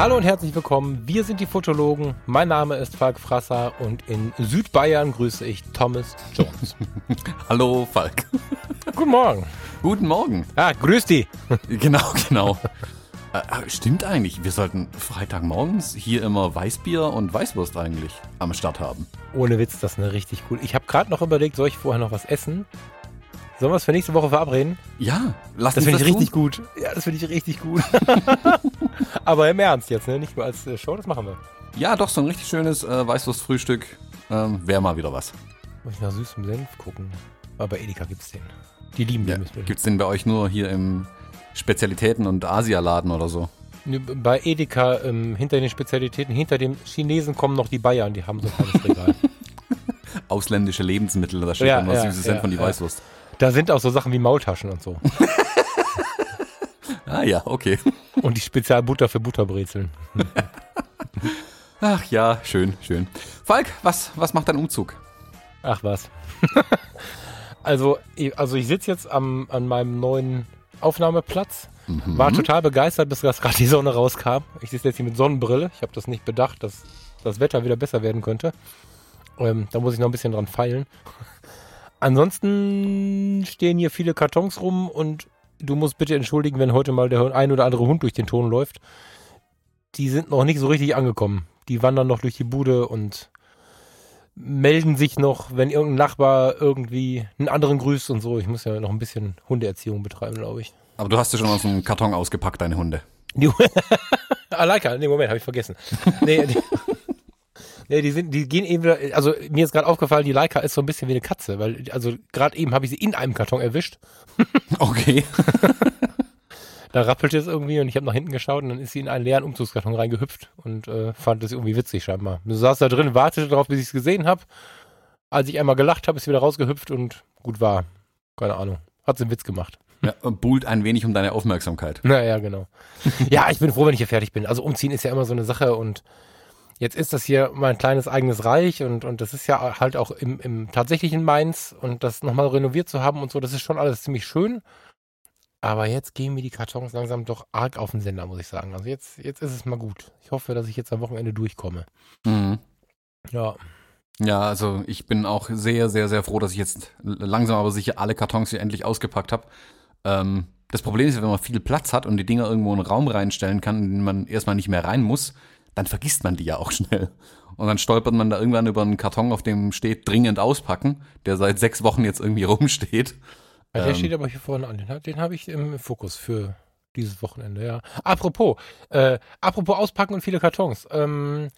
Hallo und herzlich willkommen. Wir sind die Fotologen. Mein Name ist Falk Frasser und in Südbayern grüße ich Thomas Jones. Hallo Falk. Guten Morgen. Guten Morgen. Ah, grüß dich. Genau, genau. Äh, stimmt eigentlich, wir sollten Freitagmorgens hier immer Weißbier und Weißwurst eigentlich am Start haben. Ohne Witz, das ist eine richtig cool. Ich habe gerade noch überlegt, soll ich vorher noch was essen? Sollen wir es für nächste Woche verabreden? Ja, lass Das uns finde ich richtig tun. gut. Ja, das finde ich richtig gut. Aber im Ernst jetzt, ne? Nicht nur als äh, Show, das machen wir. Ja, doch, so ein richtig schönes äh, Weißwurstfrühstück ähm, wäre mal wieder was. Muss ich nach süßem Senf gucken. Aber bei Edeka gibt's den. Die lieben Ja, den. wir- gibt's den bei euch nur hier im Spezialitäten- und Asialaden oder so? Bei Edeka ähm, hinter den Spezialitäten, hinter dem Chinesen kommen noch die Bayern, die haben so ein kleines Regal. Ausländische Lebensmittel, da steht Ja, was ja, süßes ja, Senf und die ja. Weißwurst. Da sind auch so Sachen wie Maultaschen und so. Ah ja, okay. Und die Spezialbutter für Butterbrezeln. Ach ja, schön, schön. Falk, was, was macht dein Umzug? Ach was. also, ich- also ich sitze jetzt am, an meinem neuen Aufnahmeplatz. Mhm. War total begeistert, bis gerade die Sonne rauskam. Ich sitze jetzt hier mit Sonnenbrille. Ich habe das nicht bedacht, dass das Wetter wieder besser werden könnte. Ähm, da muss ich noch ein bisschen dran feilen. Ansonsten stehen hier viele Kartons rum und du musst bitte entschuldigen, wenn heute mal der ein oder andere Hund durch den Ton läuft. Die sind noch nicht so richtig angekommen. Die wandern noch durch die Bude und melden sich noch, wenn irgendein Nachbar irgendwie einen anderen grüßt und so. Ich muss ja noch ein bisschen Hundeerziehung betreiben, glaube ich. Aber du hast ja schon aus dem Karton ausgepackt, deine Hunde. Die, ah, Leica, nee, Moment, habe ich vergessen. Nee, die, nee, die, sind, die gehen eben wieder, also mir ist gerade aufgefallen, die Leica ist so ein bisschen wie eine Katze, weil, also gerade eben habe ich sie in einem Karton erwischt. Okay. Da rappelte es irgendwie und ich habe nach hinten geschaut und dann ist sie in einen leeren Umzugskarton reingehüpft und äh, fand es irgendwie witzig scheinbar. Sie saß da drin, wartete darauf, bis ich es gesehen habe. Als ich einmal gelacht habe, ist sie wieder rausgehüpft und gut war. Keine Ahnung. Hat sie einen Witz gemacht. Ja, buhlt ein wenig um deine Aufmerksamkeit. Naja, genau. ja, ich bin froh, wenn ich hier fertig bin. Also umziehen ist ja immer so eine Sache und jetzt ist das hier mein kleines eigenes Reich und, und das ist ja halt auch im, im tatsächlichen Mainz und das nochmal renoviert zu haben und so, das ist schon alles ziemlich schön. Aber jetzt gehen mir die Kartons langsam doch arg auf den Sender, muss ich sagen. Also jetzt, jetzt ist es mal gut. Ich hoffe, dass ich jetzt am Wochenende durchkomme. Mhm. Ja. Ja, also ich bin auch sehr, sehr, sehr froh, dass ich jetzt langsam aber sicher alle Kartons hier endlich ausgepackt habe. Ähm, das Problem ist, ja, wenn man viel Platz hat und die Dinger irgendwo in einen Raum reinstellen kann, in den man erstmal nicht mehr rein muss, dann vergisst man die ja auch schnell. Und dann stolpert man da irgendwann über einen Karton, auf dem steht dringend auspacken, der seit sechs Wochen jetzt irgendwie rumsteht. Ja, der Ähm. steht aber hier vorne an. Den, den habe ich im Fokus für dieses Wochenende, ja. Apropos, äh, apropos auspacken und viele Kartons. Ähm,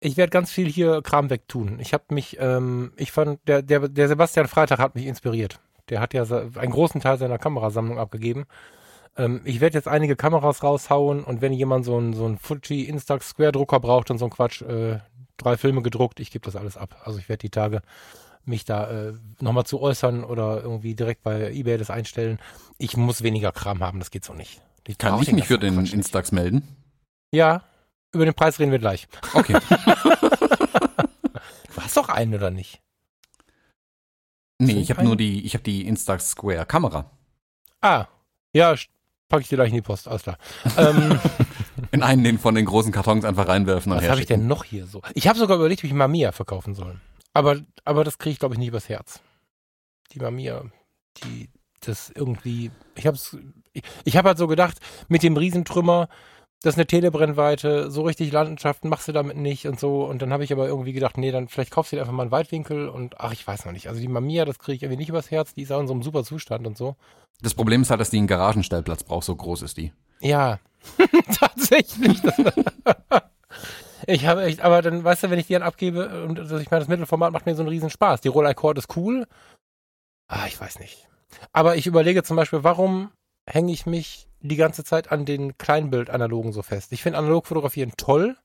ich werde ganz viel hier Kram wegtun. Ich habe mich, ähm, ich fand, der, der, der Sebastian Freitag hat mich inspiriert. Der hat ja einen großen Teil seiner Kamerasammlung abgegeben. Ähm, ich werde jetzt einige Kameras raushauen und wenn jemand so einen so einen Fuji Instax Square Drucker braucht und so ein Quatsch, äh, drei Filme gedruckt, ich gebe das alles ab. Also ich werde die Tage mich da äh, nochmal zu äußern oder irgendwie direkt bei eBay das einstellen. Ich muss weniger Kram haben, das geht so nicht. Ich Kann ich mich für den Quatsch nicht. Instax melden? Ja, über den Preis reden wir gleich. Okay. Du hast doch einen oder nicht? nee, ich habe nur die, ich habe die Instax Square Kamera. Ah, ja, packe ich dir gleich in die Post, alles klar. ähm, In einen den von den großen Kartons einfach reinwerfen und was habe ich denn noch hier so? Ich habe sogar überlegt, ob ich Mamiya verkaufen soll. Aber, aber das kriege ich, glaube ich, nicht übers Herz. Die Mamiya, die das irgendwie. Ich habe ich, ich hab halt so gedacht, mit dem Riesentrümmer, das ist eine Telebrennweite, so richtig Landschaften machst du damit nicht und so. Und dann habe ich aber irgendwie gedacht, nee, dann vielleicht kaufst du dir einfach mal einen Weitwinkel und ach, ich weiß noch nicht. Also die Mamiya, das kriege ich irgendwie nicht übers Herz, die ist auch in so einem super Zustand und so. Das Problem ist halt, dass die einen Garagenstellplatz braucht, so groß ist die. Ja, tatsächlich. ich habe echt, aber dann, weißt du, wenn ich die dann abgebe und also ich meine, das Mittelformat macht mir so einen riesen Spaß. Die Rollakord ist cool. Ah, ich weiß nicht. Aber ich überlege zum Beispiel, warum hänge ich mich die ganze Zeit an den Kleinbild-Analogen so fest? Ich finde Analogfotografieren toll,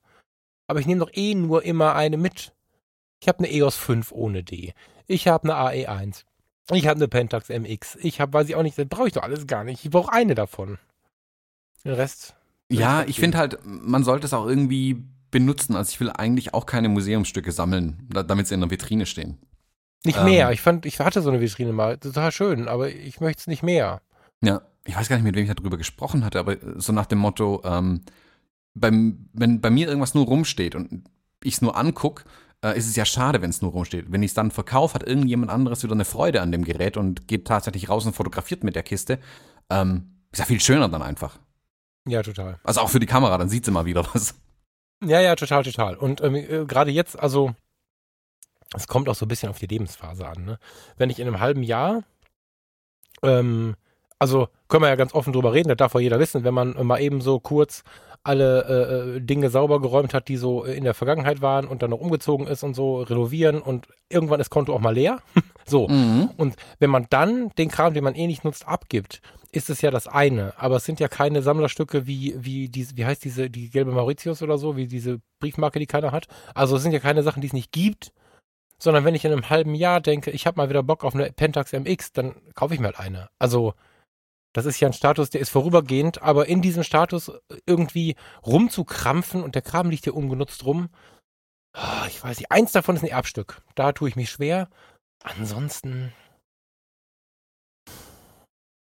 aber ich nehme doch eh nur immer eine mit. Ich habe eine EOS 5 ohne D. Ich habe eine AE1. Ich habe eine Pentax MX. Ich habe, weiß ich auch nicht, das brauche ich doch alles gar nicht. Ich brauche eine davon. Den Rest. Ja, ich finde halt, man sollte es auch irgendwie benutzen. Also ich will eigentlich auch keine Museumsstücke sammeln, da- damit sie in der Vitrine stehen. Nicht Ähm. mehr. Ich fand, ich hatte so eine Vitrine mal. Total schön, aber ich möchte es nicht mehr. Ja, ich weiß gar nicht, mit wem ich darüber gesprochen hatte, aber so nach dem Motto, ähm, beim, wenn bei mir irgendwas nur rumsteht und ich es nur anguck, äh, ist es ja schade, wenn es nur rumsteht. Wenn ich es dann verkaufe, hat irgendjemand anderes wieder eine Freude an dem Gerät und geht tatsächlich raus und fotografiert mit der Kiste. Ähm, ist ja viel schöner dann einfach. Ja, total. Also auch für die Kamera, dann sieht sie mal wieder was. Ja, ja, total, total. Und ähm, äh, gerade jetzt, also, es kommt auch so ein bisschen auf die Lebensphase an. Ne? Wenn ich in einem halben Jahr, ähm, also können wir ja ganz offen drüber reden, das darf auch jeder wissen, wenn man mal eben so kurz alle äh, äh, Dinge sauber geräumt hat, die so in der Vergangenheit waren und dann noch umgezogen ist und so, renovieren und irgendwann ist Konto auch mal leer. so. Mhm. Und wenn man dann den Kram, den man eh nicht nutzt, abgibt, ist es ja das eine. Aber es sind ja keine Sammlerstücke wie, wie diese, wie heißt diese, die gelbe Mauritius oder so, wie diese Briefmarke, die keiner hat. Also es sind ja keine Sachen, die es nicht gibt, sondern wenn ich in einem halben Jahr denke, ich habe mal wieder Bock auf eine Pentax MX, dann kaufe ich mir halt eine. Also das ist ja ein Status, der ist vorübergehend, aber in diesem Status irgendwie rumzukrampfen und der Kram liegt hier ungenutzt rum. ah, Ich weiß nicht, eins davon ist ein Erbstück. Da tue ich mich schwer. Ansonsten.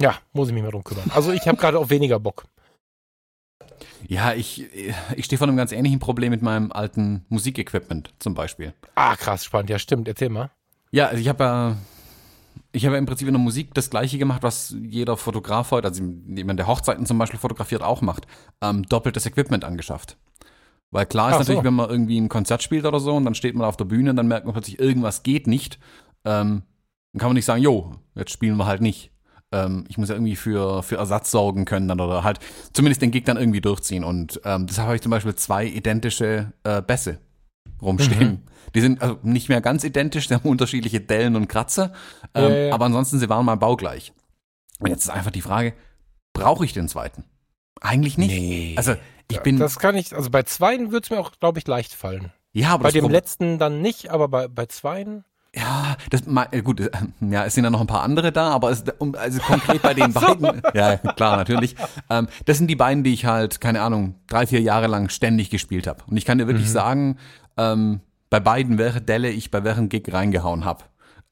Ja, muss ich mich mal drum kümmern. Also ich habe gerade auch weniger Bock. Ja, ich, ich stehe vor einem ganz ähnlichen Problem mit meinem alten Musikequipment zum Beispiel. Ah, krass, spannend. Ja, stimmt. Erzähl mal. Ja, also ich habe ja, ich habe ja im Prinzip in der Musik das Gleiche gemacht, was jeder Fotograf heute, also jemand, der Hochzeiten zum Beispiel fotografiert, auch macht. Ähm, doppeltes Equipment angeschafft. Weil klar ist Ach so. natürlich, wenn man irgendwie ein Konzert spielt oder so und dann steht man auf der Bühne und dann merkt man plötzlich, irgendwas geht nicht, ähm, dann kann man nicht sagen, jo, jetzt spielen wir halt nicht. Ähm, ich muss ja irgendwie für, für Ersatz sorgen können dann oder halt zumindest den Gig dann irgendwie durchziehen. Und ähm, deshalb habe ich zum Beispiel zwei identische äh, Bässe rumstehen. Mhm. Die sind also nicht mehr ganz identisch, die haben unterschiedliche Dellen und Kratzer, ähm, Ja, ja. aber ansonsten, sie waren mal baugleich. Und jetzt ist einfach die Frage, brauche ich den zweiten? Eigentlich nicht. Nee. Also ich bin, das kann ich, also bei zweien würde es mir auch, glaube ich, leicht fallen. ja, aber Bei dem letzten dann nicht, aber bei, bei zweien. Ja, das äh, gut, äh, ja, es sind ja noch ein paar andere da, aber es, um, also konkret bei den beiden, ja klar, natürlich. Ähm, das sind die beiden, die ich halt, keine Ahnung, drei, vier Jahre lang ständig gespielt habe. Und ich kann dir wirklich Mhm. sagen, ähm, bei beiden, welche Delle ich bei welchem Gig reingehauen habe.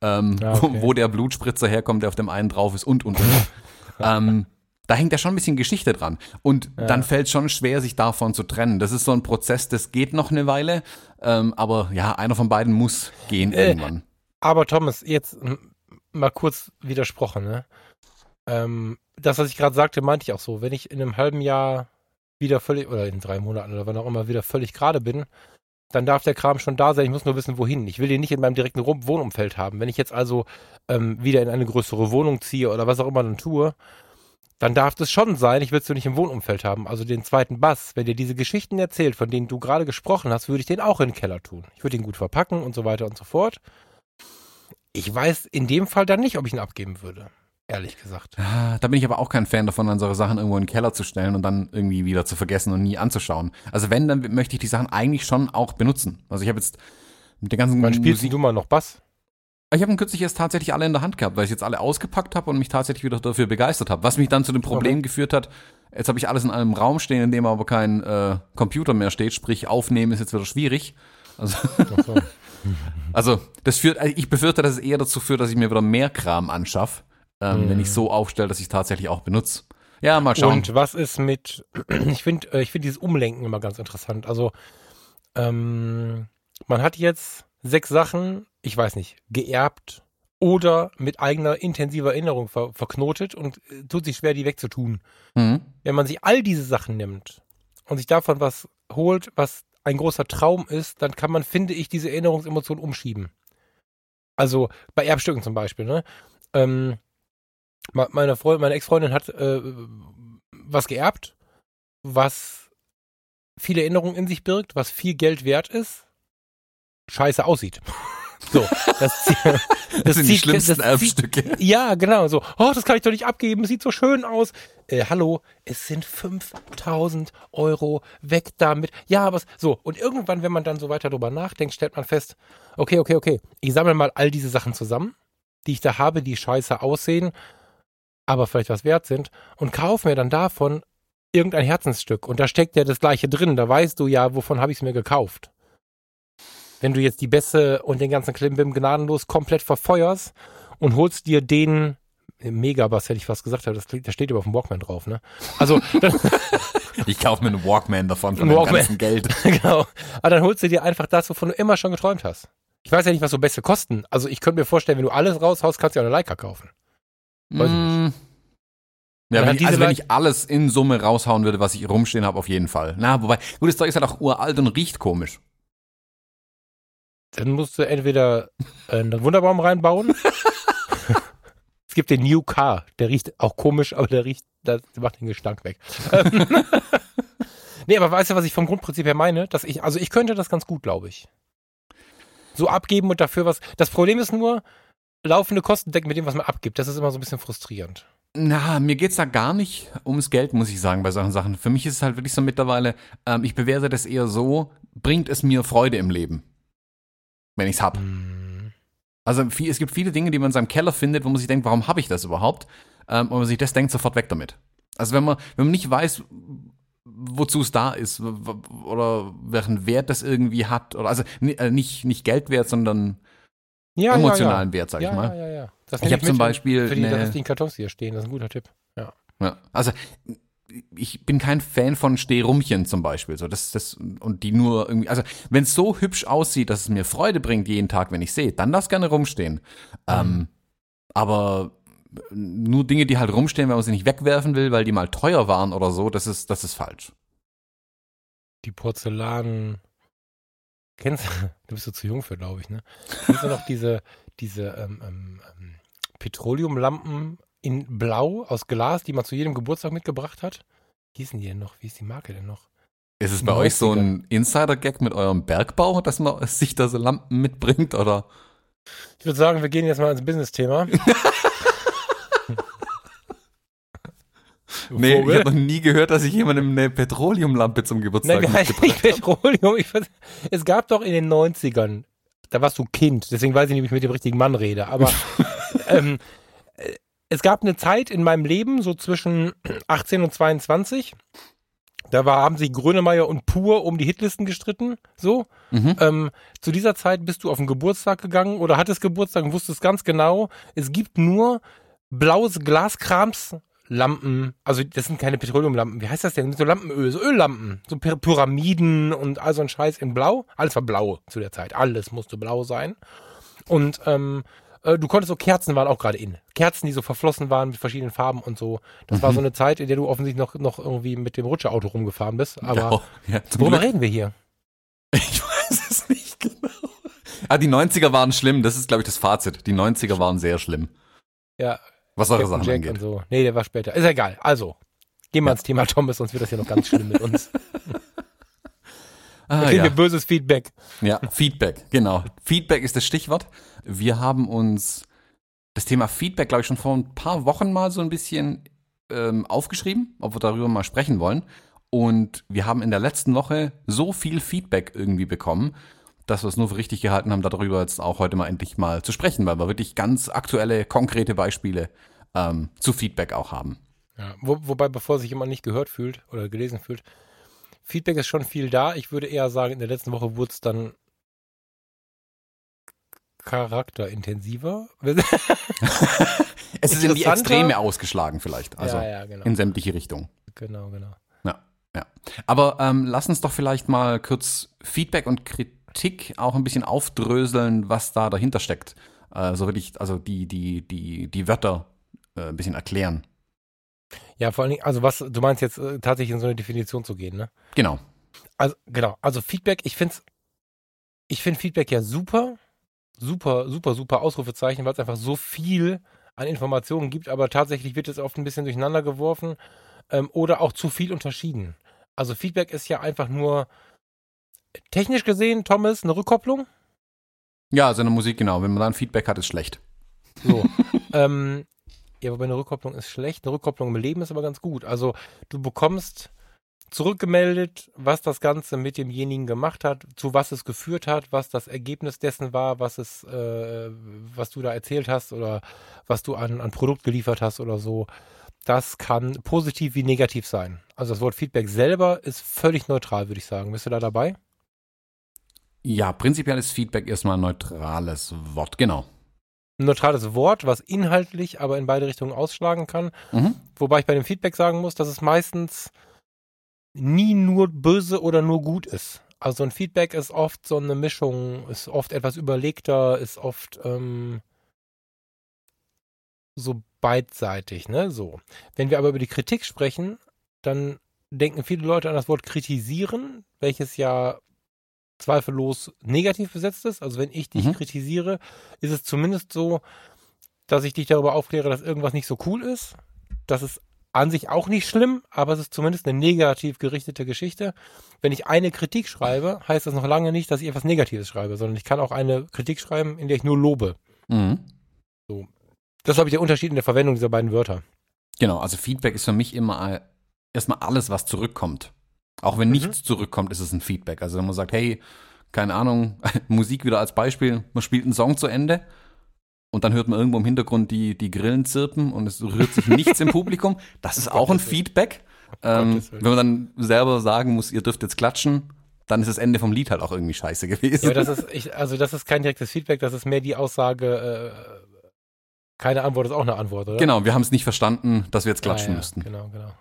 Ähm, Ja, okay. wo, wo der Blutspritzer herkommt, der auf dem einen drauf ist und und und. ähm, da hängt ja schon ein bisschen Geschichte dran. Und dann fällt schon schwer, sich davon zu trennen. Das ist so ein Prozess, das geht noch eine Weile. Ähm, aber ja, einer von beiden muss gehen Äh, irgendwann. Aber Thomas, jetzt mal kurz widersprochen, ne? Ähm, das, was ich gerade sagte, meinte ich auch so. Wenn ich in einem halben Jahr wieder völlig, oder in drei Monaten oder wann auch immer wieder völlig gerade bin, dann darf der Kram schon da sein. Ich muss nur wissen, wohin. Ich will den nicht in meinem direkten Wohnumfeld haben. Wenn ich jetzt also ähm, wieder in eine größere Wohnung ziehe oder was auch immer dann tue, dann darf das schon sein. Ich will es nur nicht im Wohnumfeld haben. Also den zweiten Bass, wenn dir diese Geschichten erzählt, von denen du gerade gesprochen hast, würde ich den auch in den Keller tun. Ich würde ihn gut verpacken und so weiter und so fort. Ich weiß in dem Fall dann nicht, ob ich ihn abgeben würde. Ehrlich gesagt. Ah, Da bin ich aber auch kein Fan davon, dann solche Sachen irgendwo in den Keller zu stellen und dann irgendwie wieder zu vergessen und nie anzuschauen. Also wenn, dann möchte ich die Sachen eigentlich schon auch benutzen. Also ich habe jetzt mit der ganzen Wann spielst Musik, du mal noch Bass? ich habe kürzlich erst tatsächlich alle in der Hand gehabt, weil ich jetzt alle ausgepackt habe und mich tatsächlich wieder dafür begeistert habe. Was mich dann zu dem Problem geführt hat, jetzt habe ich alles in einem Raum stehen, in dem aber kein äh, Computer mehr steht, sprich aufnehmen ist jetzt wieder schwierig. Also, Ach so. also das führt, also ich befürchte, dass es eher dazu führt, dass ich mir wieder mehr Kram anschaffe, ähm, Mhm. wenn ich so aufstelle, dass ich es tatsächlich auch benutze. Ja, mal schauen. Und was ist mit, ich finde äh, ich find dieses Umlenken immer ganz interessant. Also, ähm, man hat jetzt sechs Sachen, ich weiß nicht, geerbt oder mit eigener intensiver Erinnerung ver verknotet und äh, tut sich schwer, die wegzutun. Mhm. Wenn man sich all diese Sachen nimmt und sich davon was holt, was ein großer Traum ist, dann kann man, finde ich, diese Erinnerungsemotion umschieben. Also bei Erbstücken zum Beispiel, ne? Ähm, me- meine, Freund, meine Ex-Freundin hat äh, was geerbt, was viele Erinnerungen in sich birgt, was viel Geld wert ist, scheiße aussieht. So, das, zie- Das, sind die zieht- schlimmsten das zieht- Erbstücke. ja, genau, so. Oh, das kann ich doch nicht abgeben, sieht so schön aus. Äh, hallo, es sind 5000 Euro, weg damit. Ja, aber es- so. Und irgendwann, wenn man dann so weiter drüber nachdenkt, stellt man fest, okay, okay, okay, ich sammle mal all diese Sachen zusammen, die ich da habe, die scheiße aussehen, aber vielleicht was wert sind und kaufe mir dann davon irgendein Herzensstück. Und da steckt ja das gleiche drin, da weißt du ja, wovon habe ich es mir gekauft. Wenn du jetzt die Bässe und den ganzen Klimbim gnadenlos komplett verfeuerst und holst dir den Megabass, hätte ich fast gesagt, aber das, das steht über auf dem Walkman drauf, ne? Also, Ich kaufe mir einen Walkman davon von Ein dem Walkman. ganzen Geld. genau. Aber dann holst du dir einfach das, wovon du immer schon geträumt hast. Ich weiß ja nicht, was so Bässe kosten. Also ich könnte mir vorstellen, wenn du alles raushaust, kannst du ja eine Leica kaufen. Weiß ich Mm. Dann Ja, wenn ich, also wenn ich alles in Summe raushauen würde, was ich rumstehen habe, auf jeden Fall. Na, wobei, gut, das Zeug ist halt auch uralt und riecht komisch. Dann musst du entweder einen Wunderbaum reinbauen. es gibt den New Car, der riecht auch komisch, aber der riecht, das macht den Gestank weg. Nee, aber weißt du, was ich vom Grundprinzip her meine? Dass ich, also ich könnte das ganz gut, glaube ich. So abgeben und dafür was. Das Problem ist nur, laufende Kosten decken mit dem, was man abgibt. Das ist immer so ein bisschen frustrierend. Na, mir geht's da gar nicht ums Geld, muss ich sagen, bei solchen Sachen. Für mich ist es halt wirklich so mittlerweile, ähm, ich bewerte das eher so, bringt es mir Freude im Leben, wenn ich's hab. Hm. Also viel, es gibt viele Dinge, die man in seinem Keller findet, wo man sich denkt, warum habe ich das überhaupt? Ähm, und man sich das denkt, sofort weg damit. Also wenn man, wenn man nicht weiß, wozu es da ist oder welchen Wert das irgendwie hat, oder also äh, nicht, nicht Geldwert, sondern Ja, emotionalen Wert, sag ja, ich ja. mal. Ja, ja, ja. Ich habe zum Beispiel Für die eine- restlichen Kartons, die hier stehen. Das ist ein guter Tipp. Ja. Ja, also ich bin kein Fan von Stehrumchen zum Beispiel. So, das, das, und die nur irgendwie, also wenn es so hübsch aussieht, dass es mir Freude bringt jeden Tag, wenn ich sehe, dann es gerne rumstehen. Ähm, aber nur Dinge, die halt rumstehen, wenn man sie nicht wegwerfen will, weil die mal teuer waren oder so, das ist, das ist falsch. Die Porzellan. Kennst du, du bist so zu jung für, glaube ich, ne? Kennst du noch diese, diese ähm, ähm, ähm, Petroleumlampen in Blau aus Glas, die man zu jedem Geburtstag mitgebracht hat? Wie hießen die denn noch? Wie ist die Marke denn noch? Ist es bei euch so 90ern. ein Insider-Gag mit eurem Bergbau, dass man sich da so Lampen mitbringt, oder? Ich würde sagen, wir gehen jetzt mal ins Business-Thema. Nee, ich habe noch nie gehört, dass ich jemandem eine Petroleumlampe zum Geburtstag Nein, mitgebracht nicht Petroleum. Ich weiß, es gab doch in den 90ern, da warst du Kind, deswegen weiß ich nicht, ob ich mit dem richtigen Mann rede, aber ähm, äh, es gab eine Zeit in meinem Leben, so zwischen 18 und 22, da war, haben sich Grönemeyer und Pur um die Hitlisten gestritten, so. Mhm. Ähm, zu dieser Zeit bist du auf den Geburtstag gegangen oder hattest Geburtstag und wusstest ganz genau, es gibt nur blaues Glaskrams. Lampen, also das sind keine Petroleumlampen, wie heißt das denn? So Lampenöl, so Öllampen, so Py- Pyramiden und all so ein Scheiß in Blau. Alles war blau zu der Zeit, alles musste blau sein. Und ähm, äh, du konntest so Kerzen waren auch gerade in. Kerzen, die so verflossen waren mit verschiedenen Farben und so. Das war so eine Zeit, in der du offensichtlich noch, noch irgendwie mit dem Rutscherauto rumgefahren bist. Aber ja, zum worüber Glück. reden wir hier? Ich weiß es nicht genau. Ah, die 90er waren schlimm, das ist, glaube ich, das Fazit. Die 90er waren sehr schlimm. Ja, Was eure Sachen Jack angeht. so. Nee, der war später. Ist ja egal. Also, gehen wir Ja. ans Thema Thomas, sonst wird das hier noch ganz schlimm mit uns. Ah, kriegen ja. wir böses Feedback. ja, Feedback, genau. Feedback ist das Stichwort. Wir haben uns das Thema Feedback, glaube ich, schon vor ein paar Wochen mal so ein bisschen ähm, aufgeschrieben, ob wir darüber mal sprechen wollen. Und wir haben in der letzten Woche so viel Feedback irgendwie bekommen, dass wir es nur für richtig gehalten haben, darüber jetzt auch heute mal endlich mal zu sprechen, weil wir wirklich ganz aktuelle, konkrete Beispiele ähm, zu Feedback auch haben. Ja, wo, wobei, bevor sich jemand nicht gehört fühlt oder gelesen fühlt, Feedback ist schon viel da. Ich würde eher sagen, in der letzten Woche wurde es dann charakterintensiver. Es ist in die. Extreme ausgeschlagen vielleicht, also ja, ja, genau. in sämtliche Richtungen. genau, genau. Ja, ja. Aber ähm, lass uns doch vielleicht mal kurz Feedback und Kritik auch ein bisschen aufdröseln, was da dahinter steckt. Äh, so wirklich, also die, die, die, die Wörter äh, ein bisschen erklären. Ja, vor allen Dingen, also was, du meinst jetzt äh, tatsächlich in so eine Definition zu gehen, ne? Genau. Also, genau, also Feedback, ich finde ich finde Feedback ja super, super, super, super Ausrufezeichen, weil es einfach so viel an Informationen gibt, aber tatsächlich wird es oft ein bisschen durcheinander geworfen ähm, oder auch zu viel unterschieden. Also Feedback ist ja einfach nur technisch gesehen, Thomas, eine Rückkopplung. Ja, also in der Musik, genau. Wenn man dann Feedback hat, ist schlecht. So. ähm, ja, wobei eine Rückkopplung ist schlecht, eine Rückkopplung im Leben ist aber ganz gut. Also du bekommst zurückgemeldet, was das Ganze mit demjenigen gemacht hat, zu was es geführt hat, was das Ergebnis dessen war, was es, äh, was du da erzählt hast oder was du an, an Produkt geliefert hast oder so. Das kann positiv wie negativ sein. Also das Wort Feedback selber ist völlig neutral, würde ich sagen. Bist du da dabei? Ja, prinzipiell ist Feedback erstmal ein neutrales Wort, genau. Ein neutrales Wort, was inhaltlich aber in beide Richtungen ausschlagen kann. Mhm. Wobei ich bei dem Feedback sagen muss, dass es meistens nie nur böse oder nur gut ist. Also ein Feedback ist oft so eine Mischung, ist oft etwas überlegter, ist oft ähm, so beidseitig, ne? So. Wenn wir aber über die Kritik sprechen, dann denken viele Leute an das Wort kritisieren, welches ja zweifellos negativ besetzt ist. Also wenn ich dich Mhm. kritisiere, ist es zumindest so, dass ich dich darüber aufkläre, dass irgendwas nicht so cool ist. Das ist an sich auch nicht schlimm, aber es ist zumindest eine negativ gerichtete Geschichte. Wenn ich eine Kritik schreibe, heißt das noch lange nicht, dass ich etwas Negatives schreibe, sondern ich kann auch eine Kritik schreiben, in der ich nur lobe. Mhm. Das ist, glaube ich, der Unterschied in der Verwendung dieser beiden Wörter. Genau, also Feedback ist für mich immer erstmal alles, was zurückkommt. Auch wenn Mhm. nichts zurückkommt, ist es ein Feedback. Also wenn man sagt, hey, keine Ahnung, Musik wieder als Beispiel, man spielt einen Song zu Ende und dann hört man irgendwo im Hintergrund die, die Grillen zirpen und es rührt sich nichts im Publikum. Das ist auch ein. Feedback. Ähm, wenn man dann selber sagen muss, ihr dürft jetzt klatschen, dann ist das Ende vom Lied halt auch irgendwie scheiße gewesen. Ja, das ist, ich, also das ist kein direktes Feedback, das ist mehr die Aussage, äh, keine Antwort ist auch eine Antwort, oder? genau, wir haben es nicht verstanden, dass wir jetzt klatschen ja, ja, müssten. Genau, genau.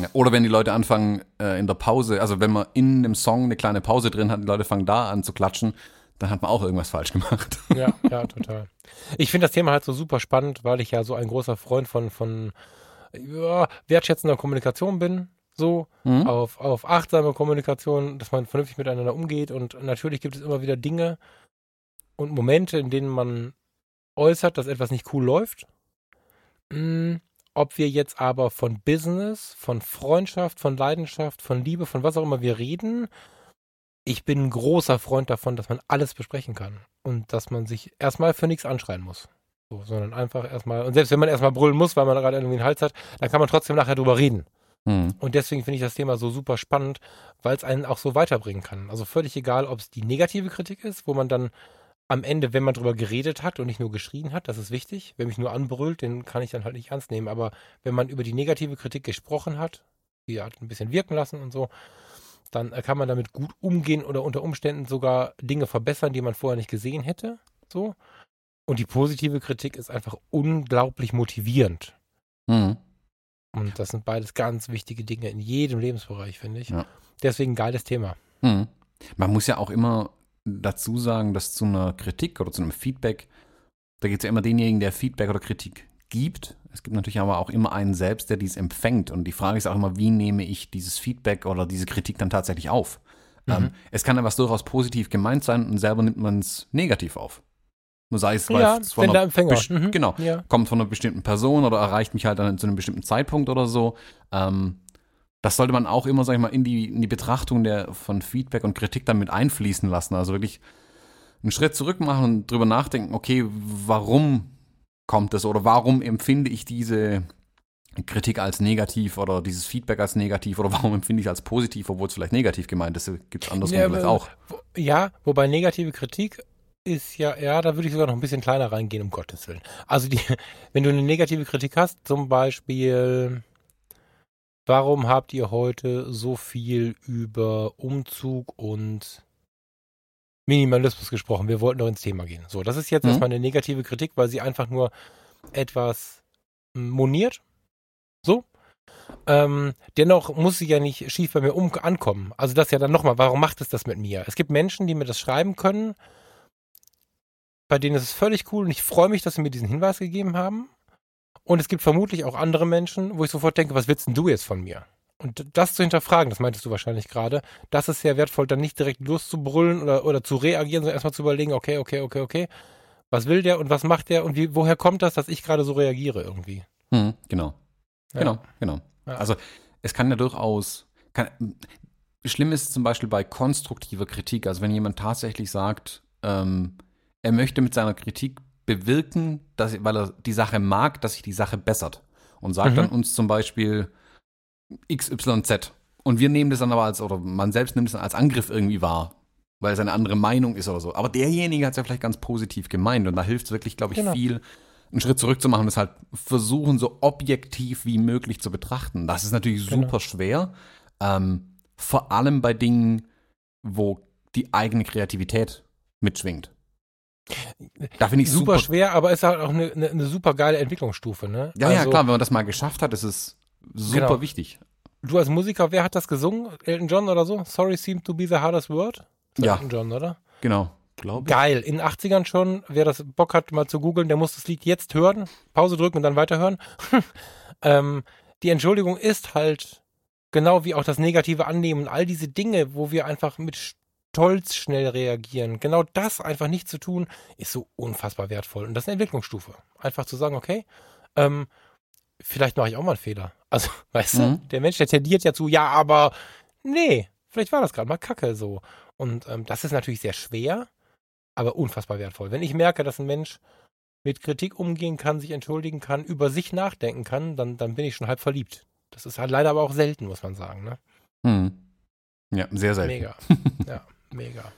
Ja. Oder wenn die Leute anfangen äh, in der Pause, also wenn man in dem Song eine kleine Pause drin hat, die Leute fangen da an zu klatschen, dann hat man auch irgendwas falsch gemacht. Ja, ja, total. Ich finde das Thema halt so super spannend, weil ich ja so ein großer Freund von, von ja, wertschätzender Kommunikation bin. So, Mhm. auf, auf achtsame Kommunikation, dass man vernünftig miteinander umgeht. Und natürlich gibt es immer wieder Dinge und Momente, in denen man äußert, dass etwas nicht cool läuft. Mm, ob wir jetzt aber von Business, von Freundschaft, von Leidenschaft, von Liebe, von was auch immer wir reden, ich bin ein großer Freund davon, dass man alles besprechen kann und dass man sich erstmal für nichts anschreien muss. So, sondern einfach erstmal, und selbst wenn man erstmal brüllen muss, weil man gerade irgendwie einen Hals hat, dann kann man trotzdem nachher drüber reden. Mhm. Und deswegen finde ich das Thema so super spannend, weil es einen auch so weiterbringen kann. Also völlig egal, ob es die negative Kritik ist, wo man dann am Ende, wenn man drüber geredet hat und nicht nur geschrien hat, das ist wichtig. Wer mich nur anbrüllt, den kann ich dann halt nicht ernst nehmen. Aber wenn man über die negative Kritik gesprochen hat, die hat ein bisschen wirken lassen und so, dann äh, kann man damit gut umgehen oder unter Umständen sogar Dinge verbessern, die man vorher nicht gesehen hätte. So. Und die positive Kritik ist einfach unglaublich motivierend. Mhm. Und das sind beides ganz wichtige Dinge in jedem Lebensbereich, finde ich. Ja. Deswegen geiles Thema. Mhm. Man muss ja auch immer dazu sagen, dass zu einer Kritik oder zu einem Feedback, da gibt es ja immer denjenigen, der Feedback oder Kritik gibt. Es gibt natürlich aber auch immer einen selbst, der dies empfängt. Und die Frage ist auch immer, wie nehme ich dieses Feedback oder diese Kritik dann tatsächlich auf? Mhm. Ähm, es kann ja was durchaus positiv gemeint sein und selber nimmt man es negativ auf. Nur sei es, weil Ja, es von einer der Empfänger. Mhm. Genau, Ja. kommt von einer bestimmten Person oder erreicht mich halt dann zu einem bestimmten Zeitpunkt oder so. Ähm, das sollte man auch immer, sag ich mal, in die, in die Betrachtung der, von Feedback und Kritik dann mit einfließen lassen. Also wirklich einen Schritt zurück machen und drüber nachdenken, okay, warum kommt es oder warum empfinde ich diese Kritik als negativ oder dieses Feedback als negativ oder warum empfinde ich es als positiv, obwohl es vielleicht negativ gemeint ist, gibt es andersrum Ja, vielleicht auch. Ja, wobei negative Kritik ist ja, ja, da würde ich sogar noch ein bisschen kleiner reingehen, um Gottes Willen. Also die, wenn du eine negative Kritik hast, zum Beispiel, warum habt ihr heute so viel über Umzug und Minimalismus gesprochen? Wir wollten doch ins Thema gehen. So, das ist jetzt Mhm. erstmal eine negative Kritik, weil sie einfach nur etwas moniert. So. Ähm, dennoch muss sie ja nicht schief bei mir um ankommen. Also das ja dann nochmal, warum macht es das mit mir? Es gibt Menschen, die mir das schreiben können, bei denen ist es völlig cool und ich freue mich, dass sie mir diesen Hinweis gegeben haben. Und es gibt vermutlich auch andere Menschen, wo ich sofort denke, was willst denn du jetzt von mir? Und das zu hinterfragen, das meintest du wahrscheinlich gerade, das ist sehr wertvoll, dann nicht direkt loszubrüllen oder, oder zu reagieren, sondern erstmal zu überlegen, okay, okay, okay, okay, was will der und was macht der und wie, woher kommt das, dass ich gerade so reagiere irgendwie? Mhm, genau. Ja. Genau, genau. Ja. Also es kann ja durchaus, kann, schlimm ist zum Beispiel bei konstruktiver Kritik, also wenn jemand tatsächlich sagt, ähm, er möchte mit seiner Kritik bewirken, dass, weil er die Sache mag, dass sich die Sache bessert. Und sagt Mhm. dann uns zum Beispiel XYZ. Und wir nehmen das dann aber als, oder man selbst nimmt es dann als Angriff irgendwie wahr, weil es eine andere Meinung ist oder so. Aber derjenige hat es ja vielleicht ganz positiv gemeint und da hilft es wirklich, glaube ich, Genau. viel, einen Schritt zurück zu machen und es halt versuchen, so objektiv wie möglich zu betrachten. Das ist natürlich Genau. super schwer. Ähm, vor allem bei Dingen, wo die eigene Kreativität mitschwingt. Da finde ich super, super schwer, aber ist halt auch eine, eine, eine super geile Entwicklungsstufe, ne? Ja, ja, Also, klar, wenn man das mal geschafft hat, ist es super Genau. wichtig. Du als Musiker, wer hat das gesungen? Elton John oder so? Sorry seemed to be the hardest word? Ja. Elton John, oder? Genau. Glaube Geil. In den 80ern schon. Wer das Bock hat, mal zu googeln, der muss das Lied jetzt hören, Pause drücken und dann weiterhören. ähm, die Entschuldigung ist halt genau wie auch das negative Annehmen und all diese Dinge, wo wir einfach mit Stolz schnell reagieren. Genau das einfach nicht zu tun, ist so unfassbar wertvoll. Und das ist eine Entwicklungsstufe. Einfach zu sagen, okay, ähm, vielleicht mache ich auch mal einen Fehler. Also, weißt du, Mhm. der Mensch, der tendiert ja zu, ja, aber nee, vielleicht war das gerade mal Kacke so. Und ähm, das ist natürlich sehr schwer, aber unfassbar wertvoll. Wenn ich merke, dass ein Mensch mit Kritik umgehen kann, sich entschuldigen kann, über sich nachdenken kann, dann, dann bin ich schon halb verliebt. Das ist halt leider aber auch selten, muss man sagen. Ne? Hm. Ja, sehr selten. Mega. ja, mega.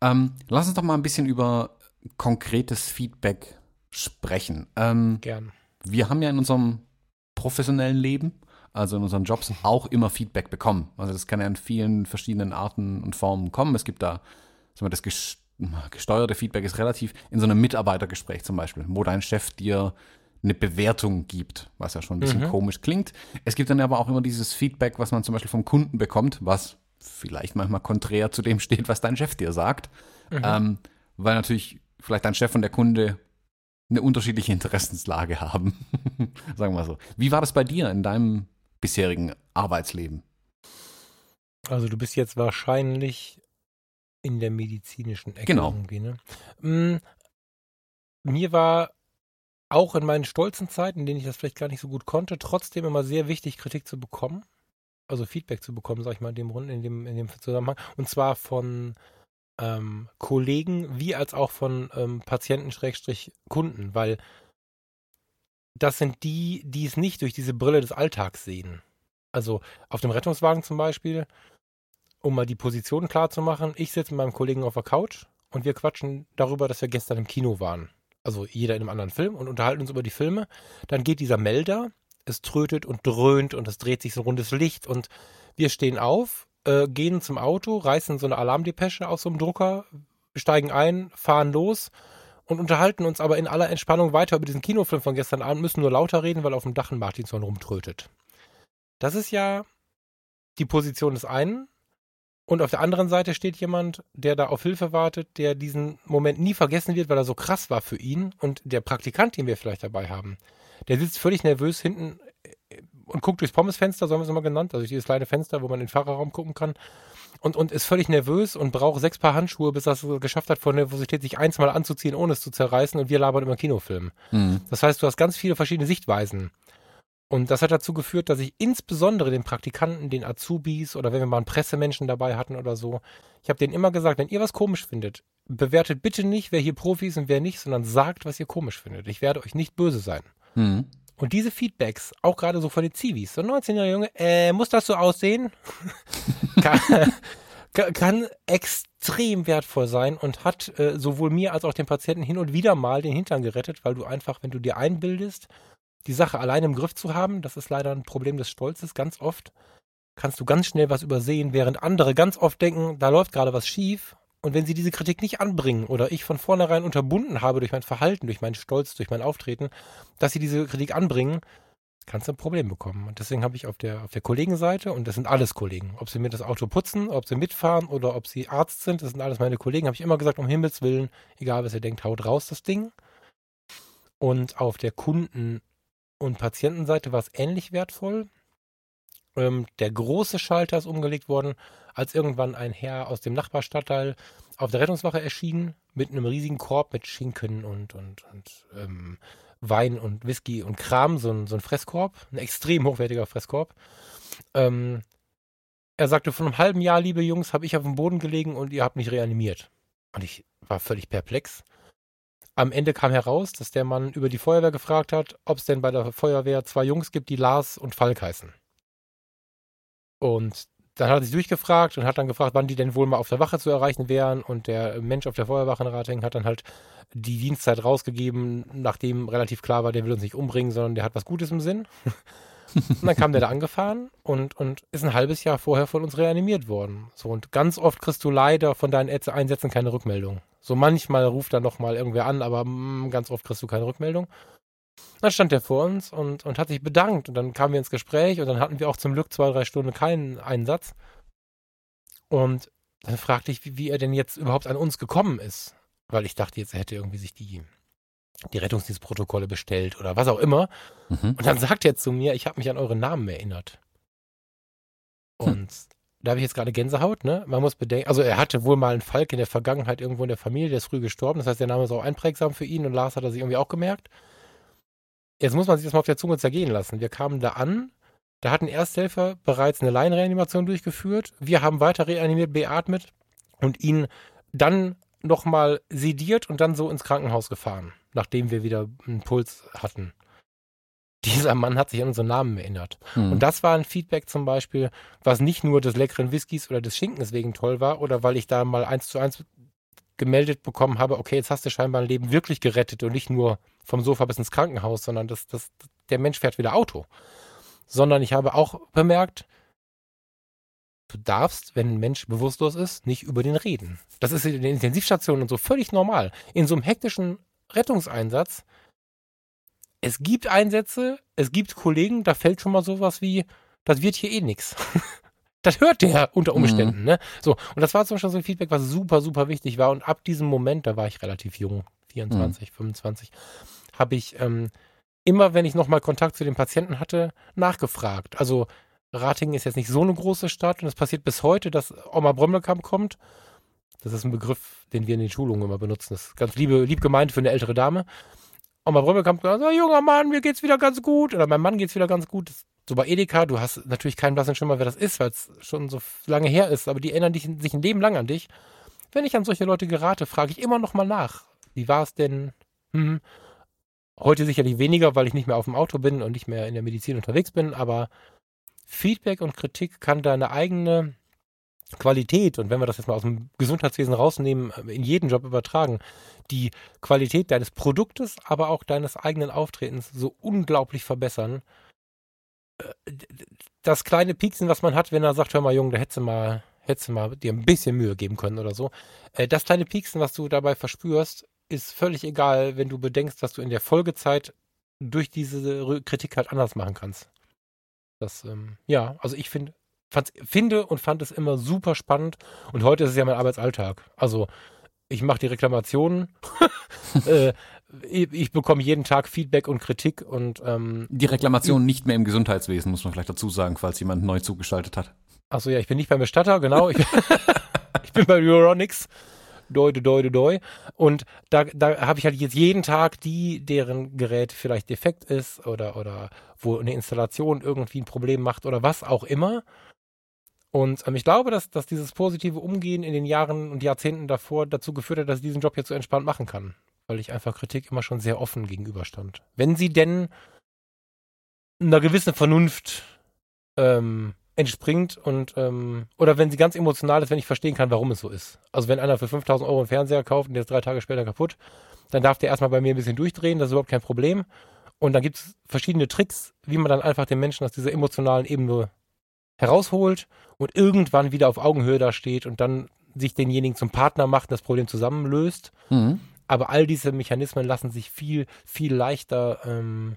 Ähm, lass uns doch mal ein bisschen über konkretes Feedback sprechen. Ähm, Gern. wir haben ja in unserem professionellen Leben, also in unseren Jobs, auch immer Feedback bekommen. Also das kann ja in vielen verschiedenen Arten und Formen kommen. Es gibt da, sagen wir, das ges- gesteuerte Feedback ist relativ in so einem Mitarbeitergespräch zum Beispiel, wo dein Chef dir eine Bewertung gibt, was ja schon ein bisschen Mhm. komisch klingt. Es gibt dann aber auch immer dieses Feedback, was man zum Beispiel vom Kunden bekommt, was vielleicht manchmal konträr zu dem steht, was dein Chef dir sagt. Mhm. Ähm, weil natürlich vielleicht dein Chef und der Kunde eine unterschiedliche Interessenslage haben. Sagen wir mal so. Wie war das bei dir in deinem bisherigen Arbeitsleben? Also du bist jetzt wahrscheinlich in der medizinischen Ecke Genau. irgendwie, ne? Mm, Mir war auch in meinen stolzen Zeiten, in denen ich das vielleicht gar nicht so gut konnte, trotzdem immer sehr wichtig, Kritik zu bekommen. Also Feedback zu bekommen, sag ich mal, in dem, Rund- in dem, in dem Zusammenhang. Und zwar von ähm, Kollegen wie als auch von ähm, Patienten Schrägstrich Kunden, weil das sind die, die es nicht durch diese Brille des Alltags sehen. Also auf dem Rettungswagen zum Beispiel, um mal die Position klar zu machen, ich sitze mit meinem Kollegen auf der Couch und wir quatschen darüber, dass wir gestern im Kino waren. Also jeder in einem anderen Film und unterhalten uns über die Filme. Dann geht dieser Melder, es trötet und dröhnt und es dreht sich so ein rundes Licht und wir stehen auf, äh, gehen zum Auto, reißen so eine Alarmdepesche aus so einem Drucker, steigen ein, fahren los und unterhalten uns aber in aller Entspannung weiter über diesen Kinofilm von gestern Abend, müssen nur lauter reden, weil auf dem Dach ein Martinshorn rumtrötet. Das ist ja die Position des einen. Und auf der anderen Seite steht jemand, der da auf Hilfe wartet, der diesen Moment nie vergessen wird, weil er so krass war für ihn. Und der Praktikant, den wir vielleicht dabei haben, der sitzt völlig nervös hinten und guckt durchs Pommesfenster, so haben wir es immer genannt, also dieses kleine Fenster, wo man in den Fahrerraum gucken kann. Und, und ist völlig nervös und braucht sechs Paar Handschuhe, bis er es geschafft hat, vor Nervosität sich eins mal anzuziehen, ohne es zu zerreißen. Und wir labern über Kinofilm. Hm. Das heißt, du hast ganz viele verschiedene Sichtweisen. Und das hat dazu geführt, dass ich insbesondere den Praktikanten, den Azubis oder wenn wir mal einen Pressemenschen dabei hatten oder so, ich habe denen immer gesagt, wenn ihr was komisch findet, bewertet bitte nicht, wer hier Profi ist und wer nicht, sondern sagt, was ihr komisch findet. Ich werde euch nicht böse sein. Hm. Und diese Feedbacks, auch gerade so von den Zivis, so ein 19-jähriger Junge, äh, muss das so aussehen? kann, kann- extrem wertvoll sein und hat äh, sowohl mir als auch dem Patienten hin und wieder mal den Hintern gerettet, weil du einfach, wenn du dir einbildest, die Sache allein im Griff zu haben, das ist leider ein Problem des Stolzes, ganz oft kannst du ganz schnell was übersehen, während andere ganz oft denken, da läuft gerade was schief. Und wenn sie diese Kritik nicht anbringen oder ich von vornherein unterbunden habe durch mein Verhalten, durch meinen Stolz, durch mein Auftreten, dass sie diese Kritik anbringen, kannst du ein Problem bekommen. Und deswegen habe ich auf der, auf der Kollegenseite, und das sind alles Kollegen, ob sie mir das Auto putzen, ob sie mitfahren oder ob sie Arzt sind, das sind alles meine Kollegen, habe ich immer gesagt, um Himmels Willen, egal was ihr denkt, haut raus das Ding. Und auf der Kunden- und Patientenseite war es ähnlich wertvoll. Ähm, der große Schalter ist umgelegt worden, als irgendwann ein Herr aus dem Nachbarstadtteil auf der Rettungswache erschien, mit einem riesigen Korb mit Schinken und, und, und ähm, Wein und Whisky und Kram, so ein, so ein Fresskorb, ein extrem hochwertiger Fresskorb. Ähm, er sagte, vor einem halben Jahr, liebe Jungs, habe ich auf dem Boden gelegen und ihr habt mich reanimiert. Und ich war völlig perplex. Am Ende kam heraus, dass der Mann über die Feuerwehr gefragt hat, ob es denn bei der Feuerwehr zwei Jungs gibt, die Lars und Falk heißen. Und dann hat er sich durchgefragt und hat dann gefragt, wann die denn wohl mal auf der Wache zu erreichen wären. Und der Mensch auf der Feuerwache in Ratingen hat dann halt die Dienstzeit rausgegeben, nachdem relativ klar war, der will uns nicht umbringen, sondern der hat was Gutes im Sinn. Und dann kam der da angefahren und, und ist ein halbes Jahr vorher von uns reanimiert worden. So, und ganz oft kriegst du leider von deinen Einsätzen keine Rückmeldung. So manchmal ruft da noch mal irgendwer an, aber mh, mm, ganz oft kriegst du keine Rückmeldung. Dann stand er vor uns und, und hat sich bedankt und dann kamen wir ins Gespräch und dann hatten wir auch zum Glück zwei, drei Stunden keinen Einsatz. Und dann fragte ich, wie, wie er denn jetzt überhaupt an uns gekommen ist. Weil ich dachte, jetzt er hätte irgendwie sich die, die Rettungsdienstprotokolle bestellt oder was auch immer. Mhm. Und dann sagt er zu mir, ich habe mich an euren Namen erinnert. Hm. Und hm. da habe ich jetzt gerade Gänsehaut, ne? Man muss bedenken, also er hatte wohl mal einen Falk in der Vergangenheit irgendwo in der Familie, der ist früh gestorben. Das heißt, der Name ist auch einprägsam für ihn und Lars hat er sich irgendwie auch gemerkt. Jetzt muss man sich das mal auf der Zunge zergehen lassen. Wir kamen da an, da hat ein Ersthelfer bereits eine Laienreanimation durchgeführt. Wir haben weiter reanimiert, beatmet und ihn dann nochmal sediert und dann so ins Krankenhaus gefahren, nachdem wir wieder einen Puls hatten. Dieser Mann hat sich an unseren Namen erinnert. Mhm. Und das war ein Feedback zum Beispiel, was nicht nur des leckeren Whiskys oder des Schinkens wegen toll war oder weil ich da mal eins zu eins gemeldet bekommen habe, okay, jetzt hast du scheinbar ein Leben wirklich gerettet und nicht nur vom Sofa bis ins Krankenhaus, sondern das, das, der Mensch fährt wieder Auto. Sondern ich habe auch bemerkt, du darfst, wenn ein Mensch bewusstlos ist, nicht über den reden. Das ist in den Intensivstationen und so völlig normal. In so einem hektischen Rettungseinsatz, es gibt Einsätze, es gibt Kollegen, da fällt schon mal sowas wie, das wird hier eh nix. das hört der unter Umständen, mhm. ne? So, und das war zum Beispiel so ein Feedback, was super, super wichtig war. Und ab diesem Moment, da war ich relativ jung, 24, mhm. 25, habe ich ähm, immer, wenn ich nochmal Kontakt zu den Patienten hatte, nachgefragt. Also Ratingen ist jetzt nicht so eine große Stadt und es passiert bis heute, dass Oma Brömmelkamp kommt. Das ist ein Begriff, den wir in den Schulungen immer benutzen. Das ist ganz liebe, lieb gemeint für eine ältere Dame. Oma Brömmelkamp sagt, oh, junger Mann, mir geht's wieder ganz gut. Oder mein Mann geht's wieder ganz gut. Das so bei Edeka, du hast natürlich keinen blassen Schimmer, wer das ist, weil es schon so lange her ist, aber die erinnern dich, sich ein Leben lang an dich. Wenn ich an solche Leute gerate, frage ich immer noch mal nach. Wie war es denn? Hm. Heute sicherlich weniger, weil ich nicht mehr auf dem Auto bin und nicht mehr in der Medizin unterwegs bin, aber Feedback und Kritik kann deine eigene Qualität, und wenn wir das jetzt mal aus dem Gesundheitswesen rausnehmen, in jeden Job übertragen, die Qualität deines Produktes, aber auch deines eigenen Auftretens so unglaublich verbessern, das kleine Pieksen, was man hat, wenn er sagt, hör mal, Junge, da hättest du mal, hättest du mal dir ein bisschen Mühe geben können oder so. Äh, das kleine Pieksen, was du dabei verspürst, ist völlig egal, wenn du bedenkst, was du in der Folgezeit durch diese Kritik halt anders machen kannst. Das, ähm, ja, also ich finde, finde und fand es immer super spannend und heute ist es ja mein Arbeitsalltag. Also ich mache die Reklamationen, äh, ich, ich, bekomme jeden Tag Feedback und Kritik und ähm, die Reklamation nicht mehr im Gesundheitswesen, muss man vielleicht dazu sagen, falls jemand neu zugeschaltet hat. Achso, ja, ich bin nicht beim Bestatter, genau. Ich, ich bin bei Euronics. Doi, doi, doi, doi. Und da, da habe ich halt jetzt jeden Tag die, deren Gerät vielleicht defekt ist oder, oder wo eine Installation irgendwie ein Problem macht oder was auch immer. Und ähm, ich glaube, dass, dass dieses positive Umgehen in den Jahren und Jahrzehnten davor dazu geführt hat, dass ich diesen Job jetzt so entspannt machen kann. Weil ich einfach Kritik immer schon sehr offen gegenüberstand. Wenn sie denn einer gewissen Vernunft ähm, entspringt und ähm, oder wenn sie ganz emotional ist, wenn ich verstehen kann, warum es so ist. Also wenn einer für 5000 Euro einen Fernseher kauft und der ist drei Tage später kaputt, dann darf der erstmal bei mir ein bisschen durchdrehen, das ist überhaupt kein Problem. Und dann gibt es verschiedene Tricks, wie man dann einfach den Menschen aus dieser emotionalen Ebene herausholt und irgendwann wieder auf Augenhöhe da steht und dann sich denjenigen zum Partner macht und das Problem zusammenlöst. Mhm. Aber all diese Mechanismen lassen sich viel, viel leichter ähm,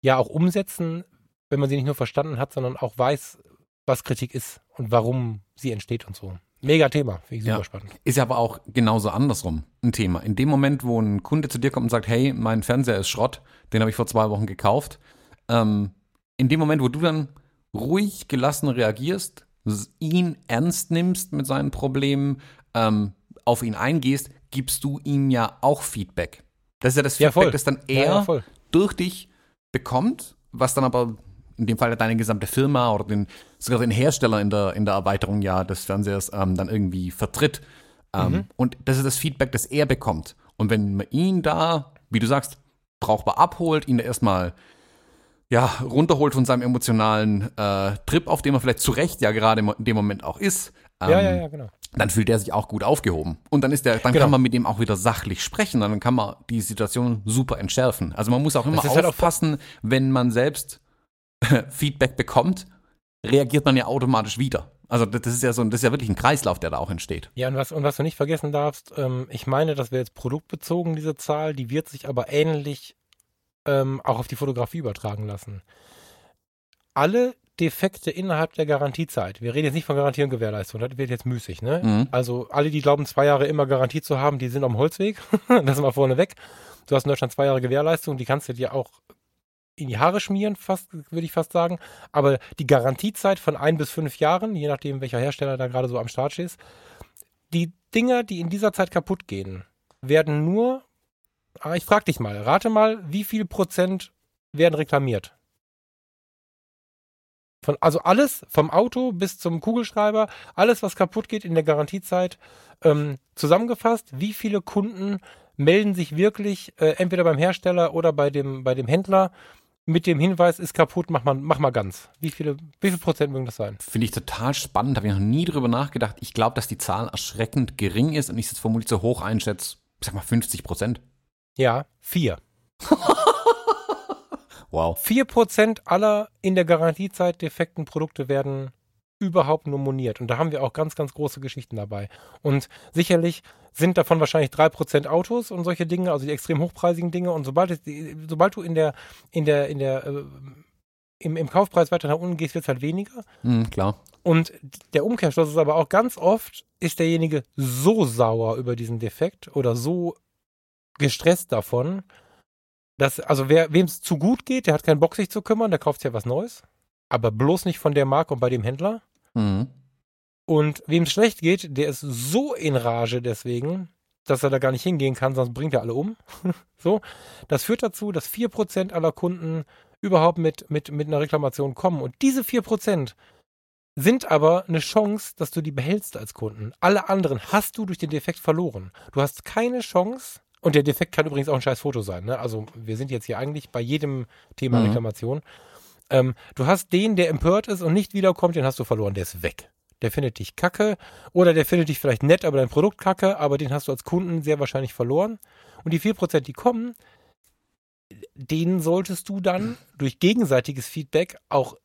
ja auch umsetzen, wenn man sie nicht nur verstanden hat, sondern auch weiß, was Kritik ist und warum sie entsteht und so. Mega Thema, finde ich super ja. spannend. Ist ja aber auch genauso andersrum ein Thema. In dem Moment, wo ein Kunde zu dir kommt und sagt, hey, mein Fernseher ist Schrott, den habe ich vor zwei Wochen gekauft, ähm, in dem Moment, wo du dann ruhig gelassen reagierst, ihn ernst nimmst mit seinen Problemen, ähm, auf ihn eingehst, gibst du ihm ja auch Feedback. Das ist ja das Feedback, ja, das dann er ja, durch dich bekommt, was dann aber in dem Fall deine gesamte Firma oder den, sogar den Hersteller in der, in der Erweiterung ja des Fernsehers ähm, dann irgendwie vertritt. Ähm, mhm. Und das ist das Feedback, das er bekommt. Und wenn man ihn da, wie du sagst, brauchbar abholt, ihn erstmal ja, runterholt von seinem emotionalen äh, Trip, auf dem er vielleicht zu Recht ja gerade in dem Moment auch ist, ähm, ja, ja, ja, genau. Dann fühlt er sich auch gut aufgehoben. Und dann ist der, dann genau. kann man mit dem auch wieder sachlich sprechen, dann kann man die Situation super entschärfen. Also man muss auch immer aufpassen, halt wenn man selbst Feedback bekommt, reagiert man ja automatisch wieder. Also das ist ja so, das ist ja wirklich ein Kreislauf, der da auch entsteht. Ja, und was, und was du nicht vergessen darfst, ähm, ich meine, das wäre jetzt produktbezogen, diese Zahl, die wird sich aber ähnlich ähm, auch auf die Fotografie übertragen lassen. Alle Defekte innerhalb der Garantiezeit, wir reden jetzt nicht von Garantie und Gewährleistung, das wird jetzt müßig, ne? Mhm. Also alle, die glauben, zwei Jahre immer Garantie zu haben, die sind am Holzweg. das ist mal vorne weg. Du hast in Deutschland zwei Jahre Gewährleistung, die kannst du dir auch in die Haare schmieren, fast, würde ich fast sagen. Aber die Garantiezeit von ein bis fünf Jahren, je nachdem, welcher Hersteller da gerade so am Start ist, die Dinger, die in dieser Zeit kaputt gehen, werden nur, ah, ich frag dich mal, rate mal, wie viel Prozent werden reklamiert? Von, also alles, vom Auto bis zum Kugelschreiber, alles, was kaputt geht in der Garantiezeit, ähm, zusammengefasst, wie viele Kunden melden sich wirklich äh, entweder beim Hersteller oder bei dem, bei dem Händler mit dem Hinweis, ist kaputt, mach mal, mach mal ganz. Wie viele, wie viel Prozent mögen das sein? Finde ich total spannend, habe ich noch nie drüber nachgedacht. Ich glaube, dass die Zahl erschreckend gering ist und ich es vermutlich so hoch einschätze, sag mal 50 Prozent. Ja, vier. Wow. Vier Prozent aller in der Garantiezeit defekten Produkte werden überhaupt nur moniert. Und da haben wir auch ganz, ganz große Geschichten dabei. Und sicherlich sind davon wahrscheinlich drei Prozent Autos und solche Dinge, also die extrem hochpreisigen Dinge. Und sobald, es, sobald du in der, in der, in der, äh, im, im Kaufpreis weiter nach unten gehst, wird es halt weniger. Mhm, klar. Und der Umkehrschluss ist aber auch ganz oft, ist derjenige so sauer über diesen Defekt oder so gestresst davon, dass, also wer, wem es zu gut geht, der hat keinen Bock, sich zu kümmern, der kauft sich ja was Neues. Aber bloß nicht von der Marke und bei dem Händler. Mhm. Und wem es schlecht geht, der ist so in Rage deswegen, dass er da gar nicht hingehen kann, sonst bringt er alle um. so. Das führt dazu, dass 4% aller Kunden überhaupt mit, mit, mit einer Reklamation kommen. Und diese 4% sind aber eine Chance, dass du die behältst als Kunden. Alle anderen hast du durch den Defekt verloren. Du hast keine Chance, und der Defekt kann übrigens auch ein scheiß Foto sein. Ne? Also wir sind jetzt hier eigentlich bei jedem Thema Mhm. Reklamation. Ähm, du hast den, der empört ist und nicht wiederkommt, den hast du verloren. Der ist weg. Der findet dich kacke oder der findet dich vielleicht nett, aber dein Produkt kacke, aber den hast du als Kunden sehr wahrscheinlich verloren. Und die 4%, die kommen, denen solltest du dann durch gegenseitiges Feedback auch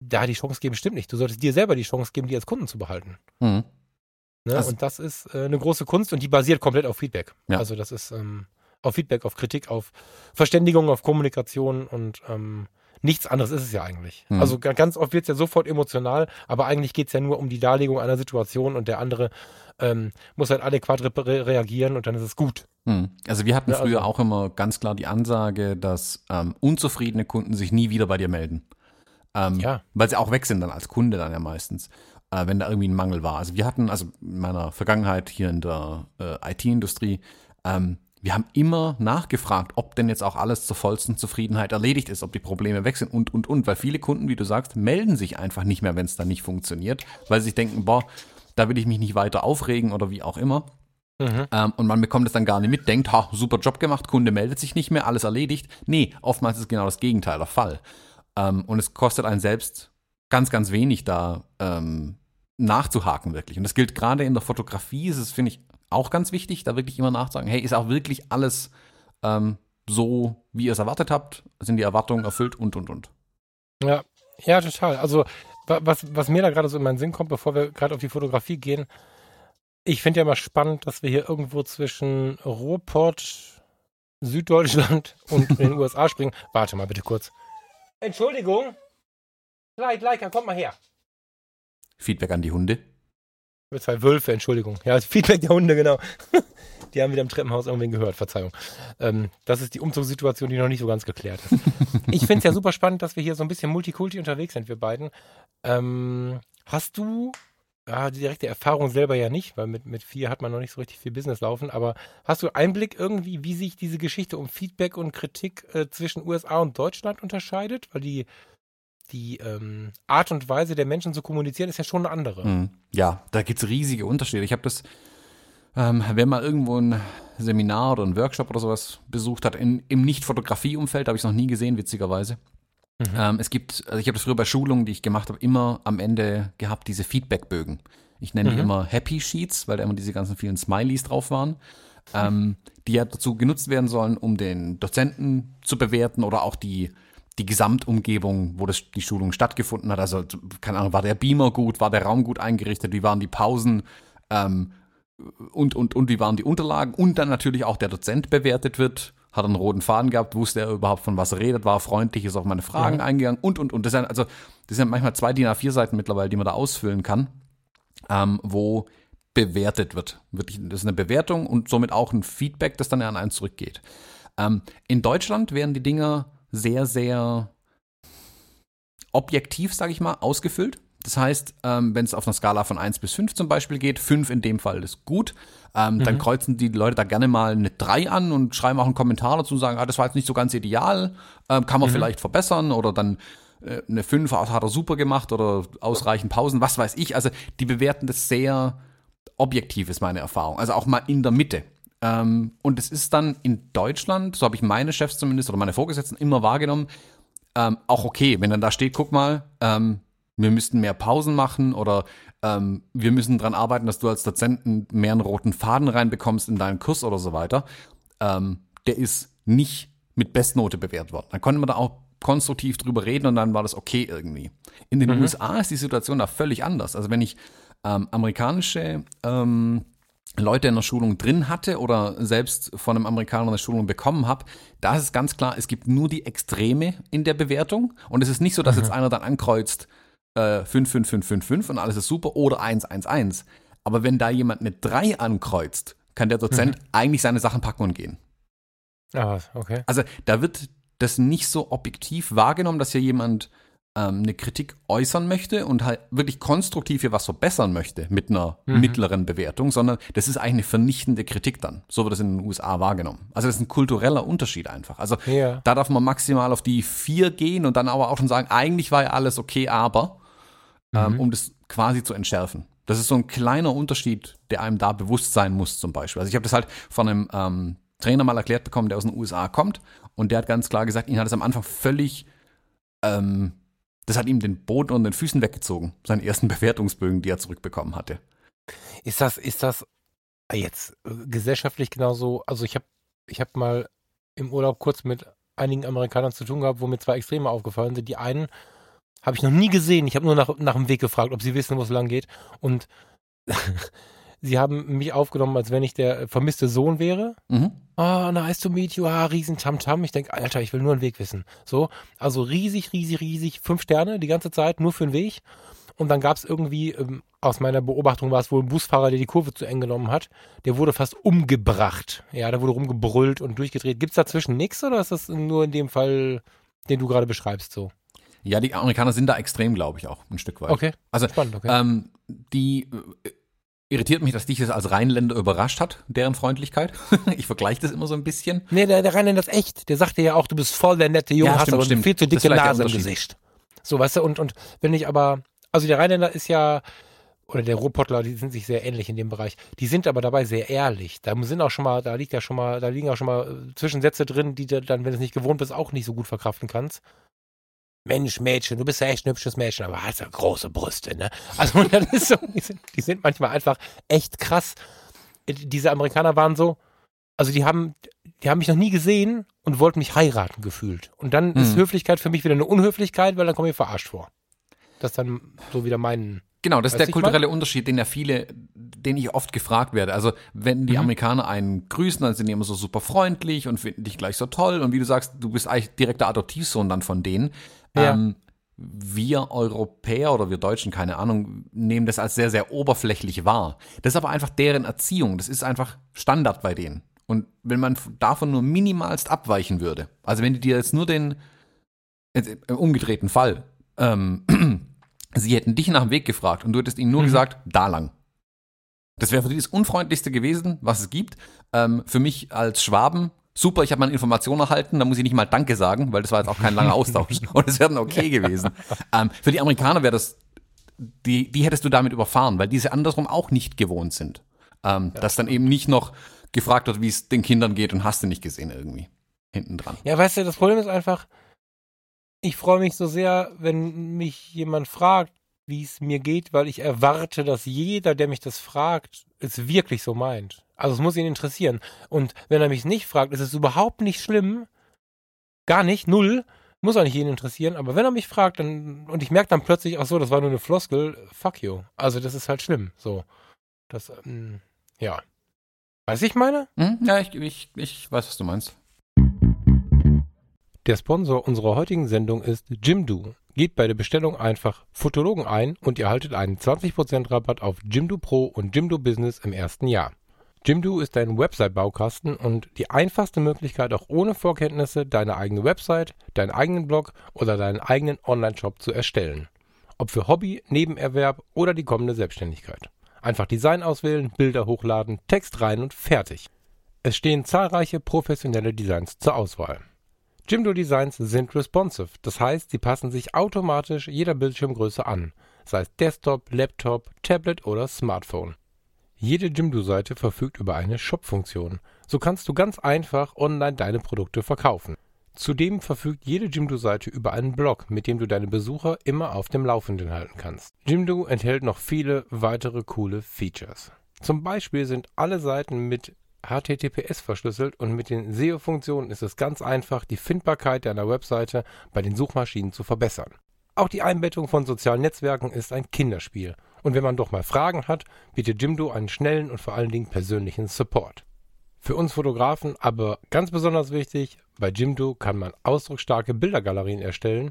da die Chance geben, stimmt nicht. Du solltest dir selber die Chance geben, die als Kunden zu behalten. Mhm. Ne? Also- und das ist äh, eine große Kunst und die basiert komplett auf Feedback. Ja. Also das ist ähm, auf Feedback, auf Kritik, auf Verständigung, auf Kommunikation und ähm, nichts anderes ist es ja eigentlich. Mhm. Also ga- ganz oft wird es ja sofort emotional, aber eigentlich geht es ja nur um die Darlegung einer Situation und der andere ähm, muss halt adäquat re re reagieren und dann ist es gut. Hm. Also wir hatten Ja, früher also- auch immer ganz klar die Ansage, dass ähm, unzufriedene Kunden sich nie wieder bei dir melden. Ähm, Ja. Weil sie auch weg sind dann als Kunde dann ja meistens, äh, wenn da irgendwie ein Mangel war. Also wir hatten, also in meiner Vergangenheit hier in der äh, IT-Industrie, ähm, wir haben immer nachgefragt, ob denn jetzt auch alles zur vollsten Zufriedenheit erledigt ist, ob die Probleme weg sind und, und, und. Weil viele Kunden, wie du sagst, melden sich einfach nicht mehr, wenn es dann nicht funktioniert, weil sie sich denken, boah, da will ich mich nicht weiter aufregen oder wie auch immer. Mhm. Ähm, und man bekommt es dann gar nicht mit, denkt, ha, super Job gemacht, Kunde meldet sich nicht mehr, alles erledigt. Nee, oftmals ist genau das Gegenteil der Fall. Ähm, und es kostet einen selbst ganz, ganz wenig da ähm, nachzuhaken wirklich. Und das gilt gerade in der Fotografie, ist es, finde ich, auch ganz wichtig, da wirklich immer nachzusagen, hey, ist auch wirklich alles ähm, so, wie ihr es erwartet habt? Sind die Erwartungen erfüllt und, und, und. Ja, ja, total. Also wa- was, was mir da gerade so in meinen Sinn kommt, bevor wir gerade auf die Fotografie gehen, ich finde ja immer spannend, dass wir hier irgendwo zwischen Ruhrpott, Süddeutschland und den USA springen. Warte mal bitte kurz. Entschuldigung. Clyde, Leica, komm mal her. Feedback an die Hunde. Zwei Wölfe, Entschuldigung. Ja, Feedback der Hunde, genau. Die haben wieder im Treppenhaus irgendwen gehört, Verzeihung. Ähm, das ist die Umzugssituation, die noch nicht so ganz geklärt ist. ich finde es ja super spannend, dass wir hier so ein bisschen Multikulti unterwegs sind, wir beiden. Ähm, hast du, ja, die direkte Erfahrung selber ja nicht, weil mit, mit vier hat man noch nicht so richtig viel Business laufen, aber hast du Einblick irgendwie, wie sich diese Geschichte um Feedback und Kritik äh, zwischen USA und Deutschland unterscheidet? Weil die, die ähm, Art und Weise der Menschen zu kommunizieren ist ja schon eine andere. Mhm. Ja, da gibt es riesige Unterschiede. Ich habe das, ähm, wer mal irgendwo ein Seminar oder ein Workshop oder sowas besucht hat, in, im Nicht-Fotografie-Umfeld, habe ich es noch nie gesehen, witzigerweise. Mhm. Ähm, es gibt, also ich habe das früher bei Schulungen, die ich gemacht habe, immer am Ende gehabt, diese Feedbackbögen. Ich nenne die Mhm. immer Happy Sheets, weil da immer diese ganzen vielen Smileys drauf waren, ähm, die ja dazu genutzt werden sollen, um den Dozenten zu bewerten oder auch die, die Gesamtumgebung, wo das, die Schulung stattgefunden hat. Also, keine Ahnung, war der Beamer gut, war der Raum gut eingerichtet, wie waren die Pausen ähm, und, und, und wie waren die Unterlagen und dann natürlich auch der Dozent bewertet wird. Hat einen roten Faden gehabt, wusste er überhaupt von was er redet, war freundlich, ist auf meine Fragen ja. eingegangen und, und, und. Das sind, also, das sind manchmal zwei DIN A4-Seiten mittlerweile, die man da ausfüllen kann, ähm, wo bewertet wird. Wirklich, das ist eine Bewertung und somit auch ein Feedback, das dann an einen zurückgeht. Ähm, in Deutschland werden die Dinger sehr, sehr objektiv, sage ich mal, ausgefüllt. Das heißt, ähm, wenn es auf einer Skala von 1 bis 5 zum Beispiel geht, 5 in dem Fall ist gut, ähm, mhm. dann kreuzen die Leute da gerne mal eine 3 an und schreiben auch einen Kommentar dazu und sagen, ah, das war jetzt nicht so ganz ideal, ähm, kann man mhm. vielleicht verbessern oder dann äh, eine 5 hat er super gemacht oder ausreichend Pausen, was weiß ich. Also die bewerten das sehr objektiv, ist meine Erfahrung. Also auch mal in der Mitte. Ähm, und es ist dann in Deutschland, so habe ich meine Chefs zumindest oder meine Vorgesetzten immer wahrgenommen, ähm, auch okay, wenn dann da steht, guck mal, ähm, wir müssten mehr Pausen machen oder ähm, wir müssen daran arbeiten, dass du als Dozenten mehr einen roten Faden reinbekommst in deinen Kurs oder so weiter. Ähm, der ist nicht mit Bestnote bewertet worden. Dann konnte man da auch konstruktiv drüber reden und dann war das okay irgendwie. In den mhm. USA ist die Situation da völlig anders. Also wenn ich ähm, amerikanische ähm, Leute in der Schulung drin hatte oder selbst von einem Amerikaner eine Schulung bekommen habe, da ist es ganz klar, es gibt nur die Extreme in der Bewertung und es ist nicht so, dass mhm. jetzt einer dann ankreuzt äh, 5, 5, 5, 5, 5 und alles ist super oder 1, 1, 1. Aber wenn da jemand eine 3 ankreuzt, kann der Dozent mhm. eigentlich seine Sachen packen und gehen. Ah, okay. Also da wird das nicht so objektiv wahrgenommen, dass hier jemand ähm, eine Kritik äußern möchte und halt wirklich konstruktiv hier was verbessern möchte mit einer mhm. mittleren Bewertung, sondern das ist eigentlich eine vernichtende Kritik dann. So wird das in den USA wahrgenommen. Also das ist ein kultureller Unterschied einfach. Also ja. da darf man maximal auf die vier gehen und dann aber auch schon sagen, eigentlich war ja alles okay, aber ähm, mhm. um das quasi zu entschärfen. Das ist so ein kleiner Unterschied, der einem da bewusst sein muss zum Beispiel. Also ich habe das halt von einem ähm, Trainer mal erklärt bekommen, der aus den USA kommt und der hat ganz klar gesagt, ihn hat es am Anfang völlig ähm, das hat ihm den Boden und den Füßen weggezogen, seinen ersten Bewertungsbögen, die er zurückbekommen hatte. Ist das, ist das jetzt äh, gesellschaftlich genauso? Also ich habe ich hab mal im Urlaub kurz mit einigen Amerikanern zu tun gehabt, wo mir zwei Extreme aufgefallen sind. Die einen habe ich noch nie gesehen. Ich habe nur nach, nach dem Weg gefragt, ob sie wissen, wo es lang geht. Und sie haben mich aufgenommen, als wenn ich der vermisste Sohn wäre. Mhm. Oh, nice to meet you, ah, riesen Tamtam. Ich denke, Alter, ich will nur einen Weg wissen. So, also riesig, riesig, riesig, fünf Sterne die ganze Zeit, nur für den Weg. Und dann gab es irgendwie, ähm, aus meiner Beobachtung war es wohl ein Busfahrer, der die Kurve zu eng genommen hat. Der wurde fast umgebracht. Ja, der wurde rumgebrüllt und durchgedreht. Gibt es dazwischen nichts oder ist das nur in dem Fall, den du gerade beschreibst, so? Ja, die Amerikaner sind da extrem, glaube ich, auch ein Stück weit. Okay. Also, Spannend, okay. Ähm, die irritiert mich, dass dich das als Rheinländer überrascht hat, deren Freundlichkeit. ich vergleiche das immer so ein bisschen. Nee, der, der Rheinländer ist echt. Der sagte ja auch, du bist voll der nette Junge, ja, hast aber stimmt. viel zu dicke Nase im Gesicht. So, weißt du, und, und wenn ich aber, also der Rheinländer ist ja, oder der Ruhrpottler, die sind sich sehr ähnlich in dem Bereich. Die sind aber dabei sehr ehrlich. Da sind auch schon mal, da liegt ja schon mal, da liegen auch schon mal äh, Zwischensätze drin, die du dann, wenn du es nicht gewohnt bist, auch nicht so gut verkraften kannst. Mensch, Mädchen, du bist ja echt ein hübsches Mädchen, aber hast ja große Brüste, ne? Also, das ist so, die sind, die sind manchmal einfach echt krass. Diese Amerikaner waren so, also die haben, die haben mich noch nie gesehen und wollten mich heiraten gefühlt. Und dann hm. ist Höflichkeit für mich wieder eine Unhöflichkeit, weil dann komme ich verarscht vor. Das ist dann so wieder mein. Genau, das ist der kulturelle mal? Unterschied, den ja viele, den ich oft gefragt werde. Also, wenn die mhm. Amerikaner einen grüßen, dann sind die immer so super freundlich und finden dich gleich so toll. Und wie du sagst, du bist eigentlich direkter Adoptivsohn dann von denen. Ja. Ähm, wir Europäer oder wir Deutschen, keine Ahnung, nehmen das als sehr, sehr oberflächlich wahr. Das ist aber einfach deren Erziehung. Das ist einfach Standard bei denen. Und wenn man davon nur minimalst abweichen würde, also wenn die dir jetzt nur den im umgedrehten Fall, ähm, sie hätten dich nach dem Weg gefragt und du hättest ihnen nur mhm. gesagt, da lang. Das wäre für die das Unfreundlichste gewesen, was es gibt. Ähm, für mich als Schwaben super, ich habe meine Information erhalten, da muss ich nicht mal Danke sagen, weil das war jetzt auch kein langer Austausch und es wäre dann okay gewesen. Ähm, für die Amerikaner wäre das, die, die hättest du damit überfahren, weil diese andersrum auch nicht gewohnt sind. Ähm, ja. Dass dann eben nicht noch gefragt wird, wie es den Kindern geht und hast du nicht gesehen irgendwie hinten dran. Ja, weißt du, das Problem ist einfach, ich freue mich so sehr, wenn mich jemand fragt, wie es mir geht, weil ich erwarte, dass jeder, der mich das fragt, es wirklich so meint. Also es muss ihn interessieren. Und wenn er mich nicht fragt, ist es überhaupt nicht schlimm, gar nicht, null, Muss auch nicht jeden interessieren, aber wenn er mich fragt, dann, und ich merke dann plötzlich, ach so, das war nur eine Floskel, fuck you. Also das ist halt schlimm. So. Das, ähm, ja. Weiß ich meine? Hm? Ja, ich, ich, ich weiß, was du meinst. Der Sponsor unserer heutigen Sendung ist Jimdo. Gebt bei der Bestellung einfach Fotologen ein und ihr erhaltet einen 20% Rabatt auf Jimdo Pro und Jimdo Business im ersten Jahr. Jimdo ist ein Website-Baukasten und die einfachste Möglichkeit, auch ohne Vorkenntnisse deine eigene Website, deinen eigenen Blog oder deinen eigenen Online-Shop zu erstellen. Ob für Hobby, Nebenerwerb oder die kommende Selbstständigkeit. Einfach Design auswählen, Bilder hochladen, Text rein und fertig. Es stehen zahlreiche professionelle Designs zur Auswahl. Jimdo Designs sind responsive, das heißt, sie passen sich automatisch jeder Bildschirmgröße an, sei es Desktop, Laptop, Tablet oder Smartphone. Jede Jimdo-Seite verfügt über eine Shop-Funktion. So kannst du ganz einfach online deine Produkte verkaufen. Zudem verfügt jede Jimdo-Seite über einen Blog, mit dem du deine Besucher immer auf dem Laufenden halten kannst. Jimdo enthält noch viele weitere coole Features. Zum Beispiel sind alle Seiten mit HTTPS verschlüsselt und mit den SEO-Funktionen ist es ganz einfach, die Findbarkeit deiner Webseite bei den Suchmaschinen zu verbessern. Auch die Einbettung von sozialen Netzwerken ist ein Kinderspiel. Und wenn man doch mal Fragen hat, bietet Jimdo einen schnellen und vor allen Dingen persönlichen Support. Für uns Fotografen aber ganz besonders wichtig, bei Jimdo kann man ausdrucksstarke Bildergalerien erstellen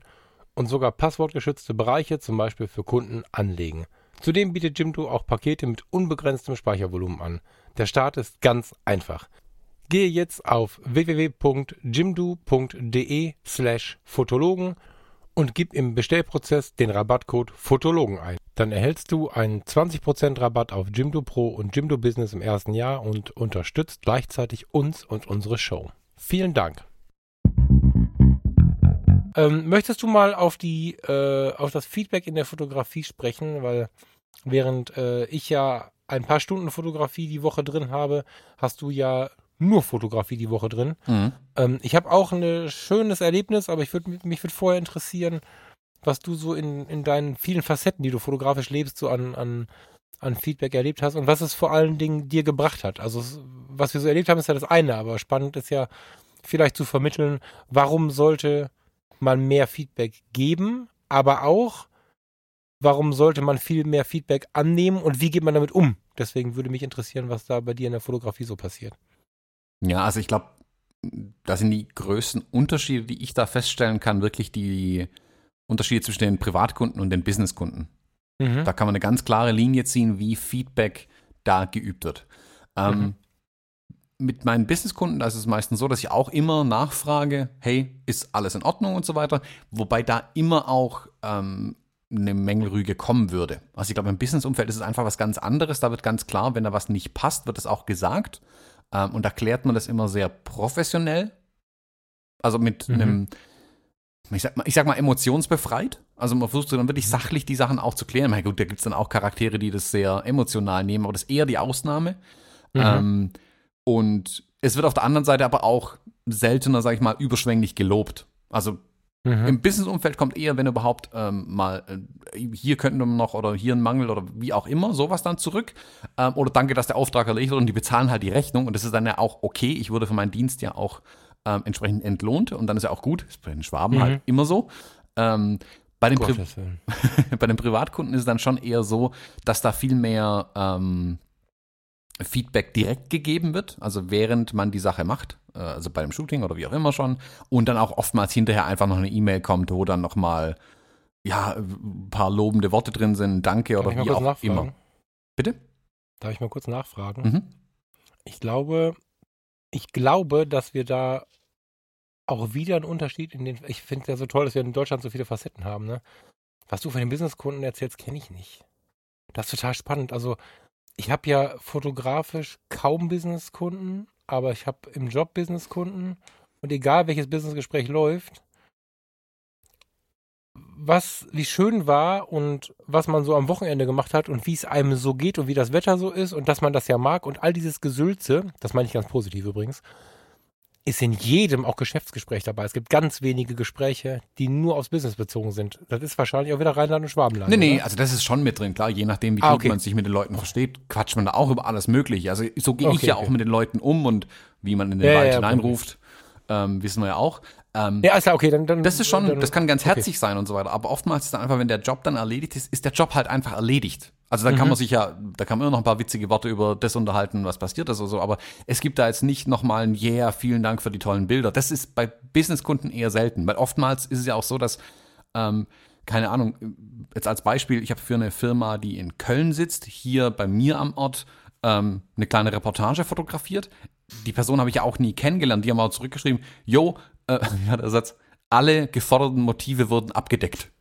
und sogar passwortgeschützte Bereiche zum Beispiel für Kunden anlegen. Zudem bietet Jimdo auch Pakete mit unbegrenztem Speichervolumen an. Der Start ist ganz einfach. Gehe jetzt auf www.jimdo.de slash Fotologen und gib im Bestellprozess den Rabattcode Fotologen ein. Dann erhältst du einen 20% Rabatt auf Jimdo Pro und Jimdo Business im ersten Jahr und unterstützt gleichzeitig uns und unsere Show. Vielen Dank. Ähm, möchtest du mal auf die äh, auf das Feedback in der Fotografie sprechen, weil während äh, ich ja ein paar Stunden Fotografie die Woche drin habe, hast du ja nur Fotografie die Woche drin. Mhm. Ähm, ich habe auch ein schönes Erlebnis, aber ich würde mich würde vorher interessieren, was du so in, in deinen vielen Facetten, die du fotografisch lebst, so an, an, an Feedback erlebt hast und was es vor allen Dingen dir gebracht hat. Also was wir so erlebt haben, ist ja das eine, aber spannend ist ja vielleicht zu vermitteln, warum sollte man mehr Feedback geben, aber auch, warum sollte man viel mehr Feedback annehmen und wie geht man damit um? Deswegen würde mich interessieren, was da bei dir in der Fotografie so passiert. Ja, also ich glaube, da sind die größten Unterschiede, die ich da feststellen kann, wirklich die Unterschiede zwischen den Privatkunden und den Businesskunden. Mhm. Da kann man eine ganz klare Linie ziehen, wie Feedback da geübt wird. Ähm, mhm. Mit meinen Businesskunden, da ist es meistens so, dass ich auch immer nachfrage, hey, ist alles in Ordnung und so weiter, wobei da immer auch ähm, eine Mängelrüge kommen würde. Also ich glaube, im Businessumfeld ist es einfach was ganz anderes. Da wird ganz klar, wenn da was nicht passt, wird es auch gesagt. Ähm, und erklärt man das immer sehr professionell. Also mit mhm. einem, ich sag, mal, ich sag mal, emotionsbefreit. Also man versucht dann wirklich sachlich die Sachen auch zu klären. Na gut, da gibt es dann auch Charaktere, die das sehr emotional nehmen, aber das ist eher die Ausnahme. Mhm. Ähm, und es wird auf der anderen Seite aber auch seltener, sag ich mal, überschwänglich gelobt. Also Mhm. Im Businessumfeld kommt eher, wenn überhaupt ähm, mal, äh, hier könnten wir noch oder hier ein Mangel oder wie auch immer, sowas dann zurück. Ähm, oder danke, dass der Auftrag erledigt wird und die bezahlen halt die Rechnung und das ist dann ja auch okay. Ich wurde für meinen Dienst ja auch ähm, entsprechend entlohnt und dann ist ja auch gut. Ist bei den Schwaben mhm. halt immer so. Ähm, bei, den bei den Privatkunden ist es dann schon eher so, dass da viel mehr ähm, Feedback direkt gegeben wird, also während man die Sache macht, äh, also bei dem Shooting oder wie auch immer schon, und dann auch oftmals hinterher einfach noch eine E-Mail kommt, wo dann nochmal ja, ein paar lobende Worte drin sind, danke oder wie auch nachfragen? immer. Bitte? Darf ich mal kurz nachfragen? Mhm. Ich glaube, ich glaube, dass wir da auch wieder einen Unterschied in den, ich finde es ja so toll, dass wir in Deutschland so viele Facetten haben, ne? Was du von den Businesskunden erzählst, kenne ich nicht. Das ist total spannend. Also ich habe ja fotografisch kaum Businesskunden, aber ich habe im Job Businesskunden. Und egal welches Businessgespräch läuft, was wie schön war und was man so am Wochenende gemacht hat und wie es einem so geht und wie das Wetter so ist und dass man das ja mag und all dieses Gesülze, das meine ich ganz positiv übrigens, ist in jedem auch Geschäftsgespräch dabei. Es gibt ganz wenige Gespräche, die nur aufs Business bezogen sind. Das ist wahrscheinlich auch wieder Rheinland und Schwabenland. Nee, nee, oder? also das ist schon mit drin, klar. Je nachdem, wie ah, okay. man sich mit den Leuten versteht, quatscht man da auch über alles Mögliche. Also so gehe okay, ich ja okay. auch mit den Leuten um und wie man in den ja, Wald ja, hineinruft. ähm, wissen wir ja auch. Ähm, Ja, ist ja okay, dann, dann das ist schon, dann, das kann ganz herzig sein und so weiter. Aber oftmals ist dann einfach, wenn der Job dann erledigt ist, ist der Job halt einfach erledigt. Also da kann man sich ja, da kann man immer noch ein paar witzige Worte über das unterhalten, was passiert ist oder so. Aber es gibt da jetzt nicht nochmal ein Yeah, vielen Dank für die tollen Bilder. Das ist bei Businesskunden eher selten, weil oftmals ist es ja auch so, dass ähm, keine Ahnung, jetzt als Beispiel, ich habe für eine Firma, die in Köln sitzt, hier bei mir am Ort ähm, eine kleine Reportage fotografiert. Die Person habe ich ja auch nie kennengelernt. Die haben auch zurückgeschrieben, yo, äh, ja, der Satz, alle geforderten Motive wurden abgedeckt.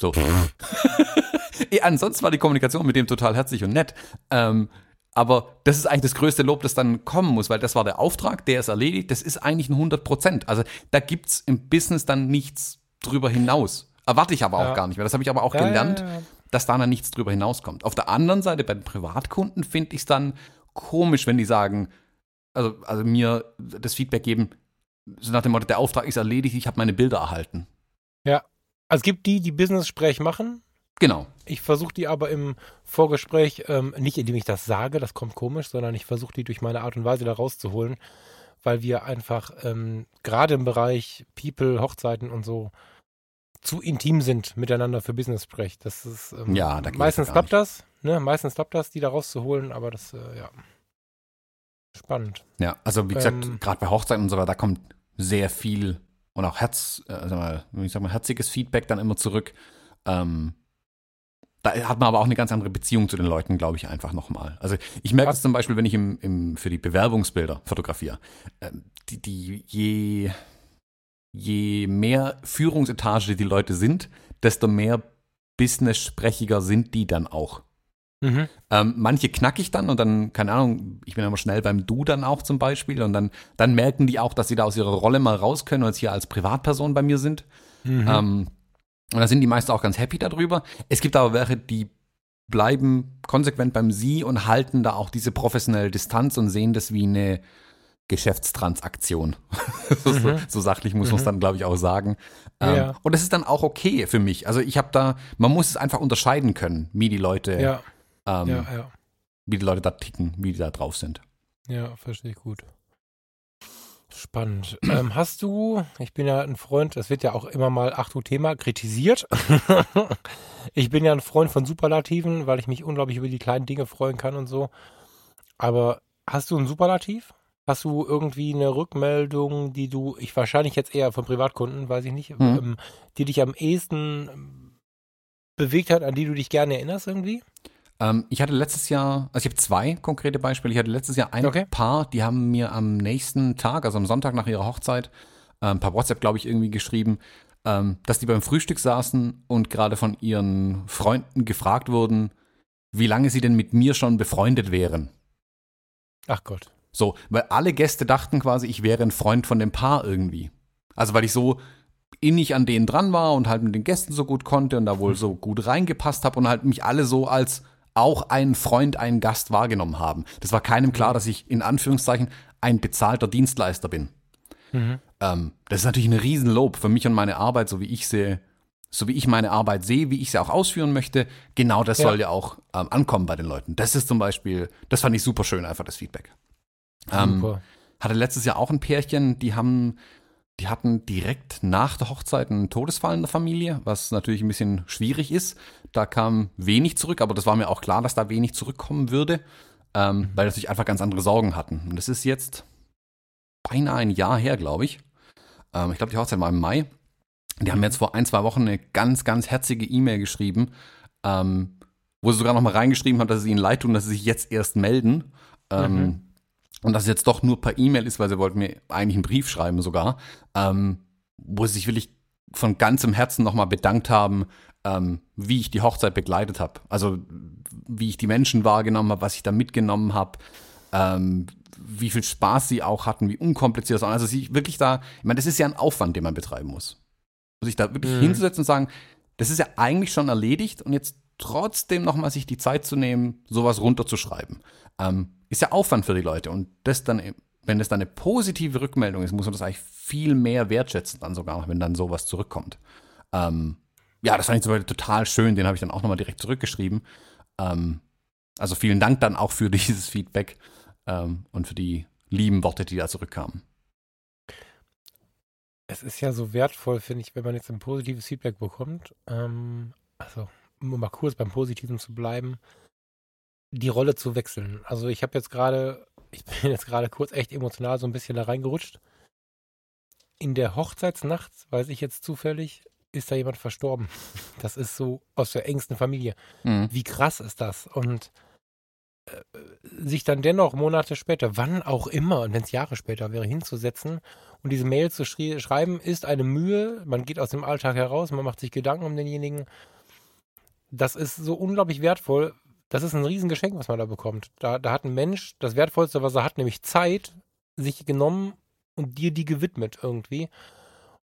So. ja, ansonsten war die Kommunikation mit dem total herzlich und nett. Ähm, aber das ist eigentlich das größte Lob, das dann kommen muss, weil das war der Auftrag, der ist erledigt, das ist eigentlich ein 100 Prozent. Also da gibt's im Business dann nichts drüber hinaus. Erwarte ich aber auch Ja. gar nicht mehr. Das habe ich aber auch Ja, gelernt, ja, ja. dass da dann nichts drüber hinauskommt. Auf der anderen Seite, bei den Privatkunden finde ich es dann komisch, wenn die sagen, also, also mir das Feedback geben, so nach dem Motto, der Auftrag ist erledigt, ich habe meine Bilder erhalten. Also es gibt die, die Business-Sprech machen. Genau. Ich versuche die aber im Vorgespräch, ähm, nicht indem ich das sage, das kommt komisch, sondern ich versuche die durch meine Art und Weise da rauszuholen, weil wir einfach ähm, gerade im Bereich People, Hochzeiten und so zu intim sind miteinander für Business-Sprech. Das ist ähm, Ja, da meistens ja klappt das, ne? Meistens klappt das, die da rauszuholen, aber das, äh, ja. Spannend. Ja, also wie gesagt, Ähm, gerade bei Hochzeiten und so weiter, da kommt sehr viel und auch Herz, äh, sag mal, ich sag mal, herziges Feedback dann immer zurück. Ähm, da hat man aber auch eine ganz andere Beziehung zu den Leuten, glaube ich, einfach nochmal. Also ich merke es zum Beispiel, wenn ich im, im, für die Bewerbungsbilder fotografiere. Ähm, die, die, je, je mehr Führungsetage die Leute sind, desto mehr business-sprechiger sind die dann auch. Mhm. Ähm, manche knack ich dann und dann, keine Ahnung, ich bin immer schnell beim Du dann auch zum Beispiel und dann, dann merken die auch, dass sie da aus ihrer Rolle mal raus können und jetzt hier als Privatperson bei mir sind. Mhm. Ähm, und da sind die meisten auch ganz happy darüber. Es gibt aber welche, die bleiben konsequent beim Sie und halten da auch diese professionelle Distanz und sehen das wie eine Geschäftstransaktion. so, Mhm. so sachlich muss man es Mhm. dann, glaube ich, auch sagen. Ähm, Ja. Und das ist dann auch okay für mich. Also ich habe da, man muss es einfach unterscheiden können, wie die Leute ja, ähm, ja. wie die Leute da ticken, wie die da drauf sind. Ja, verstehe ich gut. Spannend. Ähm, hast du, ich bin ja ein Freund, es wird ja auch immer mal, ach du Thema, kritisiert. ich bin ja ein Freund von Superlativen, weil ich mich unglaublich über die kleinen Dinge freuen kann und so. Aber hast du ein Superlativ? Hast du irgendwie eine Rückmeldung, die du, ich wahrscheinlich jetzt eher von Privatkunden, weiß ich nicht, Mhm. ähm, die dich am ehesten ähm, bewegt hat, an die du dich gerne erinnerst irgendwie? Ähm, ich hatte letztes Jahr, also ich habe zwei konkrete Beispiele. Ich hatte letztes Jahr ein Okay. Paar, die haben mir am nächsten Tag, also am Sonntag nach ihrer Hochzeit, ähm, per WhatsApp, glaube ich, irgendwie geschrieben, ähm, dass die beim Frühstück saßen und gerade von ihren Freunden gefragt wurden, wie lange sie denn mit mir schon befreundet wären. Ach Gott. So, weil alle Gäste dachten quasi, ich wäre ein Freund von dem Paar irgendwie. Also weil ich so innig an denen dran war und halt mit den Gästen so gut konnte und da wohl so gut reingepasst habe und halt mich alle so als auch ein Freund, ein Gast wahrgenommen haben. Das war keinem klar, dass ich in Anführungszeichen ein bezahlter Dienstleister bin. Mhm. Ähm, das ist natürlich ein Riesenlob für mich und meine Arbeit, so wie ich sie, so wie ich meine Arbeit sehe, wie ich sie auch ausführen möchte. Genau das Ja. soll ja auch ähm, ankommen bei den Leuten. Das ist zum Beispiel, das fand ich super schön, einfach das Feedback. Ähm, Super. hatte letztes Jahr auch ein Pärchen, die haben, die hatten direkt nach der Hochzeit einen Todesfall in der Familie, was natürlich ein bisschen schwierig ist. Da kam wenig zurück, aber das war mir auch klar, dass da wenig zurückkommen würde, ähm, weil natürlich einfach ganz andere Sorgen hatten. Und das ist jetzt beinahe ein Jahr her, glaube ich. Ähm, ich glaube, die Hochzeit war im Mai. Die haben mir jetzt vor ein, zwei Wochen eine ganz, ganz herzige E-Mail geschrieben, ähm, wo sie sogar noch mal reingeschrieben haben, dass es ihnen leid tun, dass sie sich jetzt erst melden. Ähm, Mhm. Und dass es jetzt doch nur per E-Mail ist, weil sie wollten mir eigentlich einen Brief schreiben sogar, ähm, wo sie sich wirklich von ganzem Herzen nochmal bedankt haben, ähm, wie ich die Hochzeit begleitet habe. Also wie ich die Menschen wahrgenommen habe, was ich da mitgenommen habe, ähm, wie viel Spaß sie auch hatten, wie unkompliziert es war. Also sie wirklich da, ich meine, das ist ja ein Aufwand, den man betreiben muss. Und sich da wirklich Mhm. hinzusetzen und sagen, das ist ja eigentlich schon erledigt und jetzt trotzdem nochmal sich die Zeit zu nehmen, sowas runterzuschreiben. Ähm, ist ja Aufwand für die Leute und das dann, wenn das dann eine positive Rückmeldung ist, muss man das eigentlich viel mehr wertschätzen, dann sogar, wenn dann sowas zurückkommt. Ähm, ja, das fand ich total schön, den habe ich dann auch nochmal direkt zurückgeschrieben. Ähm, also vielen Dank dann auch für dieses Feedback ähm, und für die lieben Worte, die da zurückkamen. es ist ja so wertvoll, finde ich, wenn man jetzt ein positives Feedback bekommt. Ähm, also, um mal kurz beim Positiven zu bleiben, die Rolle zu wechseln. Also ich habe jetzt gerade, ich bin jetzt gerade kurz echt emotional so ein bisschen da reingerutscht. In der Hochzeitsnacht, weiß ich jetzt zufällig, ist da jemand verstorben. Das ist so aus der engsten Familie. Mhm. Wie krass ist das? Und äh, sich dann dennoch Monate später, wann auch immer, und wenn es Jahre später wäre, hinzusetzen und diese Mail zu schrie- schreiben, ist eine Mühe. Man geht aus dem Alltag heraus, man macht sich Gedanken um denjenigen. Das ist so unglaublich wertvoll. Das ist ein Riesengeschenk, was man da bekommt. Da, da hat ein Mensch das Wertvollste, was er hat, nämlich Zeit, sich genommen und dir die gewidmet irgendwie.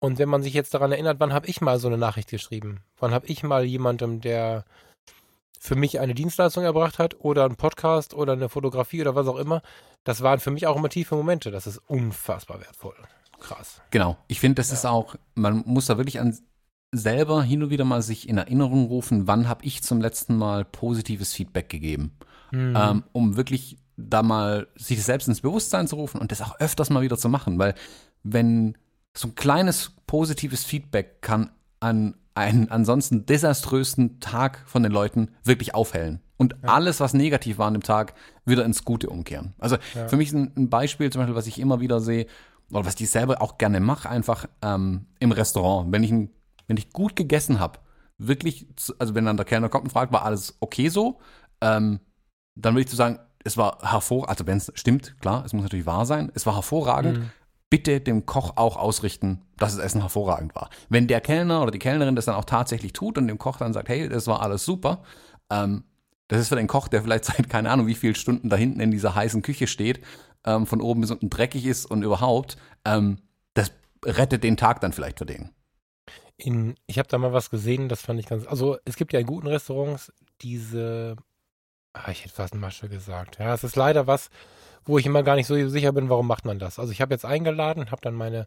Und wenn man sich jetzt daran erinnert, wann habe ich mal so eine Nachricht geschrieben? Wann habe ich mal jemandem, der für mich eine Dienstleistung erbracht hat oder einen Podcast oder eine Fotografie oder was auch immer, das waren für mich auch immer tiefe Momente. Das ist unfassbar wertvoll. Krass. Genau. Ich finde, das ist auch, man muss da wirklich an selber hin und wieder mal sich in Erinnerung rufen, wann habe ich zum letzten Mal positives Feedback gegeben, Mhm. ähm, um wirklich da mal sich selbst ins Bewusstsein zu rufen und das auch öfters mal wieder zu machen, weil wenn so ein kleines positives Feedback kann an einen ansonsten desaströsen Tag von den Leuten wirklich aufhellen und alles, was negativ war an dem Tag, wieder ins Gute umkehren. Also Ja. für mich ist ein, ein Beispiel zum Beispiel, was ich immer wieder sehe, oder was ich selber auch gerne mache, einfach ähm, im Restaurant. Wenn ich, ein, wenn ich gut gegessen habe, wirklich, zu- also wenn dann der Kellner kommt und fragt, war alles okay so, ähm, dann würde ich zu sagen, es war hervorragend, also wenn es stimmt, klar, es muss natürlich wahr sein, es war hervorragend. Mhm. Bitte dem Koch auch ausrichten, dass das Essen hervorragend war. Wenn der Kellner oder die Kellnerin das dann auch tatsächlich tut und dem Koch dann sagt, hey, das war alles super, ähm, das ist für den Koch, der vielleicht seit keine Ahnung wie vielen Stunden da hinten in dieser heißen Küche steht, ähm, von oben bis unten dreckig ist und überhaupt, ähm, das rettet den Tag dann vielleicht für den. In, ich habe da mal was gesehen, das fand ich ganz. Also es gibt ja in guten Restaurants diese. Ah, ich hätte fast Masche gesagt. Ja, es ist leider was, wo ich immer gar nicht so sicher bin, warum macht man das. Also ich habe jetzt eingeladen, habe dann meine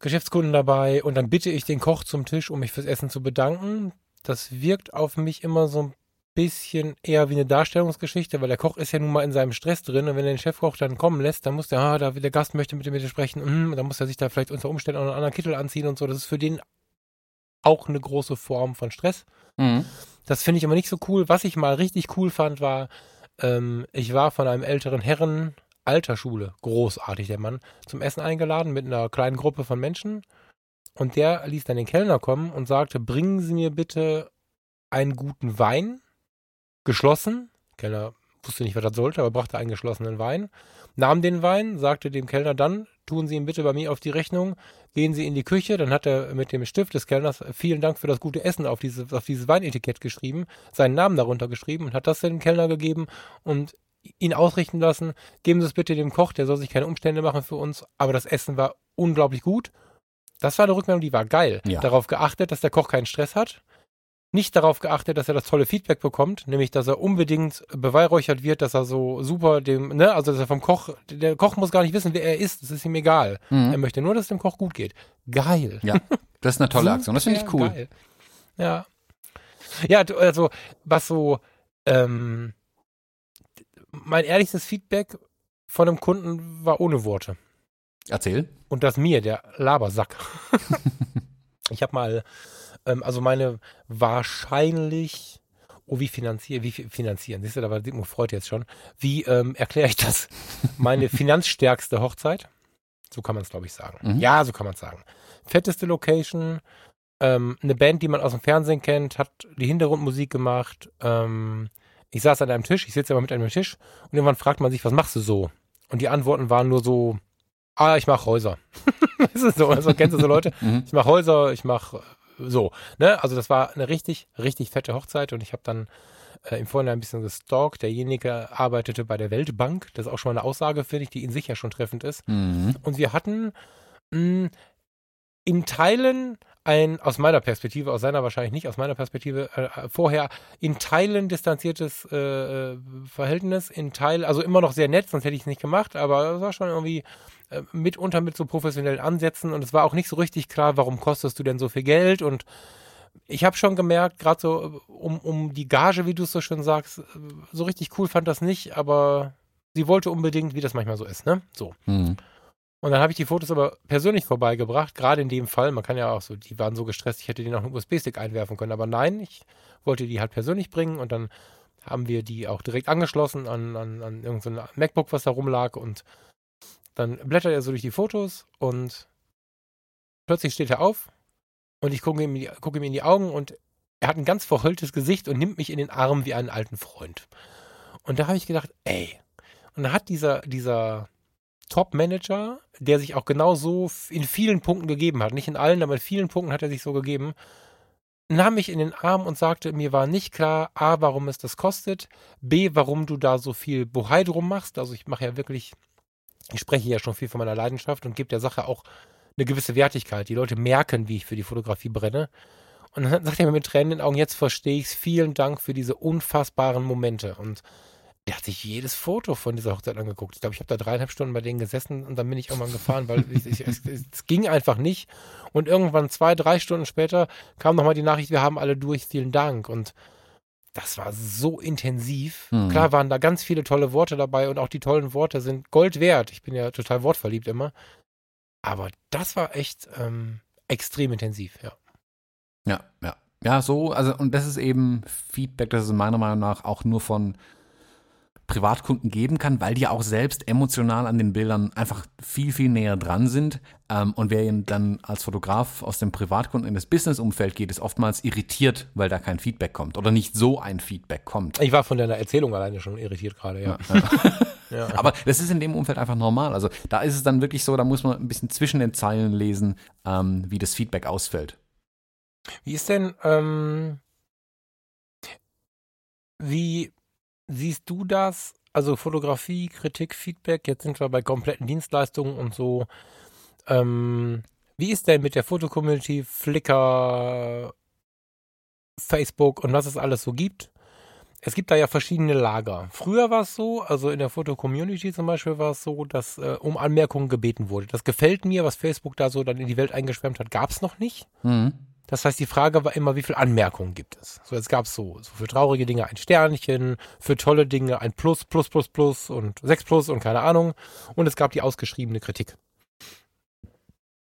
Geschäftskunden dabei und dann bitte ich den Koch zum Tisch, um mich fürs Essen zu bedanken. Das wirkt auf mich immer so ein bisschen eher wie eine Darstellungsgeschichte, weil der Koch ist ja nun mal in seinem Stress drin und wenn er den Chefkoch dann kommen lässt, dann muss der, ah, da, der Gast möchte mit mir sprechen, hm, dann muss er sich da vielleicht unter Umständen auch einen anderen Kittel anziehen und so. Das ist für den auch eine große Form von Stress. Mhm. Das finde ich immer nicht so cool. Was ich mal richtig cool fand, war, ähm, ich war von einem älteren Herren Altersschule, großartig der Mann, zum Essen eingeladen mit einer kleinen Gruppe von Menschen. Und der ließ dann den Kellner kommen und sagte, bringen Sie mir bitte einen guten Wein, geschlossen. Kellner wusste nicht, was das sollte, aber brachte einen geschlossenen Wein, nahm den Wein, sagte dem Kellner dann, tun Sie ihn bitte bei mir auf die Rechnung, gehen Sie in die Küche, dann hat er mit dem Stift des Kellners vielen Dank für das gute Essen auf, diese, auf dieses Weinetikett geschrieben, seinen Namen darunter geschrieben und hat das dem Kellner gegeben und ihn ausrichten lassen, geben Sie es bitte dem Koch, der soll sich keine Umstände machen für uns, aber das Essen war unglaublich gut. Das war eine Rückmeldung, die war geil. Ja. Darauf geachtet, dass der Koch keinen Stress hat. Nicht darauf geachtet, dass er das tolle Feedback bekommt, nämlich dass er unbedingt beweihräuchert wird, dass er so super dem, ne, also dass er vom Koch, der Koch muss gar nicht wissen, wer er ist, das ist ihm egal. Er Mhm. möchte nur, dass es dem Koch gut geht. Geil. Ja, das ist eine tolle Aktion. Das finde ich cool. geil. Ja. Ja, also, was so, ähm, mein ehrlichstes Feedback von einem Kunden war ohne Worte. Erzähl. Und das mir, der Labersack. ich habe mal, ähm, also meine wahrscheinlich, oh, wie finanzieren, wie fi- finanzieren? Siehst du, da war Sigmund Freud jetzt schon. Wie ähm, erkläre ich das? Meine finanzstärkste Hochzeit. So kann man es, glaube ich, sagen. Mhm. Ja, so kann man es sagen. Fetteste Location, ähm, eine Band, die man aus dem Fernsehen kennt, hat die Hintergrundmusik gemacht. Ähm, ich saß an einem Tisch, ich sitze immer mit einem Tisch und irgendwann fragt man sich, was machst du so? Und die Antworten waren nur so, ah, ich mache Häuser. das ist so, also kennst du so Leute? Mhm. Ich mache Häuser, ich mache so. Ne? Also das war eine richtig, richtig fette Hochzeit und ich habe dann äh, im Vorhinein ein bisschen gestalkt. Derjenige arbeitete bei der Weltbank. Das ist auch schon mal eine Aussage, finde ich, die in sich ja schon treffend ist. Mhm. Und wir hatten mh, in Teilen ein, aus meiner Perspektive, aus seiner wahrscheinlich nicht, aus meiner Perspektive äh, vorher in Teilen distanziertes äh, äh, Verhältnis, in Teil, also immer noch sehr nett, sonst hätte ich es nicht gemacht, aber es war schon irgendwie äh, mitunter mit so professionellen Ansätzen und es war auch nicht so richtig klar, warum kostest du denn so viel Geld und ich habe schon gemerkt, gerade so äh, um, um die Gage, wie du es so schön sagst, äh, so richtig cool fand das nicht, aber sie wollte unbedingt, wie das manchmal so ist, ne? So. Mhm. Und dann habe ich die Fotos aber persönlich vorbeigebracht, gerade in dem Fall. Man kann ja auch so, die waren so gestresst, ich hätte denen auch einen USB-Stick einwerfen können. Aber nein, ich wollte die halt persönlich bringen und dann haben wir die auch direkt angeschlossen an, an, an irgendein so MacBook, was da rumlag. Und dann blättert er so durch die Fotos und plötzlich steht er auf und ich gucke ihm, guck ihm in die Augen und er hat ein ganz verheultes Gesicht und nimmt mich in den Arm wie einen alten Freund. Und da habe ich gedacht, ey. Und dann hat dieser, dieser Top-Manager, der sich auch genau so in vielen Punkten gegeben hat, nicht in allen, aber in vielen Punkten hat er sich so gegeben, nahm mich in den Arm und sagte, mir war nicht klar, A, warum es das kostet, B, warum du da so viel Bohai drum machst. Also ich mache ja wirklich, ich spreche ja schon viel von meiner Leidenschaft und gebe der Sache auch eine gewisse Wertigkeit. Die Leute merken, wie ich für die Fotografie brenne. Und dann sagt er mir mit Tränen in den Augen, jetzt verstehe ich es, vielen Dank für diese unfassbaren Momente. Und der hat sich jedes Foto von dieser Hochzeit angeguckt. Ich glaube, ich habe da dreieinhalb Stunden bei denen gesessen und dann bin ich irgendwann gefahren, weil ich, ich, es, es, ging einfach nicht. Und irgendwann zwei, drei Stunden später kam nochmal die Nachricht, wir haben alle durch, vielen Dank. Und das war so intensiv. Mhm. Klar waren da ganz viele tolle Worte dabei und auch die tollen Worte sind Gold wert. Ich bin ja total wortverliebt immer. Aber das war echt ähm, extrem intensiv, ja. Ja, ja. Ja, so, also, und das ist eben Feedback, das es meiner Meinung nach auch nur von Privatkunden geben kann, weil die auch selbst emotional an den Bildern einfach viel, viel näher dran sind. Ähm, und wer dann als Fotograf aus dem Privatkunden in das Businessumfeld geht, ist oftmals irritiert, weil da kein Feedback kommt oder nicht so ein Feedback kommt. Ich war von deiner Erzählung alleine schon irritiert gerade, ja. ja, ja. Aber das ist in dem Umfeld einfach normal. Also da ist es dann wirklich so, da muss man ein bisschen zwischen den Zeilen lesen, ähm, wie das Feedback ausfällt. Wie ist denn, ähm, wie siehst du das? Also Fotografie, Kritik, Feedback, jetzt sind wir bei kompletten Dienstleistungen und so. Ähm, wie ist denn mit der Fotocommunity, Flickr, Facebook und was es alles so gibt? Es gibt da ja verschiedene Lager. Früher war es so, also in der Fotocommunity zum Beispiel war es so, dass äh, um Anmerkungen gebeten wurde. Das gefällt mir, was Facebook da so dann in die Welt eingeschwemmt hat, gab es noch nicht. Mhm. Das heißt, die Frage war immer, wie viele Anmerkungen gibt es? So, jetzt gab es so, so für traurige Dinge ein Sternchen, für tolle Dinge ein Plus, Plus, Plus, Plus und 6 Plus und keine Ahnung. Und es gab die ausgeschriebene Kritik.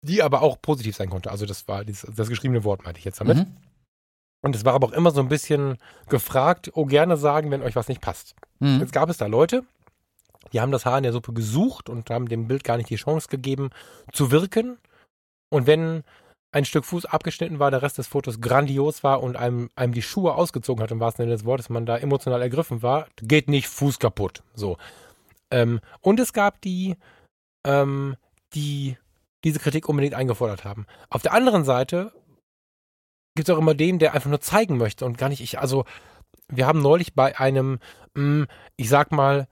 Die aber auch positiv sein konnte. Also das war das, das geschriebene Wort, meinte ich jetzt damit. Mhm. Und es war aber auch immer so ein bisschen gefragt, oh gerne sagen, wenn euch was nicht passt. Mhm. Jetzt gab es da Leute, die haben das Haar in der Suppe gesucht und haben dem Bild gar nicht die Chance gegeben zu wirken. Und wenn ein Stück Fuß abgeschnitten war, der Rest des Fotos grandios war und einem, einem die Schuhe ausgezogen hat, im wahrsten Sinne des Wortes, man da emotional ergriffen war, geht nicht Fuß kaputt. So. Ähm, und es gab die, ähm, die diese Kritik unbedingt eingefordert haben. Auf der anderen Seite gibt es auch immer den, der einfach nur zeigen möchte und gar nicht ich. Also, wir haben neulich bei einem, mh, mm, ich sag mal,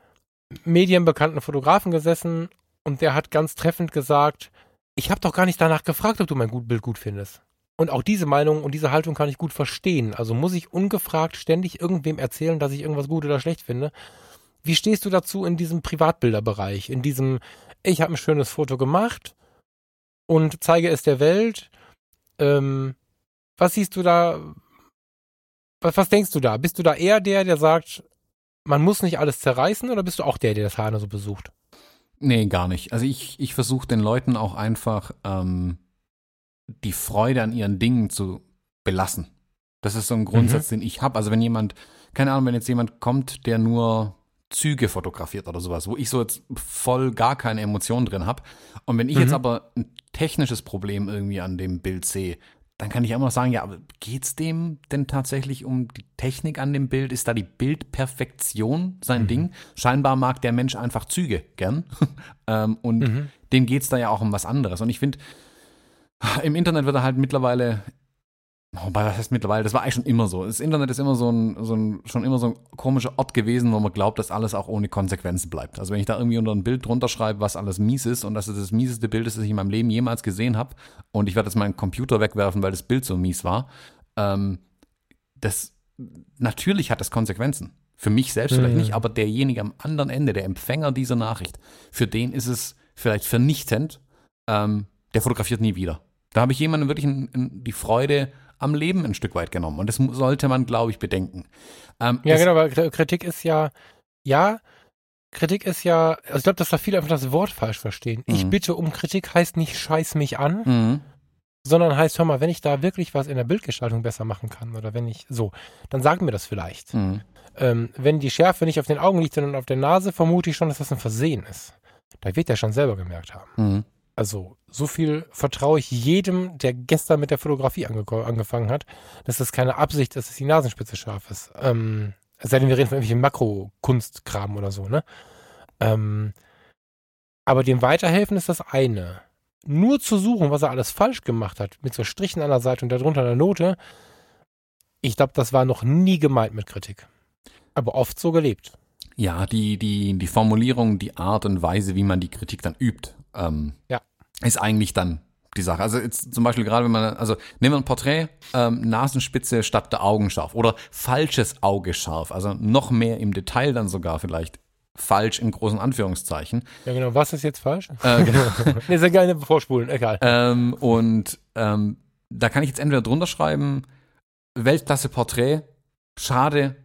medienbekannten Fotografen gesessen und der hat ganz treffend gesagt, ich habe doch gar nicht danach gefragt, ob du mein Bild gut findest. Und auch diese Meinung und diese Haltung kann ich gut verstehen. Also muss ich ungefragt ständig irgendwem erzählen, dass ich irgendwas gut oder schlecht finde. Wie stehst du dazu in diesem Privatbilderbereich? In diesem, ich habe ein schönes Foto gemacht und zeige es der Welt. Ähm, was siehst du da? Was, was denkst du da? Bist du da eher der, der sagt, man muss nicht alles zerreißen oder bist du auch der, der das Hane so besucht? Nee, gar nicht. Also ich, ich versuche den Leuten auch einfach ähm, die Freude an ihren Dingen zu belassen. Das ist so ein Grundsatz, mhm. den ich habe. Also wenn jemand, keine Ahnung, wenn jetzt jemand kommt, der nur Züge fotografiert oder sowas, wo ich so jetzt voll gar keine Emotionen drin habe. Und wenn ich mhm. jetzt aber ein technisches Problem irgendwie an dem Bild sehe, dann kann ich immer noch sagen, ja, aber geht's dem denn tatsächlich um die Technik an dem Bild? Ist da die Bildperfektion sein mhm. Ding? Scheinbar mag der Mensch einfach Züge gern. ähm, und mhm. dem geht's da ja auch um was anderes. Und ich finde, im Internet wird er halt mittlerweile Wobei, was heißt mittlerweile? Das war eigentlich schon immer so. Das Internet ist immer so ein, so ein, schon immer so ein komischer Ort gewesen, wo man glaubt, dass alles auch ohne Konsequenzen bleibt. Also wenn ich da irgendwie unter ein Bild drunter schreibe, was alles mies ist und dass es das mieseste Bild ist, das ich in meinem Leben jemals gesehen habe und ich werde jetzt meinen Computer wegwerfen, weil das Bild so mies war, ähm, das, natürlich hat das Konsequenzen. Für mich selbst vielleicht nicht, aber derjenige am anderen Ende, der Empfänger dieser Nachricht, für den ist es vielleicht vernichtend, ähm, der fotografiert nie wieder. Da habe ich jemandem wirklich in, in die Freude am Leben ein Stück weit genommen. Und das sollte man, glaube ich, bedenken. Ähm, ja, genau, weil Kritik ist ja, ja, Kritik ist ja, also ich glaube, dass da viele einfach das Wort falsch verstehen. Ich Mhm. bitte um Kritik heißt nicht scheiß mich an, Mhm. sondern heißt, hör mal, wenn ich da wirklich was in der Bildgestaltung besser machen kann oder wenn ich so, dann sag mir das vielleicht. Mhm. Ähm, wenn die Schärfe nicht auf den Augen liegt, sondern auf der Nase, vermute ich schon, dass das ein Versehen ist. Da wird er schon selber gemerkt haben. Also so viel vertraue ich jedem, der gestern mit der Fotografie ange angefangen hat, dass das keine Absicht ist, dass die Nasenspitze scharf ist. Ähm, es sei denn, wir reden von irgendwelchen Makro-Kunstkram oder so, ne? Ähm, aber dem weiterhelfen ist das eine. Nur zu suchen, was er alles falsch gemacht hat, mit so Strichen an der Seite und darunter einer Note, ich glaube, das war noch nie gemeint mit Kritik. Aber oft so gelebt. Ja, die, die, die Formulierung, die Art und Weise, wie man die Kritik dann übt, ähm, Ja. Ist eigentlich dann die Sache. Also jetzt zum Beispiel gerade, wenn man, also nehmen wir ein Porträt, ähm, Nasenspitze statt der Augen scharf oder falsches Auge scharf, also noch mehr im Detail dann sogar vielleicht falsch in großen Anführungszeichen. Ja, genau. Was ist jetzt falsch? Äh, genau. nee, sehr gerne vorspulen, egal. ähm, und ähm, da kann ich jetzt entweder drunter schreiben, Weltklasse Porträt, schade,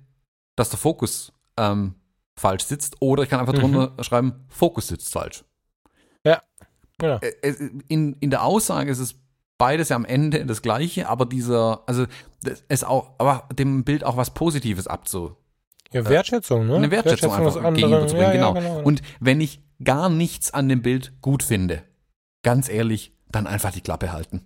dass der Fokus ähm, falsch sitzt, oder ich kann einfach drunter schreiben, Fokus sitzt falsch. Genau. Äh, es- In, in der Aussage ist es beides ja am Ende das Gleiche, aber dieser, also es auch, aber dem Bild auch was Positives abzu, Ja, Wertschätzung, ne? eine Wertschätzung des einfach gegenüberzubringen, Ja, ja, genau. genau. Und wenn ich gar nichts an dem Bild gut finde, ganz ehrlich, dann einfach die Klappe halten.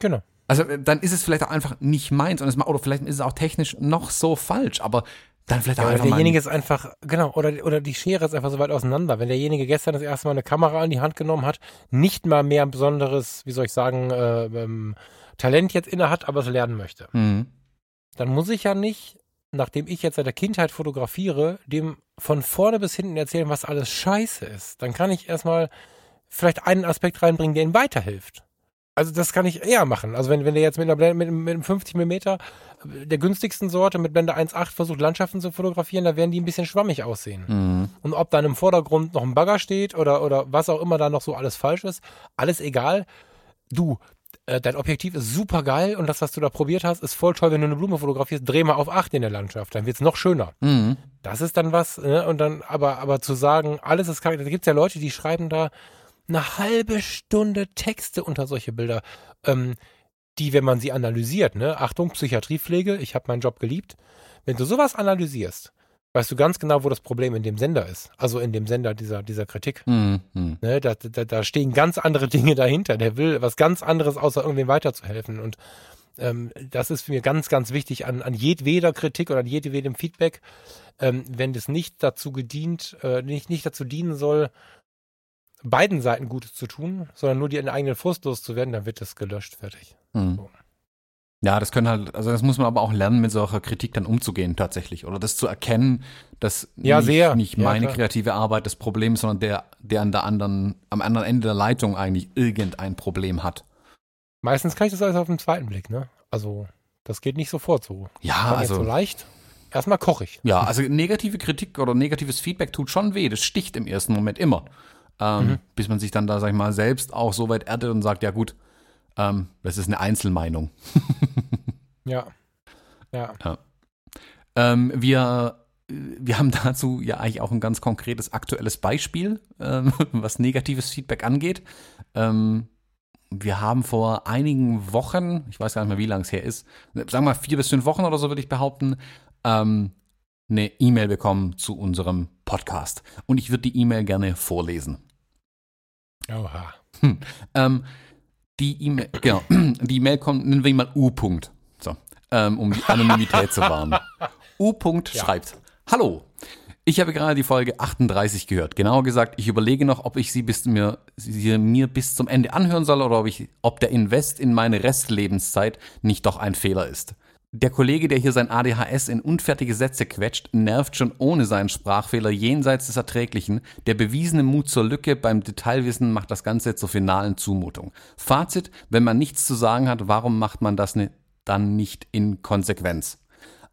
genau. Also äh, dann ist es vielleicht auch einfach nicht meins und es, oder vielleicht ist es auch technisch noch so falsch, aber dann vielleicht Ja, auch einfach derjenige ist einfach, genau, oder, oder die Schere ist einfach so weit auseinander. Wenn derjenige gestern das erste Mal eine Kamera in die Hand genommen hat, nicht mal mehr ein besonderes, wie soll ich sagen, äh, ähm, Talent jetzt inne hat, aber es lernen möchte, Mhm. dann muss ich ja nicht, nachdem ich jetzt seit der Kindheit fotografiere, dem von vorne bis hinten erzählen, was alles scheiße ist. Dann kann ich erstmal vielleicht einen Aspekt reinbringen, der ihm weiterhilft. Also das kann ich eher machen. Also wenn, wenn der jetzt mit einer Blende, mit, mit einem 50 mm der günstigsten Sorte mit Blende 1.8 versucht, Landschaften zu fotografieren, da werden die ein bisschen schwammig aussehen. Mhm. Und ob dann im Vordergrund noch ein Bagger steht oder, oder was auch immer da noch so alles falsch ist, alles egal. Du, äh, dein Objektiv ist super geil und das, was du da probiert hast, ist voll toll. Wenn du eine Blume fotografierst, dreh mal auf 8 in der Landschaft, dann wird's noch schöner. Mhm. Das ist dann was, ne? Und dann, aber, aber zu sagen, alles ist kacke, da gibt's ja Leute, die schreiben da eine halbe Stunde Texte unter solche Bilder, ähm, die, wenn man sie analysiert, ne, Achtung, Psychiatriepflege, ich habe meinen Job geliebt. Wenn du sowas analysierst, weißt du ganz genau, wo das Problem in dem Sender ist. Also in dem Sender dieser, dieser Kritik. Mhm. Ne, da, da, da stehen ganz andere Dinge dahinter. Der will was ganz anderes, außer irgendwem weiterzuhelfen. Und ähm, das ist für mir ganz, ganz wichtig an, an jedweder Kritik oder an jedwedem Feedback, ähm, wenn das nicht dazu gedient, äh, nicht, nicht dazu dienen soll, beiden Seiten Gutes zu tun, sondern nur die eigenen Frust loszuwerden, dann wird das gelöscht, fertig. Mhm. So. Ja, das können halt, also das muss man aber auch lernen, mit solcher Kritik dann umzugehen tatsächlich. Oder das zu erkennen, dass Ja, nicht, sehr. nicht Ja, meine klar. kreative Arbeit das Problem ist, sondern der, der an der anderen, am anderen Ende der Leitung eigentlich irgendein Problem hat. Meistens kann ich das alles auf den zweiten Blick, ne? Also, das geht nicht sofort so. Ja, jetzt so also, leicht. Erstmal koche ich. ja, also negative Kritik oder negatives Feedback tut schon weh. Das sticht im ersten Moment immer. Ähm, Mhm. Bis man sich dann da, sag ich mal, selbst auch so weit erdet und sagt, ja gut, ähm, das ist eine Einzelmeinung. Ja. Ja. Ähm, wir, wir haben dazu ja eigentlich auch ein ganz konkretes aktuelles Beispiel, ähm, was negatives Feedback angeht. Ähm, wir haben vor einigen Wochen, ich weiß gar nicht mehr, wie lange es her ist, sagen wir mal vier bis fünf Wochen oder so, würde ich behaupten, ähm, eine E-Mail bekommen zu unserem Podcast. Und ich würde die E-Mail gerne vorlesen. Oha. Ähm, die E-Mail, genau, die E-Mail kommt, nennen wir ihn mal U. -Punkt. So, ähm, um die Anonymität zu wahren. U. -Punkt Ja. schreibt: Hallo, ich habe gerade die Folge 38 gehört. Genauer gesagt, ich überlege noch, ob ich sie bis mir, sie mir bis zum Ende anhören soll oder ob ich, ob der Invest in meine Restlebenszeit nicht doch ein Fehler ist. Der Kollege, der hier sein ADHS in unfertige Sätze quetscht, nervt schon ohne seinen Sprachfehler jenseits des Erträglichen. Der bewiesene Mut zur Lücke beim Detailwissen macht das Ganze zur finalen Zumutung. Fazit, wenn man nichts zu sagen hat, warum macht man das ne, dann nicht in Konsequenz?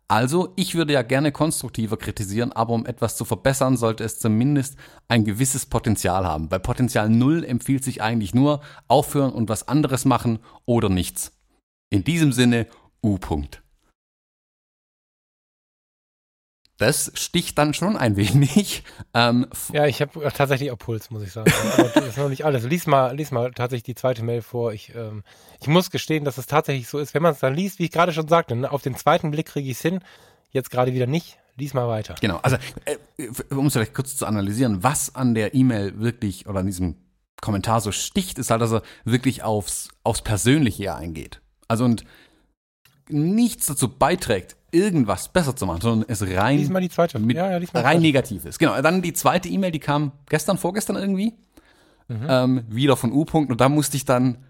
Also, ich würde ja gerne konstruktiver kritisieren, aber um etwas zu verbessern, sollte es zumindest ein gewisses Potenzial haben. Bei Potenzial Null empfiehlt sich eigentlich nur aufhören und was anderes machen oder nichts. In diesem Sinne, U. Das sticht dann schon ein wenig. Ähm, ja, ich habe tatsächlich auch Puls, muss ich sagen. Aber das ist noch nicht alles. Lies mal, lies mal tatsächlich die zweite Mail vor. Ich, ähm, ich muss gestehen, dass es tatsächlich so ist. Wenn man es dann liest, wie ich gerade schon sagte, ne, auf den zweiten Blick kriege ich es hin. Jetzt gerade wieder nicht. Lies mal weiter. Genau, also äh, um es vielleicht kurz zu analysieren, was an der E-Mail wirklich oder an diesem Kommentar so sticht, ist halt, dass er wirklich aufs, aufs Persönliche eingeht. Also und nichts dazu beiträgt, irgendwas besser zu machen, sondern es rein, Lies mal die zweite. mit, Ja, ja, lies mal rein negativ ist. Genau, dann die zweite E-Mail, die kam gestern, vorgestern irgendwie, ähm, wieder von U. -Punkt, und da musste ich dann,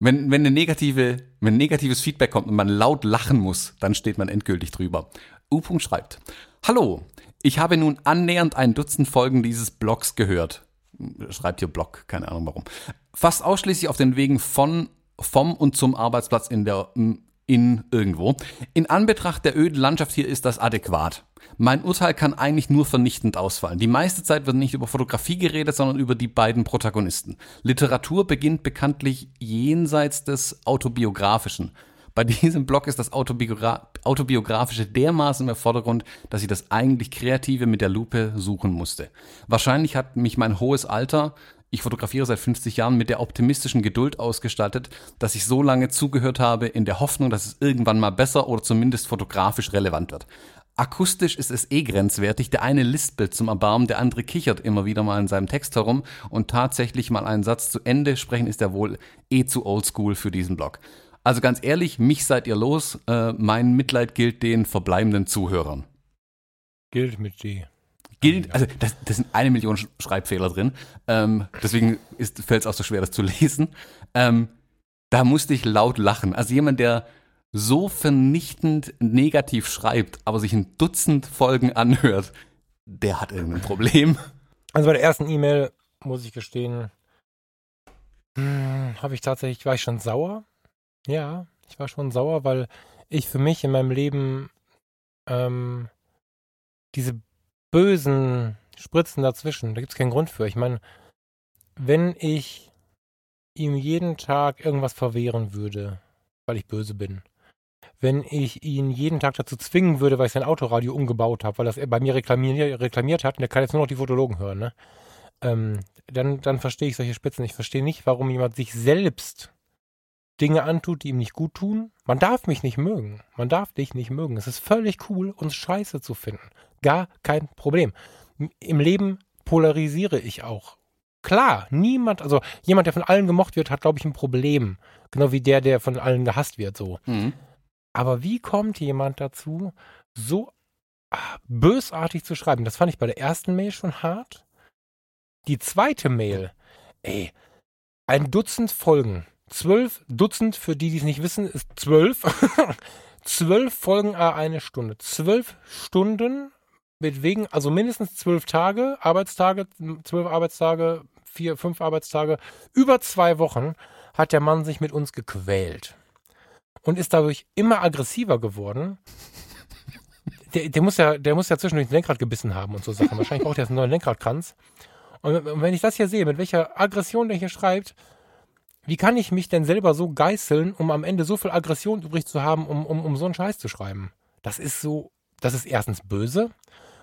wenn, wenn eine negative, wenn negatives Feedback kommt und man laut lachen muss, dann steht man endgültig drüber. U. -Punkt schreibt, Hallo, ich habe nun annähernd ein Dutzend Folgen dieses Blogs gehört. Schreibt hier Blog, keine Ahnung warum. Fast ausschließlich auf den Wegen von, vom und zum Arbeitsplatz in der, in irgendwo. In Anbetracht der öden Landschaft hier ist das adäquat. Mein Urteil kann eigentlich nur vernichtend ausfallen. Die meiste Zeit wird nicht über Fotografie geredet, sondern über die beiden Protagonisten. Literatur beginnt bekanntlich jenseits des Autobiografischen. Bei diesem Blog ist das Autobiogra Autobiografische dermaßen im Vordergrund, dass ich das eigentlich Kreative mit der Lupe suchen musste. Wahrscheinlich hat mich mein hohes Alter, ich fotografiere seit 50 Jahren, mit der optimistischen Geduld ausgestattet, dass ich so lange zugehört habe, in der Hoffnung, dass es irgendwann mal besser oder zumindest fotografisch relevant wird. Akustisch ist es eh grenzwertig. Der eine lispelt zum Erbarmen, der andere kichert immer wieder mal in seinem Text herum und tatsächlich mal einen Satz zu Ende sprechen ist er wohl eh zu oldschool für diesen Blog. Also ganz ehrlich, mich seid ihr los. Äh, mein Mitleid gilt den verbleibenden Zuhörern. Gilt mit G. Gilt, also das, das sind eine Million Sch- Schreibfehler drin. Ähm, deswegen fällt es auch so schwer, das zu lesen. Ähm, da musste ich laut lachen. Also jemand, der so vernichtend negativ schreibt, aber sich ein Dutzend Folgen anhört, der hat irgendein Problem. Also bei der ersten E-Mail, muss ich gestehen, hm, habe ich tatsächlich, war ich schon sauer. Ja, ich war schon sauer, weil ich für mich in meinem Leben ähm, diese bösen Spritzen dazwischen, da gibt es keinen Grund für. Ich meine, wenn ich ihm jeden Tag irgendwas verwehren würde, weil ich böse bin, wenn ich ihn jeden Tag dazu zwingen würde, weil ich sein Autoradio umgebaut habe, weil das er bei mir reklamiert, reklamiert hat und der kann jetzt nur noch die Fotologen hören, ne? Ähm, dann, dann verstehe ich solche Spitzen. Ich verstehe nicht, warum jemand sich selbst Dinge antut, die ihm nicht gut tun. Man darf mich nicht mögen. Man darf dich nicht mögen. Es ist völlig cool, uns scheiße zu finden. Gar kein Problem. Im Leben polarisiere ich auch. Klar, niemand, also jemand, der von allen gemocht wird, hat, glaube ich, ein Problem. Genau wie der, der von allen gehasst wird, so. Mhm. Aber wie kommt jemand dazu, so ah, bösartig zu schreiben? Das fand ich bei der ersten Mail schon hart. Die zweite Mail, ey, ein Dutzend Folgen. Zwölf Dutzend, für die, die es nicht wissen, ist zwölf. zwölf Folgen a eine Stunde. Zwölf Stunden mit wegen, also mindestens zwölf Tage, Arbeitstage, zwölf Arbeitstage, vier, fünf Arbeitstage, über zwei Wochen hat der Mann sich mit uns gequält und ist dadurch immer aggressiver geworden. Der, der, muss ja, der muss ja zwischendurch ein Lenkrad gebissen haben und so Sachen. Wahrscheinlich braucht er jetzt einen neuen Lenkradkranz. Und wenn ich das hier sehe, mit welcher Aggression der hier schreibt, wie kann ich mich denn selber so geißeln, um am Ende so viel Aggression übrig zu haben, um, um, um so einen Scheiß zu schreiben? Das ist so, das ist erstens böse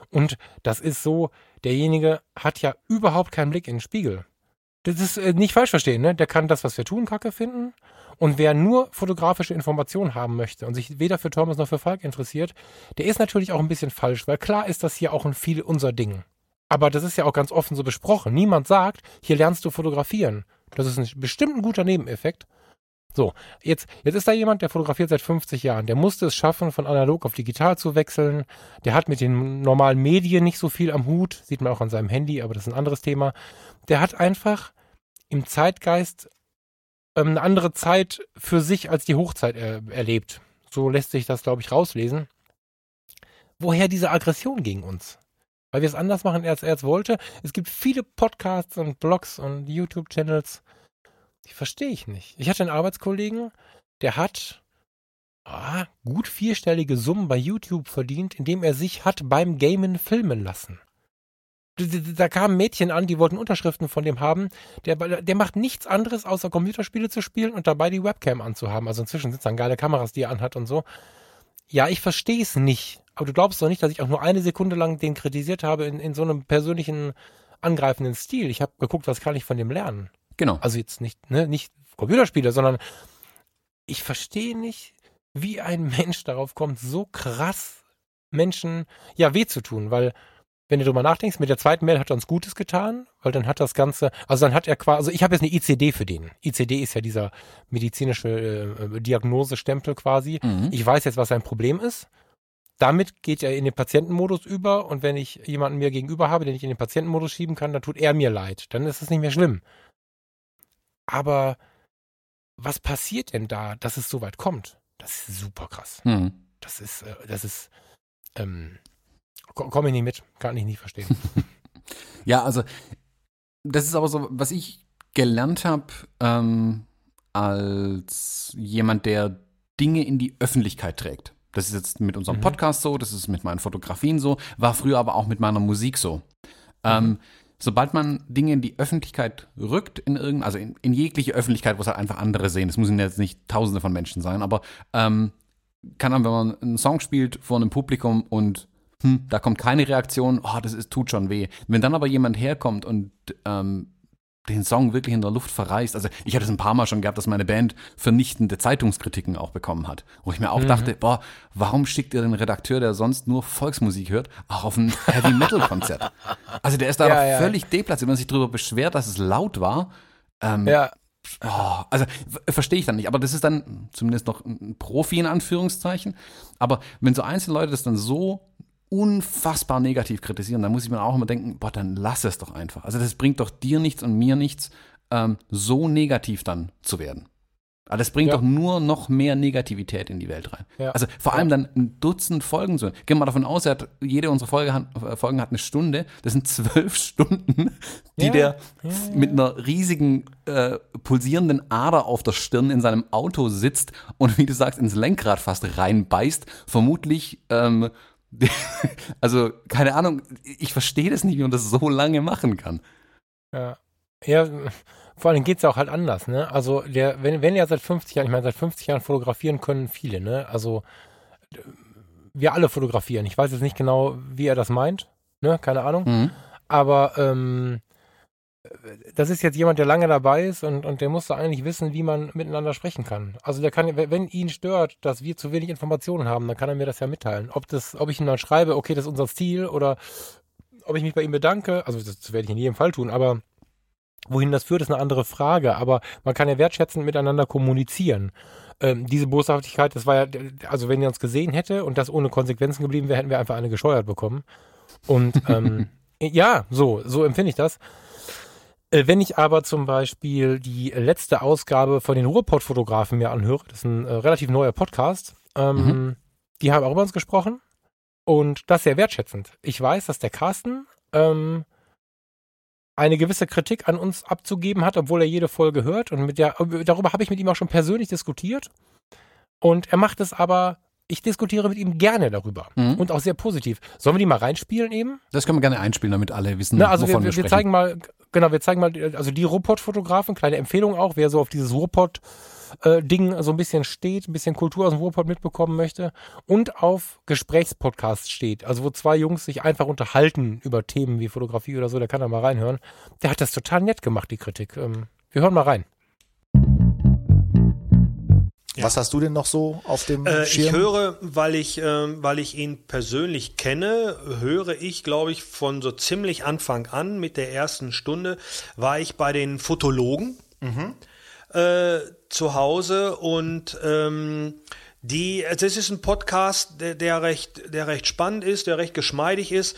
und das ist so, derjenige hat ja überhaupt keinen Blick in den Spiegel. Das ist äh, nicht falsch verstehen, ne? Der kann das, was wir tun, kacke finden. Und wer nur fotografische Informationen haben möchte und sich weder für Thomas noch für Falk interessiert, der ist natürlich auch ein bisschen falsch, weil klar ist das hier auch ein viel unser Ding. Aber das ist ja auch ganz offen so besprochen. Niemand sagt, hier lernst du fotografieren. Das ist ein, bestimmt ein guter Nebeneffekt. So, jetzt, jetzt ist da jemand, der fotografiert seit 50 Jahren. Der musste es schaffen, von analog auf digital zu wechseln. Der hat mit den normalen Medien nicht so viel am Hut. Sieht man auch an seinem Handy, aber das ist ein anderes Thema. Der hat einfach im Zeitgeist ähm, eine andere Zeit für sich als die Hochzeit er, erlebt. So lässt sich das, glaube ich, rauslesen. Woher diese Aggression gegen uns? Weil wir es anders machen, als er es wollte. Es gibt viele Podcasts und Blogs und YouTube-Channels. Die verstehe ich nicht. Ich hatte einen Arbeitskollegen, der hat ah, gut vierstellige Summen bei YouTube verdient, indem er sich hat beim Gamen filmen lassen. Da kamen Mädchen an, die wollten Unterschriften von dem haben. Der, der macht nichts anderes, außer Computerspiele zu spielen und dabei die Webcam anzuhaben. Also inzwischen sind es dann geile Kameras, die er anhat und so. Ja, ich verstehe es nicht. aber du glaubst doch nicht, dass ich auch nur eine Sekunde lang den kritisiert habe in, in so einem persönlichen angreifenden Stil. Ich habe geguckt, was kann ich von dem lernen. Genau. Also jetzt nicht, ne, nicht Computerspiele, sondern ich verstehe nicht, wie ein Mensch darauf kommt, so krass Menschen ja weh zu tun, weil wenn du drüber nachdenkst, mit der zweiten Mail hat er uns Gutes getan, weil dann hat das Ganze, also dann hat er quasi, also ich habe jetzt eine ICD für den. ICD ist ja dieser medizinische äh, Diagnosestempel quasi. Mhm. Ich weiß jetzt, was sein Problem ist. Damit geht er in den Patientenmodus über und wenn ich jemanden mir gegenüber habe, den ich in den Patientenmodus schieben kann, dann tut er mir leid. Dann ist es nicht mehr schlimm. Aber was passiert denn da, dass es so weit kommt? Das ist super krass. Mhm. Das ist, äh, das ist, ähm, ko- komme ich nicht mit, kann ich nicht verstehen. Ja, also das ist aber so, was ich gelernt habe ähm, als jemand, der Dinge in die Öffentlichkeit trägt. Das ist jetzt mit unserem Mhm. Podcast so, das ist mit meinen Fotografien so, war früher aber auch mit meiner Musik so. Ähm, Mhm. Sobald man Dinge in die Öffentlichkeit rückt, in irgendein, also in, in jegliche Öffentlichkeit, wo es halt einfach andere sehen, das müssen jetzt nicht tausende von Menschen sein, aber ähm, kann dann, wenn man einen Song spielt vor einem Publikum und hm, da kommt keine Reaktion, oh, das ist, tut schon weh. Wenn dann aber jemand herkommt und ähm, den Song wirklich in der Luft verreißt, also ich hatte es ein paar Mal schon gehabt, dass meine Band vernichtende Zeitungskritiken auch bekommen hat, wo ich mir auch Mhm. dachte, boah, warum schickt ihr den Redakteur, der sonst nur Volksmusik hört, auch auf ein Heavy Metal Konzert? Also der ist da Ja, ja. völlig deplatziert, wenn man sich darüber beschwert, dass es laut war. Ähm, ja, Oh, also verstehe ich dann nicht, aber das ist dann zumindest noch ein Profi in Anführungszeichen. Aber wenn so einzelne Leute das dann so unfassbar negativ kritisieren, dann muss ich mir auch immer denken, boah, dann lass es doch einfach. Also das bringt doch dir nichts und mir nichts, ähm, so negativ dann zu werden. Aber das bringt Ja. doch nur noch mehr Negativität in die Welt rein. Ja. Also vor allem dann ein Dutzend Folgen zu. Gehen wir mal davon aus, er hat, jede unserer Folge hat, äh, Folgen hat eine Stunde. Das sind zwölf Stunden, die Ja. der mit einer riesigen äh, pulsierenden Ader auf der Stirn in seinem Auto sitzt und wie du sagst, ins Lenkrad fast reinbeißt. Vermutlich, ähm, also keine Ahnung, ich verstehe das nicht, wie man das so lange machen kann. ja. Ja, vor allem geht's ja auch halt anders, ne? Also der, wenn, wenn er seit 50 Jahren, ich meine, seit 50 Jahren fotografieren können viele, ne? Also wir alle fotografieren. Ich weiß jetzt nicht genau, wie er das meint, ne? Keine Ahnung. Mhm. Aber ähm, das ist jetzt jemand, der lange dabei ist und, und der muss da eigentlich wissen, wie man miteinander sprechen kann. Also der kann, wenn ihn stört, dass wir zu wenig Informationen haben, dann kann er mir das ja mitteilen. Ob das, ob ich ihm dann schreibe, okay, das ist unser Stil oder ob ich mich bei ihm bedanke, also das werde ich in jedem Fall tun, aber wohin das führt, ist eine andere Frage. Aber man kann ja wertschätzend miteinander kommunizieren. Ähm, diese Boshaftigkeit, das war ja, also wenn er uns gesehen hätte und das ohne Konsequenzen geblieben wäre, hätten wir einfach eine gescheuert bekommen. Und ähm, ja, so, so empfinde ich das. Äh, Wenn ich aber zum Beispiel die letzte Ausgabe von den Ruhrpott-Fotografen mir anhöre, das ist ein äh, relativ neuer Podcast, ähm, die haben auch über uns gesprochen und das sehr wertschätzend. Ich weiß, dass der Carsten ähm, eine gewisse Kritik an uns abzugeben hat, obwohl er jede Folge hört und mit der, darüber habe ich mit ihm auch schon persönlich diskutiert und er macht es aber, ich diskutiere mit ihm gerne darüber Mhm. und auch sehr positiv. Sollen wir die mal reinspielen eben? Das können wir gerne einspielen, damit alle wissen, Ne, also wir, wovon wir, wir, wir sprechen. zeigen mal, genau, wir zeigen mal, also die Ruhrpott-Fotografen, kleine Empfehlung auch, wer so auf dieses Ruhrpott-Ding so ein bisschen steht, ein bisschen Kultur aus dem Ruhrpott mitbekommen möchte und auf Gesprächspodcasts steht, also wo zwei Jungs sich einfach unterhalten über Themen wie Fotografie oder so, der kann da mal reinhören. Der hat das total nett gemacht, die Kritik. Ähm, wir hören mal rein. Was hast du denn noch so auf dem Äh, ich Schirm? höre, weil ich, ähm, weil ich ihn persönlich kenne, höre ich, glaube ich, von so ziemlich Anfang an mit der ersten Stunde war ich bei den Fotologen äh, zu Hause und ähm, die, das ist ein Podcast, der, der recht, der recht spannend ist, der recht geschmeidig ist.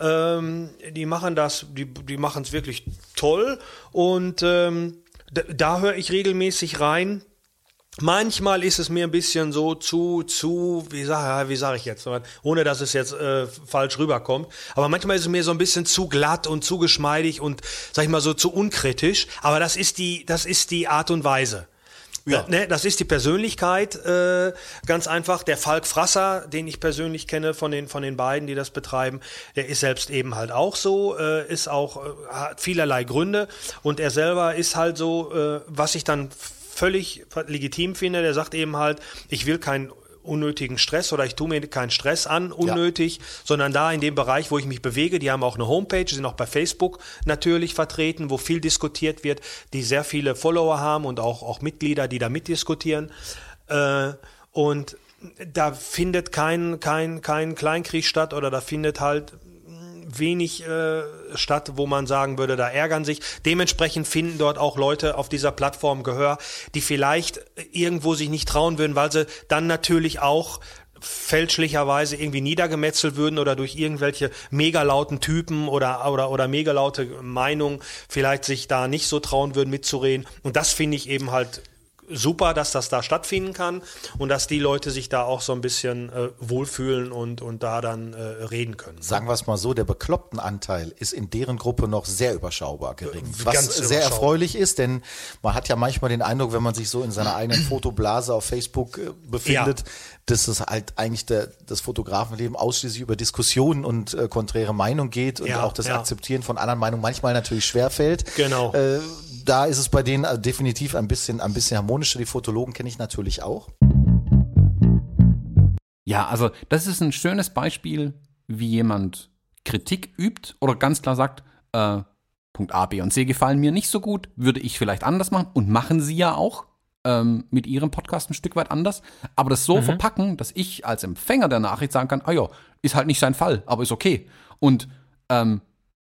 Ähm, die machen das, die, die machen es wirklich toll und ähm, da, da höre ich regelmäßig rein. Manchmal ist es mir ein bisschen so zu, zu, wie sage wie sag ich jetzt, ohne dass es jetzt äh, falsch rüberkommt. Aber manchmal ist es mir so ein bisschen zu glatt und zu geschmeidig und, sag ich mal so, zu unkritisch. Aber das ist die, das ist die Art und Weise. Ja. Ne, das ist die Persönlichkeit, äh, ganz einfach. Der Falk Frasser, den ich persönlich kenne von den, von den beiden, die das betreiben, der ist selbst eben halt auch so, äh, ist auch, äh, hat vielerlei Gründe. Und er selber ist halt so, äh, was ich dann völlig legitim finde, der sagt eben halt, ich will kein unnötigen Stress oder ich tue mir keinen Stress an, unnötig, ja. sondern da in dem Bereich, wo ich mich bewege, die haben auch eine Homepage, sind auch bei Facebook natürlich vertreten, wo viel diskutiert wird, die sehr viele Follower haben und auch, auch Mitglieder, die da mitdiskutieren. Äh, und da findet kein, kein, kein Kleinkrieg statt oder da findet halt wenig äh, statt, wo man sagen würde, da ärgern sich. Dementsprechend finden dort auch Leute auf dieser Plattform Gehör, die vielleicht irgendwo sich nicht trauen würden, weil sie dann natürlich auch fälschlicherweise irgendwie niedergemetzelt würden oder durch irgendwelche megalauten Typen oder, oder, oder megalaute Meinungen vielleicht sich da nicht so trauen würden mitzureden. Und das finde ich eben halt super, dass das da stattfinden kann und dass die Leute sich da auch so ein bisschen äh, wohlfühlen und, und da dann äh, reden können. Sagen wir es mal so, der bekloppten Anteil ist in deren Gruppe noch sehr überschaubar gering. Äh, was Ganz sehr erfreulich ist, denn man hat ja manchmal den Eindruck, wenn man sich so in seiner eigenen Fotoblase auf Facebook äh, befindet, ja. dass es halt eigentlich der, das Fotografenleben ausschließlich über Diskussionen und äh, konträre Meinung geht und ja, auch das ja. Akzeptieren von anderen Meinungen manchmal natürlich schwerfällt. Genau. Da ist es bei denen äh, definitiv ein bisschen, ein bisschen harmonischer. Die Fotologen kenne ich natürlich auch. Ja, also das ist ein schönes Beispiel, wie jemand Kritik übt oder ganz klar sagt, äh, Punkt A, B und C gefallen mir nicht so gut, würde ich vielleicht anders machen und machen sie ja auch ähm, mit ihrem Podcast ein Stück weit anders, aber das so mhm. verpacken, dass ich als Empfänger der Nachricht sagen kann, ah ja, ist halt nicht sein Fall, aber ist okay. Und ähm,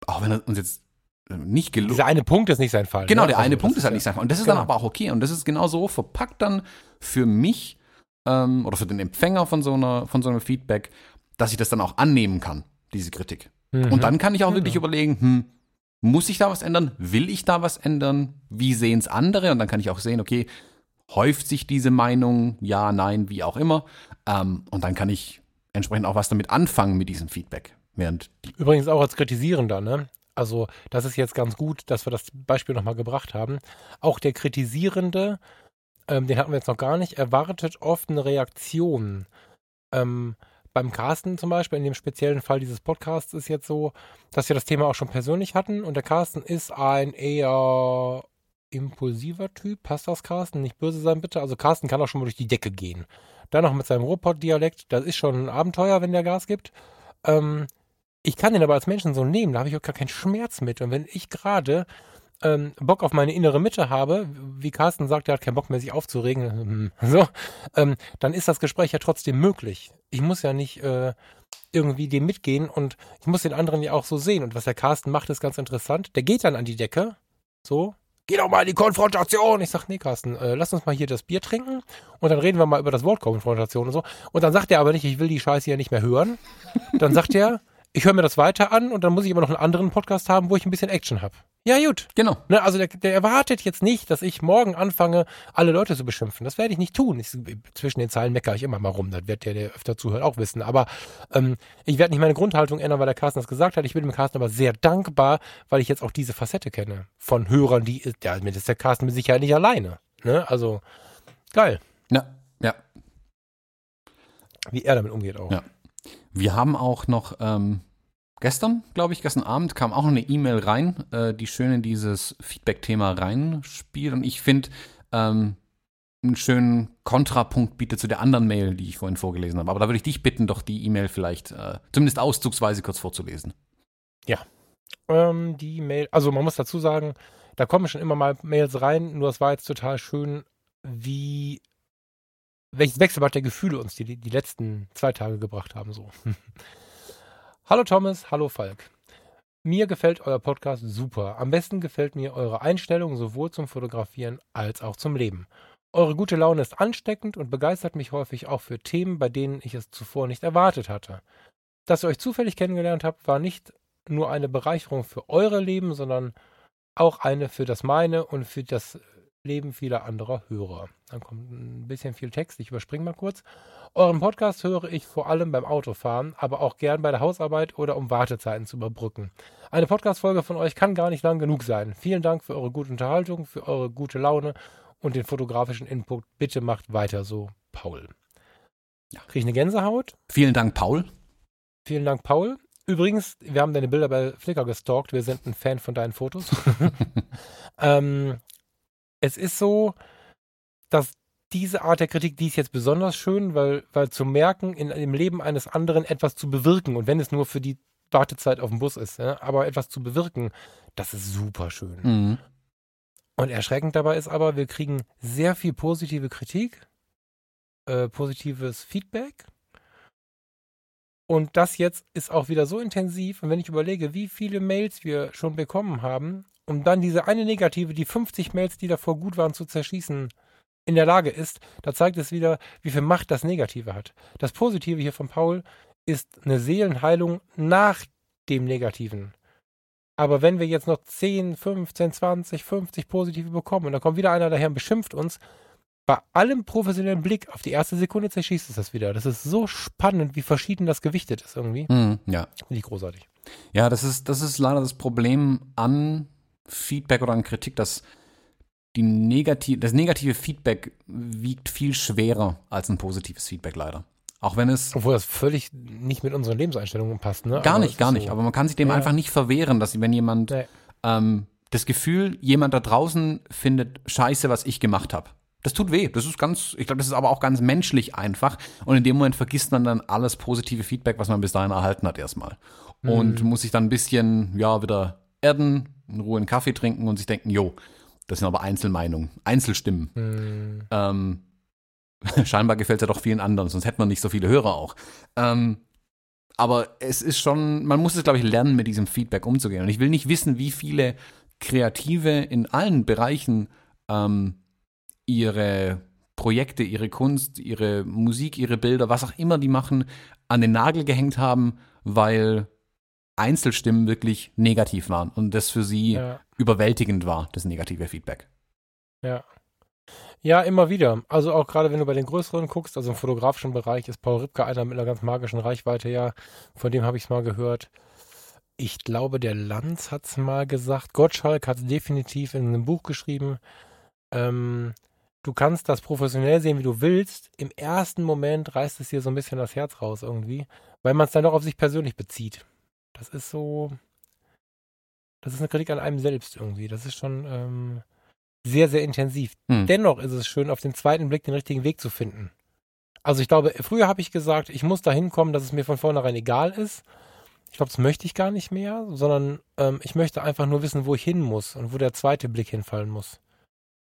auch wenn er uns jetzt nicht gelungen. Dieser eine Punkt ist nicht sein Fall. Genau, ne? der also eine Punkt ist halt nicht sein Fall. Und das ist genau. dann aber auch okay. Und das ist genau so verpackt dann für mich ähm, oder für den Empfänger von so, einer, von so einem Feedback, dass ich das dann auch annehmen kann, diese Kritik. Mhm. Und dann kann ich auch genau. wirklich überlegen, hm, muss ich da was ändern? Will ich da was ändern? Wie sehen es andere? Und dann kann ich auch sehen, okay, häuft sich diese Meinung? Ja, nein, wie auch immer. Ähm, und dann kann ich entsprechend auch was damit anfangen mit diesem Feedback. Während Übrigens auch als Kritisierender, ne? Also das ist jetzt ganz gut, dass wir das Beispiel nochmal gebracht haben. Auch der Kritisierende, ähm, den hatten wir jetzt noch gar nicht, erwartet oft eine Reaktion. Ähm, beim Carsten zum Beispiel, in dem speziellen Fall dieses Podcasts, ist jetzt so, dass wir das Thema auch schon persönlich hatten und der Carsten ist ein eher impulsiver Typ. Passt das, Carsten? Nicht böse sein, bitte. Also Carsten kann auch schon mal durch die Decke gehen. Dann noch mit seinem Ruhrpott-Dialekt, das ist schon ein Abenteuer, wenn der Gas gibt. Ähm, ich kann den aber als Menschen so nehmen, da habe ich auch gar keinen Schmerz mit. Und wenn ich gerade ähm, Bock auf meine innere Mitte habe, wie Carsten sagt, er hat keinen Bock mehr, sich aufzuregen, so, ähm, dann ist das Gespräch ja trotzdem möglich. Ich muss ja nicht äh, irgendwie dem mitgehen und ich muss den anderen ja auch so sehen. Und was der Carsten macht, ist ganz interessant. Der geht dann an die Decke, so, geh doch mal in die Konfrontation. Ich sag, nee, Carsten, äh, lass uns mal hier das Bier trinken und dann reden wir mal über das Wort Konfrontation und so. Und dann sagt er aber nicht, ich will die Scheiße ja nicht mehr hören. Dann sagt er, ich höre mir das weiter an und dann muss ich aber noch einen anderen Podcast haben, wo ich ein bisschen Action habe. Ja, gut. Genau. Ne, also der, der erwartet jetzt nicht, dass ich morgen anfange, alle Leute zu beschimpfen. Das werde ich nicht tun. Ich, zwischen den Zeilen meckere ich immer mal rum. Das wird der, der öfter zuhört, auch wissen. Aber ähm, ich werde nicht meine Grundhaltung ändern, weil der Carsten das gesagt hat. Ich bin dem Carsten aber sehr dankbar, weil ich jetzt auch diese Facette kenne. Von Hörern, die, ja, mit ist der Carsten mit Sicherheit nicht alleine. Ne? Also, geil. Ja, ja. Wie er damit umgeht auch. Ja. Wir haben auch noch ähm, gestern, glaube ich, gestern Abend kam auch noch eine E-Mail rein, äh, die schön in dieses Feedback-Thema reinspielt. Und ich finde, ähm, einen schönen Kontrapunkt bietet zu der anderen Mail, die ich vorhin vorgelesen habe. Aber da würde ich dich bitten, doch die E-Mail vielleicht äh, zumindest auszugsweise kurz vorzulesen. Ja. Ähm, die Mail, also man muss dazu sagen, da kommen schon immer mal Mails rein, nur es war jetzt total schön, wie welches Wechselbad der Gefühle uns die, die letzten zwei Tage gebracht haben. So. hallo Thomas, hallo Falk. Mir gefällt euer Podcast super. Am besten gefällt mir eure Einstellung sowohl zum Fotografieren als auch zum Leben. Eure gute Laune ist ansteckend und begeistert mich häufig auch für Themen, bei denen ich es zuvor nicht erwartet hatte. Dass ihr euch zufällig kennengelernt habt, war nicht nur eine Bereicherung für eure Leben, sondern auch eine für das meine und für das Leben vieler anderer Hörer. Dann kommt ein bisschen viel Text, ich überspringe mal kurz. Euren Podcast höre ich vor allem beim Autofahren, aber auch gern bei der Hausarbeit oder um Wartezeiten zu überbrücken. Eine Podcast-Folge von euch kann gar nicht lang genug sein. Vielen Dank für eure gute Unterhaltung, für eure gute Laune und den fotografischen Input. Bitte macht weiter so, Paul. Ja. Kriege ich eine Gänsehaut? Vielen Dank, Paul. Vielen Dank, Paul. Übrigens, wir haben deine Bilder bei Flickr gestalkt. Wir sind ein Fan von deinen Fotos. ähm, es ist so, dass diese Art der Kritik, die ist jetzt besonders schön, weil, weil zu merken, in dem Leben eines anderen etwas zu bewirken und wenn es nur für die Wartezeit auf dem Bus ist, ja, aber etwas zu bewirken, das ist super schön. Mhm. Und erschreckend dabei ist aber, wir kriegen sehr viel positive Kritik, äh, positives Feedback. Und das jetzt ist auch wieder so intensiv. Und wenn ich überlege, wie viele Mails wir schon bekommen haben, um dann diese eine negative, die 50 Mails, die davor gut waren, zu zerschießen, in der Lage ist, da zeigt es wieder, wie viel Macht das Negative hat. Das Positive hier von Paul ist eine Seelenheilung nach dem Negativen. Aber wenn wir jetzt noch 10, 15, 20, 50 positive bekommen und dann kommt wieder einer daher und beschimpft uns, bei allem professionellen Blick auf die erste Sekunde zerschießt es das wieder. Das ist so spannend, wie verschieden das gewichtet ist irgendwie. Mhm, ja. Finde ich großartig. Ja, das ist, das ist leider das Problem an Feedback oder an Kritik, dass die negativ, das negative Feedback wiegt viel schwerer als ein positives Feedback leider. Auch wenn es. Obwohl das völlig nicht mit unseren Lebenseinstellungen passt, ne? Gar Aber nicht, gar nicht. So. Aber man kann sich dem ja. einfach nicht verwehren, dass wenn jemand nee. ähm, das Gefühl, jemand da draußen findet scheiße, was ich gemacht habe. Das tut weh. Das ist ganz, ich glaube, das ist aber auch ganz menschlich einfach. Und in dem Moment vergisst man dann alles positive Feedback, was man bis dahin erhalten hat, erstmal. Und mhm. muss sich dann ein bisschen, ja, wieder erden, in Ruhe einen Kaffee trinken und sich denken, jo, das sind aber Einzelmeinungen, Einzelstimmen. Mhm. Ähm, scheinbar gefällt es ja doch vielen anderen, sonst hätte man nicht so viele Hörer auch. Ähm, aber es ist schon, man muss es, glaube ich, lernen, mit diesem Feedback umzugehen. Und ich will nicht wissen, wie viele Kreative in allen Bereichen ähm, ihre Projekte, ihre Kunst, ihre Musik, ihre Bilder, was auch immer die machen, an den Nagel gehängt haben, weil Einzelstimmen wirklich negativ waren und das für sie ja. überwältigend war, das negative Feedback. Ja. Ja, immer wieder. Also auch gerade wenn du bei den größeren guckst, also im fotografischen Bereich ist Paul Ripke einer mit einer ganz magischen Reichweite, ja. Von dem habe ich es mal gehört. Ich glaube, der Lanz hat es mal gesagt. Gottschalk hat es definitiv in einem Buch geschrieben. Ähm, du kannst das professionell sehen, wie du willst. Im ersten Moment reißt es dir so ein bisschen das Herz raus irgendwie, weil man es dann doch auf sich persönlich bezieht. Das ist so. Das ist eine Kritik an einem selbst irgendwie. Das ist schon ähm, sehr, sehr intensiv. Hm. Dennoch ist es schön, auf den zweiten Blick den richtigen Weg zu finden. Also ich glaube, früher habe ich gesagt, ich muss da hinkommen, dass es mir von vornherein egal ist. Ich glaube, das möchte ich gar nicht mehr, sondern ähm, ich möchte einfach nur wissen, wo ich hin muss und wo der zweite Blick hinfallen muss.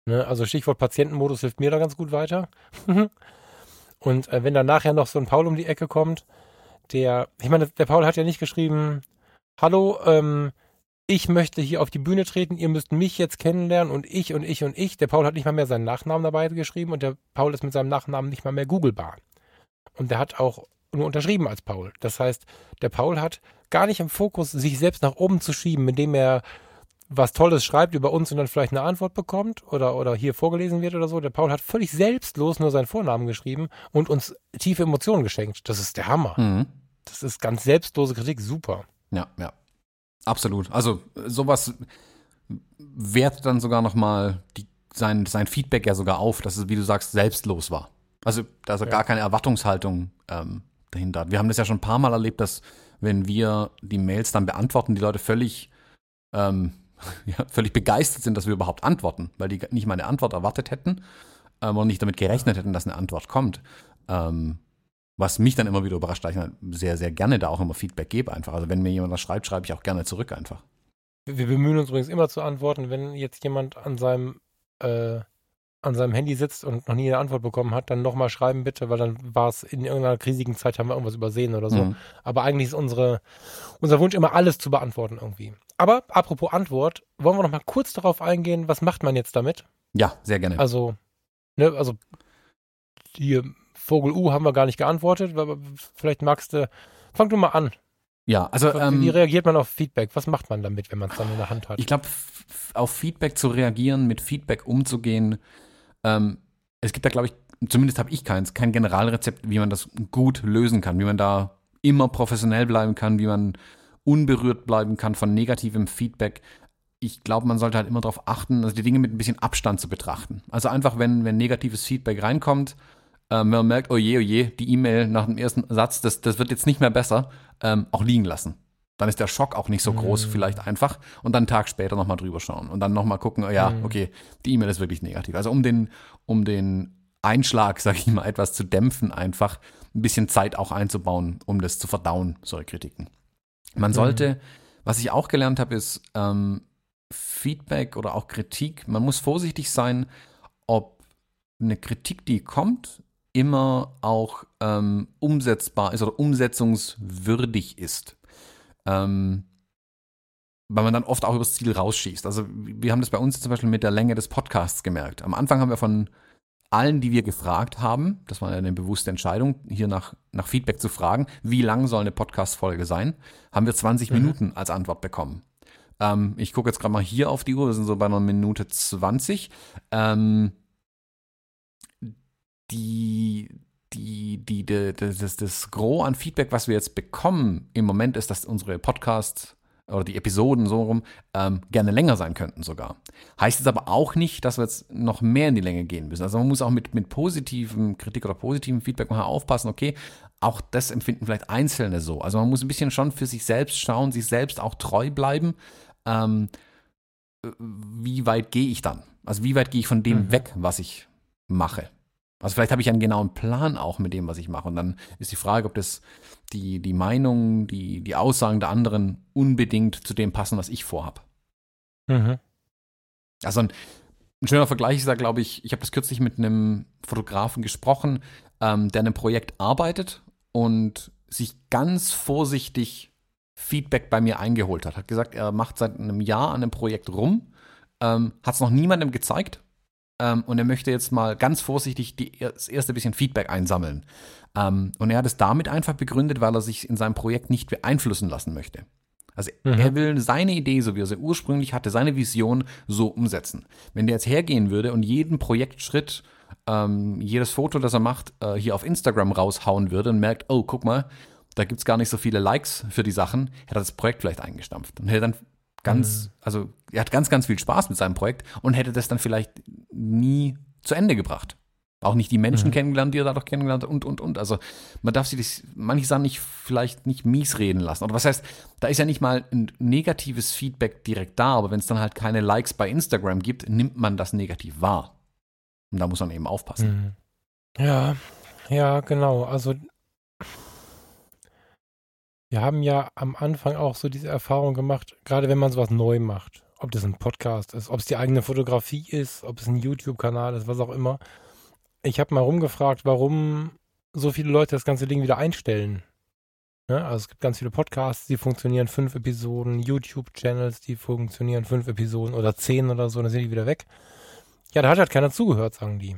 Ne? Also Stichwort Patientenmodus hilft mir da ganz gut weiter. und äh, wenn dann nachher noch so ein Paul um die Ecke kommt, der, ich meine, der Paul hat ja nicht geschrieben, hallo, ähm, ich möchte hier auf die Bühne treten, ihr müsst mich jetzt kennenlernen und ich und ich und ich. Der Paul hat nicht mal mehr seinen Nachnamen dabei geschrieben und der Paul ist mit seinem Nachnamen nicht mal mehr googlebar. Und der hat auch nur unterschrieben als Paul. Das heißt, der Paul hat gar nicht im Fokus, sich selbst nach oben zu schieben, indem er was Tolles schreibt über uns und dann vielleicht eine Antwort bekommt oder, oder hier vorgelesen wird oder so. Der Paul hat völlig selbstlos nur seinen Vornamen geschrieben und uns tiefe Emotionen geschenkt. Das ist der Hammer. Mhm. Das ist ganz selbstlose Kritik, super. Ja, ja. Absolut. Also sowas wertet dann sogar nochmal sein, sein Feedback ja sogar auf, dass es, wie du sagst, selbstlos war. Also da ist ja. gar keine Erwartungshaltung ähm, dahinter. Wir haben das ja schon ein paar Mal erlebt, dass wenn wir die Mails dann beantworten, die Leute völlig, ähm, ja, völlig begeistert sind, dass wir überhaupt antworten, weil die nicht mal eine Antwort erwartet hätten ähm, und nicht damit gerechnet hätten, dass eine Antwort kommt. Ähm, was mich dann immer wieder überrascht, da ich sehr, sehr gerne da auch immer Feedback gebe einfach. Also wenn mir jemand was schreibt, schreibe ich auch gerne zurück einfach. Wir bemühen uns übrigens immer zu antworten, wenn jetzt jemand an seinem, äh, an seinem Handy sitzt und noch nie eine Antwort bekommen hat, dann nochmal schreiben bitte, weil dann war es in irgendeiner krisigen Zeit, haben wir irgendwas übersehen oder so. Mhm. Aber eigentlich ist unsere, unser Wunsch immer alles zu beantworten irgendwie. Aber apropos Antwort, wollen wir noch mal kurz darauf eingehen, was macht man jetzt damit? Ja, sehr gerne. Also, ne, also hier Vogel U haben wir gar nicht geantwortet, aber vielleicht magst du, fang du mal an. Ja, also. Ähm, wie reagiert man auf Feedback? Was macht man damit, wenn man es dann in der Hand hat? Ich glaube, auf Feedback zu reagieren, mit Feedback umzugehen, ähm, es gibt da, glaube ich, zumindest habe ich keins, kein Generalrezept, wie man das gut lösen kann, wie man da immer professionell bleiben kann, wie man unberührt bleiben kann von negativem Feedback. Ich glaube, man sollte halt immer darauf achten, also die Dinge mit ein bisschen Abstand zu betrachten. Also einfach, wenn, wenn negatives Feedback reinkommt, ähm, man merkt, oh je, oh je, die E-Mail nach dem ersten Satz, das, das wird jetzt nicht mehr besser, ähm, auch liegen lassen. Dann ist der Schock auch nicht so groß, mm. vielleicht einfach. Und dann einen Tag später nochmal drüber schauen und dann nochmal gucken, oh ja, mm. okay, die E-Mail ist wirklich negativ. Also um den, um den Einschlag, sag ich mal, etwas zu dämpfen, einfach ein bisschen Zeit auch einzubauen, um das zu verdauen, solche Kritiken. Man sollte, mhm. was ich auch gelernt habe, ist ähm, Feedback oder auch Kritik. Man muss vorsichtig sein, ob eine Kritik, die kommt, immer auch ähm, umsetzbar ist oder umsetzungswürdig ist. Ähm, weil man dann oft auch übers Ziel rausschießt. Also wir haben das bei uns zum Beispiel mit der Länge des Podcasts gemerkt. Am Anfang haben wir von allen, die wir gefragt haben, das war eine bewusste Entscheidung, hier nach, nach Feedback zu fragen, wie lang soll eine Podcast-Folge sein, haben wir 20 mhm. Minuten als Antwort bekommen. Ähm, ich gucke jetzt gerade mal hier auf die Uhr, wir sind so bei einer Minute 20. Ähm, die, die, die, die, das, das Gros an Feedback, was wir jetzt bekommen im Moment, ist, dass unsere Podcasts oder die Episoden so rum ähm, gerne länger sein könnten sogar. Heißt es aber auch nicht, dass wir jetzt noch mehr in die Länge gehen müssen. Also man muss auch mit, mit positivem Kritik oder positivem Feedback mal aufpassen, okay, auch das empfinden vielleicht Einzelne so. Also man muss ein bisschen schon für sich selbst schauen, sich selbst auch treu bleiben. Ähm, wie weit gehe ich dann? Also wie weit gehe ich von dem mhm. weg, was ich mache? Also vielleicht habe ich einen genauen Plan auch mit dem, was ich mache. Und dann ist die Frage, ob das die, die Meinungen, die, die Aussagen der anderen unbedingt zu dem passen, was ich vorhab. Mhm. Also ein, ein, schöner Vergleich ist da, glaube ich, ich habe das kürzlich mit einem Fotografen gesprochen, ähm, der an einem Projekt arbeitet und sich ganz vorsichtig Feedback bei mir eingeholt hat. Hat gesagt, er macht seit einem Jahr an einem Projekt rum, ähm, hat es noch niemandem gezeigt ähm, und er möchte jetzt mal ganz vorsichtig die, das erste bisschen Feedback einsammeln. Ähm, und er hat es damit einfach begründet, weil er sich in seinem Projekt nicht beeinflussen lassen möchte. Also mhm. er will seine Idee, so wie er sie ursprünglich hatte, seine Vision so umsetzen. Wenn der jetzt hergehen würde und jeden Projektschritt, ähm, jedes Foto, das er macht, äh, hier auf Instagram raushauen würde und merkt, oh, guck mal, da gibt es gar nicht so viele Likes für die Sachen, hätte er das Projekt vielleicht eingestampft und hätte dann ganz, mhm. also er hat ganz, ganz viel Spaß mit seinem Projekt und hätte das dann vielleicht nie zu Ende gebracht. Auch nicht die Menschen mhm. kennengelernt, die er dadurch kennengelernt hat und, und, und. Also man darf sich das, manche Sachen nicht, vielleicht nicht mies reden lassen. Oder was heißt, da ist ja nicht mal ein negatives Feedback direkt da, aber wenn es dann halt keine Likes bei Instagram gibt, nimmt man das negativ wahr. Und da muss man eben aufpassen. Mhm. Ja, ja, genau. Also wir haben ja am Anfang auch so diese Erfahrung gemacht, gerade wenn man sowas neu macht, ob das ein Podcast ist, ob es die eigene Fotografie ist, ob es ein YouTube-Kanal ist, was auch immer. Ich habe mal rumgefragt, warum so viele Leute das ganze Ding wieder einstellen. Ja, also es gibt ganz viele Podcasts, die funktionieren fünf Episoden, YouTube-Channels, die funktionieren fünf Episoden oder zehn oder so, dann sind die wieder weg. Ja, da hat halt keiner zugehört, sagen die.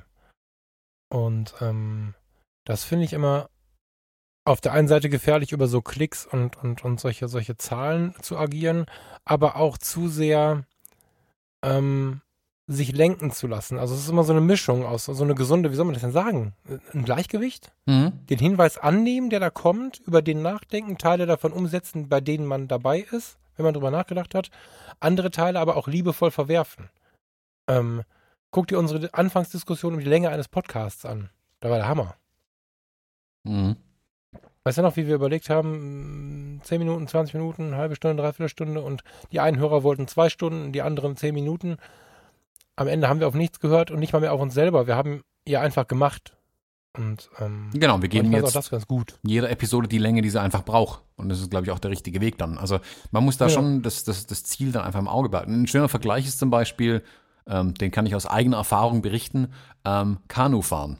Und ähm, das finde ich immer auf der einen Seite gefährlich, über so Klicks und, und, und solche, solche Zahlen zu agieren, aber auch zu sehr ähm, sich lenken zu lassen. Also es ist immer so eine Mischung aus, so eine gesunde, wie soll man das denn sagen? Ein Gleichgewicht? Mhm. Den Hinweis annehmen, der da kommt, über den nachdenken, Teile davon umsetzen, bei denen man dabei ist, wenn man drüber nachgedacht hat, andere Teile aber auch liebevoll verwerfen. Ähm, guck dir unsere Anfangsdiskussion um die Länge eines Podcasts an. Da war der Hammer. Mhm. Weißt du noch, wie wir überlegt haben, 10 Minuten, 20 Minuten, eine halbe Stunde, dreiviertel Stunde und die einen Hörer wollten zwei Stunden, die anderen 10 Minuten. Am Ende haben wir auf nichts gehört und nicht mal mehr auf uns selber. Wir haben ja einfach gemacht. Und ähm, genau, wir geben jetzt das ganz gut. jeder Episode die Länge, die sie einfach braucht. Und das ist, glaube ich, auch der richtige Weg dann. Also man muss da ja. schon das, das, das Ziel dann einfach im Auge behalten. Ein schöner Vergleich ist zum Beispiel, ähm, den kann ich aus eigener Erfahrung berichten, ähm, Kanufahren.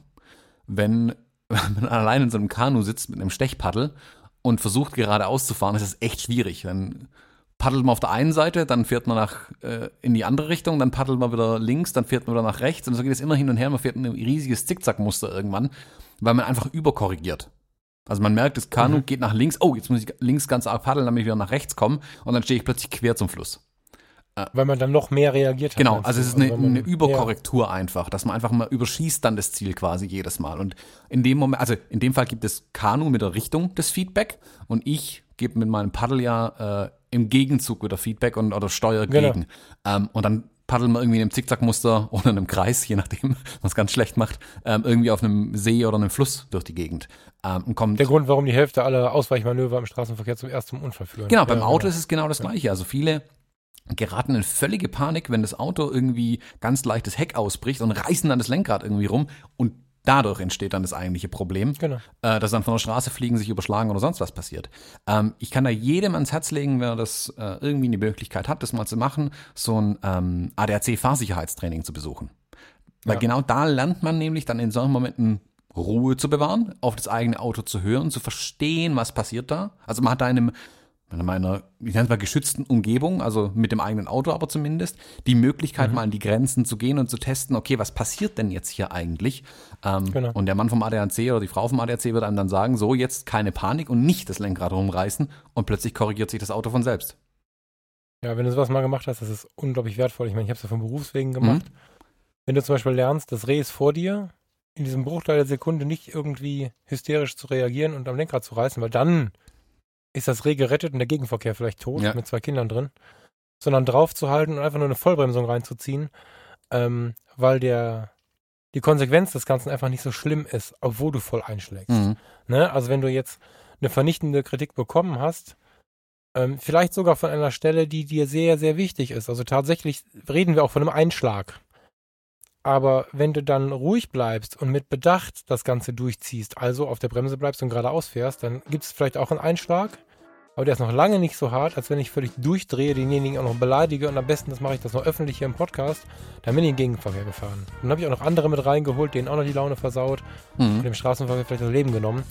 Wenn man allein in so einem Kanu sitzt mit einem Stechpaddel und versucht geradeaus zu fahren, ist es echt schwierig. Dann paddelt man auf der einen Seite, dann fährt man nach, äh, in die andere Richtung, dann paddelt man wieder links, dann fährt man wieder nach rechts und so geht es immer hin und her. Man fährt ein riesiges Zickzackmuster irgendwann, weil man einfach überkorrigiert. Also man merkt, das Kanu mhm. geht nach links, oh, jetzt muss ich links ganz arg paddeln, damit ich wieder nach rechts komme und dann stehe ich plötzlich quer zum Fluss. Weil man dann noch mehr reagiert hat. Genau, also es ist eine, also eine Überkorrektur ja. einfach, dass man einfach mal überschießt dann das Ziel quasi jedes Mal. Und in dem Moment, also in dem Fall gibt es Kanu mit der Richtung des Feedback und ich gebe mit meinem Paddel ja äh, im Gegenzug wieder Feedback und oder steuere genau. gegen. Ähm, und dann paddeln wir irgendwie in einem Zickzackmuster oder in einem Kreis, je nachdem, was ganz schlecht macht, ähm, irgendwie auf einem See oder einem Fluss durch die Gegend. Ähm, und kommt Der Grund, warum die Hälfte aller Ausweichmanöver im Straßenverkehr zum ersten Unfall führen. Genau, beim ja, Auto genau. ist es genau das Gleiche. Also viele geraten in völlige Panik, wenn das Auto irgendwie ganz leichtes Heck ausbricht und reißen dann das Lenkrad irgendwie rum und Dadurch entsteht dann das eigentliche Problem, Genau. äh, dass dann von der Straße fliegen, sich überschlagen oder sonst was passiert. Ähm, ich kann da jedem ans Herz legen, wer das äh, irgendwie eine Möglichkeit hat, das mal zu machen, so ein ähm, ADAC-Fahrsicherheitstraining zu besuchen. Weil Ja. genau da lernt man nämlich dann in solchen Momenten Ruhe zu bewahren, auf das eigene Auto zu hören, zu verstehen, was passiert da. Also man hat da in einem in meiner, ich nenne es mal geschützten Umgebung, also mit dem eigenen Auto aber zumindest, die Möglichkeit mal an die Grenzen zu gehen und zu testen, okay, was passiert denn jetzt hier eigentlich? Ähm, Genau. Und der Mann vom ADAC oder die Frau vom ADAC wird einem dann sagen, so jetzt keine Panik und nicht das Lenkrad rumreißen und plötzlich korrigiert sich das Auto von selbst. Ja, wenn du sowas mal gemacht hast, das ist unglaublich wertvoll. Ich meine, ich habe es ja von Berufswegen gemacht. Wenn du zum Beispiel lernst, das Reh ist vor dir, in diesem Bruchteil der Sekunde nicht irgendwie hysterisch zu reagieren und am Lenkrad zu reißen, weil dann ist das Reh gerettet und der Gegenverkehr vielleicht tot Ja. mit zwei Kindern drin, sondern draufzuhalten und einfach nur eine Vollbremsung reinzuziehen, ähm, weil der die Konsequenz des Ganzen einfach nicht so schlimm ist, obwohl du voll einschlägst. Mhm. Ne? Also wenn du jetzt eine vernichtende Kritik bekommen hast, ähm, vielleicht sogar von einer Stelle, die dir sehr, sehr wichtig ist. Also tatsächlich reden wir auch von einem Einschlag. Aber wenn du dann ruhig bleibst und mit Bedacht das Ganze durchziehst, also auf der Bremse bleibst und geradeaus fährst, dann gibt es vielleicht auch einen Einschlag. Aber der ist noch lange nicht so hart, als wenn ich völlig durchdrehe, denjenigen auch noch beleidige und am besten, das mache ich das noch öffentlich hier im Podcast, dann bin ich in den Gegenverkehr gefahren. Dann habe ich auch noch andere mit reingeholt, denen auch noch die Laune versaut Mhm. und dem Straßenverkehr vielleicht das Leben genommen.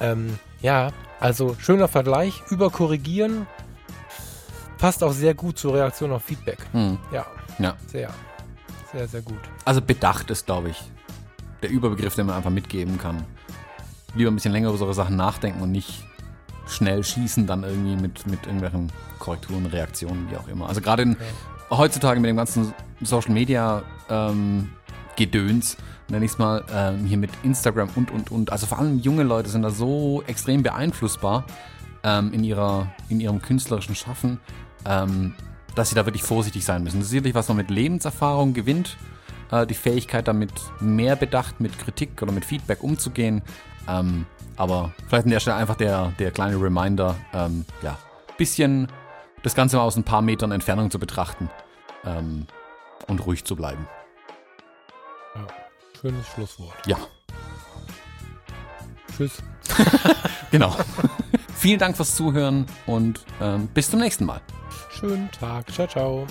Ähm, ja, also schöner Vergleich, überkorrigieren passt auch sehr gut zur Reaktion auf Feedback. Mhm. Ja, Ja. sehr, sehr, sehr gut. Also bedacht ist, glaube ich, der Überbegriff, den man einfach mitgeben kann. Lieber ein bisschen länger über solche Sachen nachdenken und nicht schnell schießen dann irgendwie mit, mit irgendwelchen Korrekturen, Reaktionen, wie auch immer. Also gerade in, heutzutage mit dem ganzen Social Media ähm, Gedöns, nenne ich es mal, ähm, hier mit Instagram und, und, und. Also vor allem junge Leute sind da so extrem beeinflussbar ähm, in, ihrer, in ihrem künstlerischen Schaffen, ähm, dass sie da wirklich vorsichtig sein müssen. Das ist sicherlich, was man mit Lebenserfahrung gewinnt, äh, die Fähigkeit damit mehr bedacht mit Kritik oder mit Feedback umzugehen. Ähm, aber vielleicht an der Stelle einfach der, der kleine Reminder, ähm, ja, bisschen das Ganze mal aus ein paar Metern Entfernung zu betrachten ähm, und ruhig zu bleiben. Ja, schönes Schlusswort. Ja, Tschüss. genau. Vielen Dank fürs Zuhören und ähm, bis zum nächsten Mal. Schönen Tag. Ciao, ciao.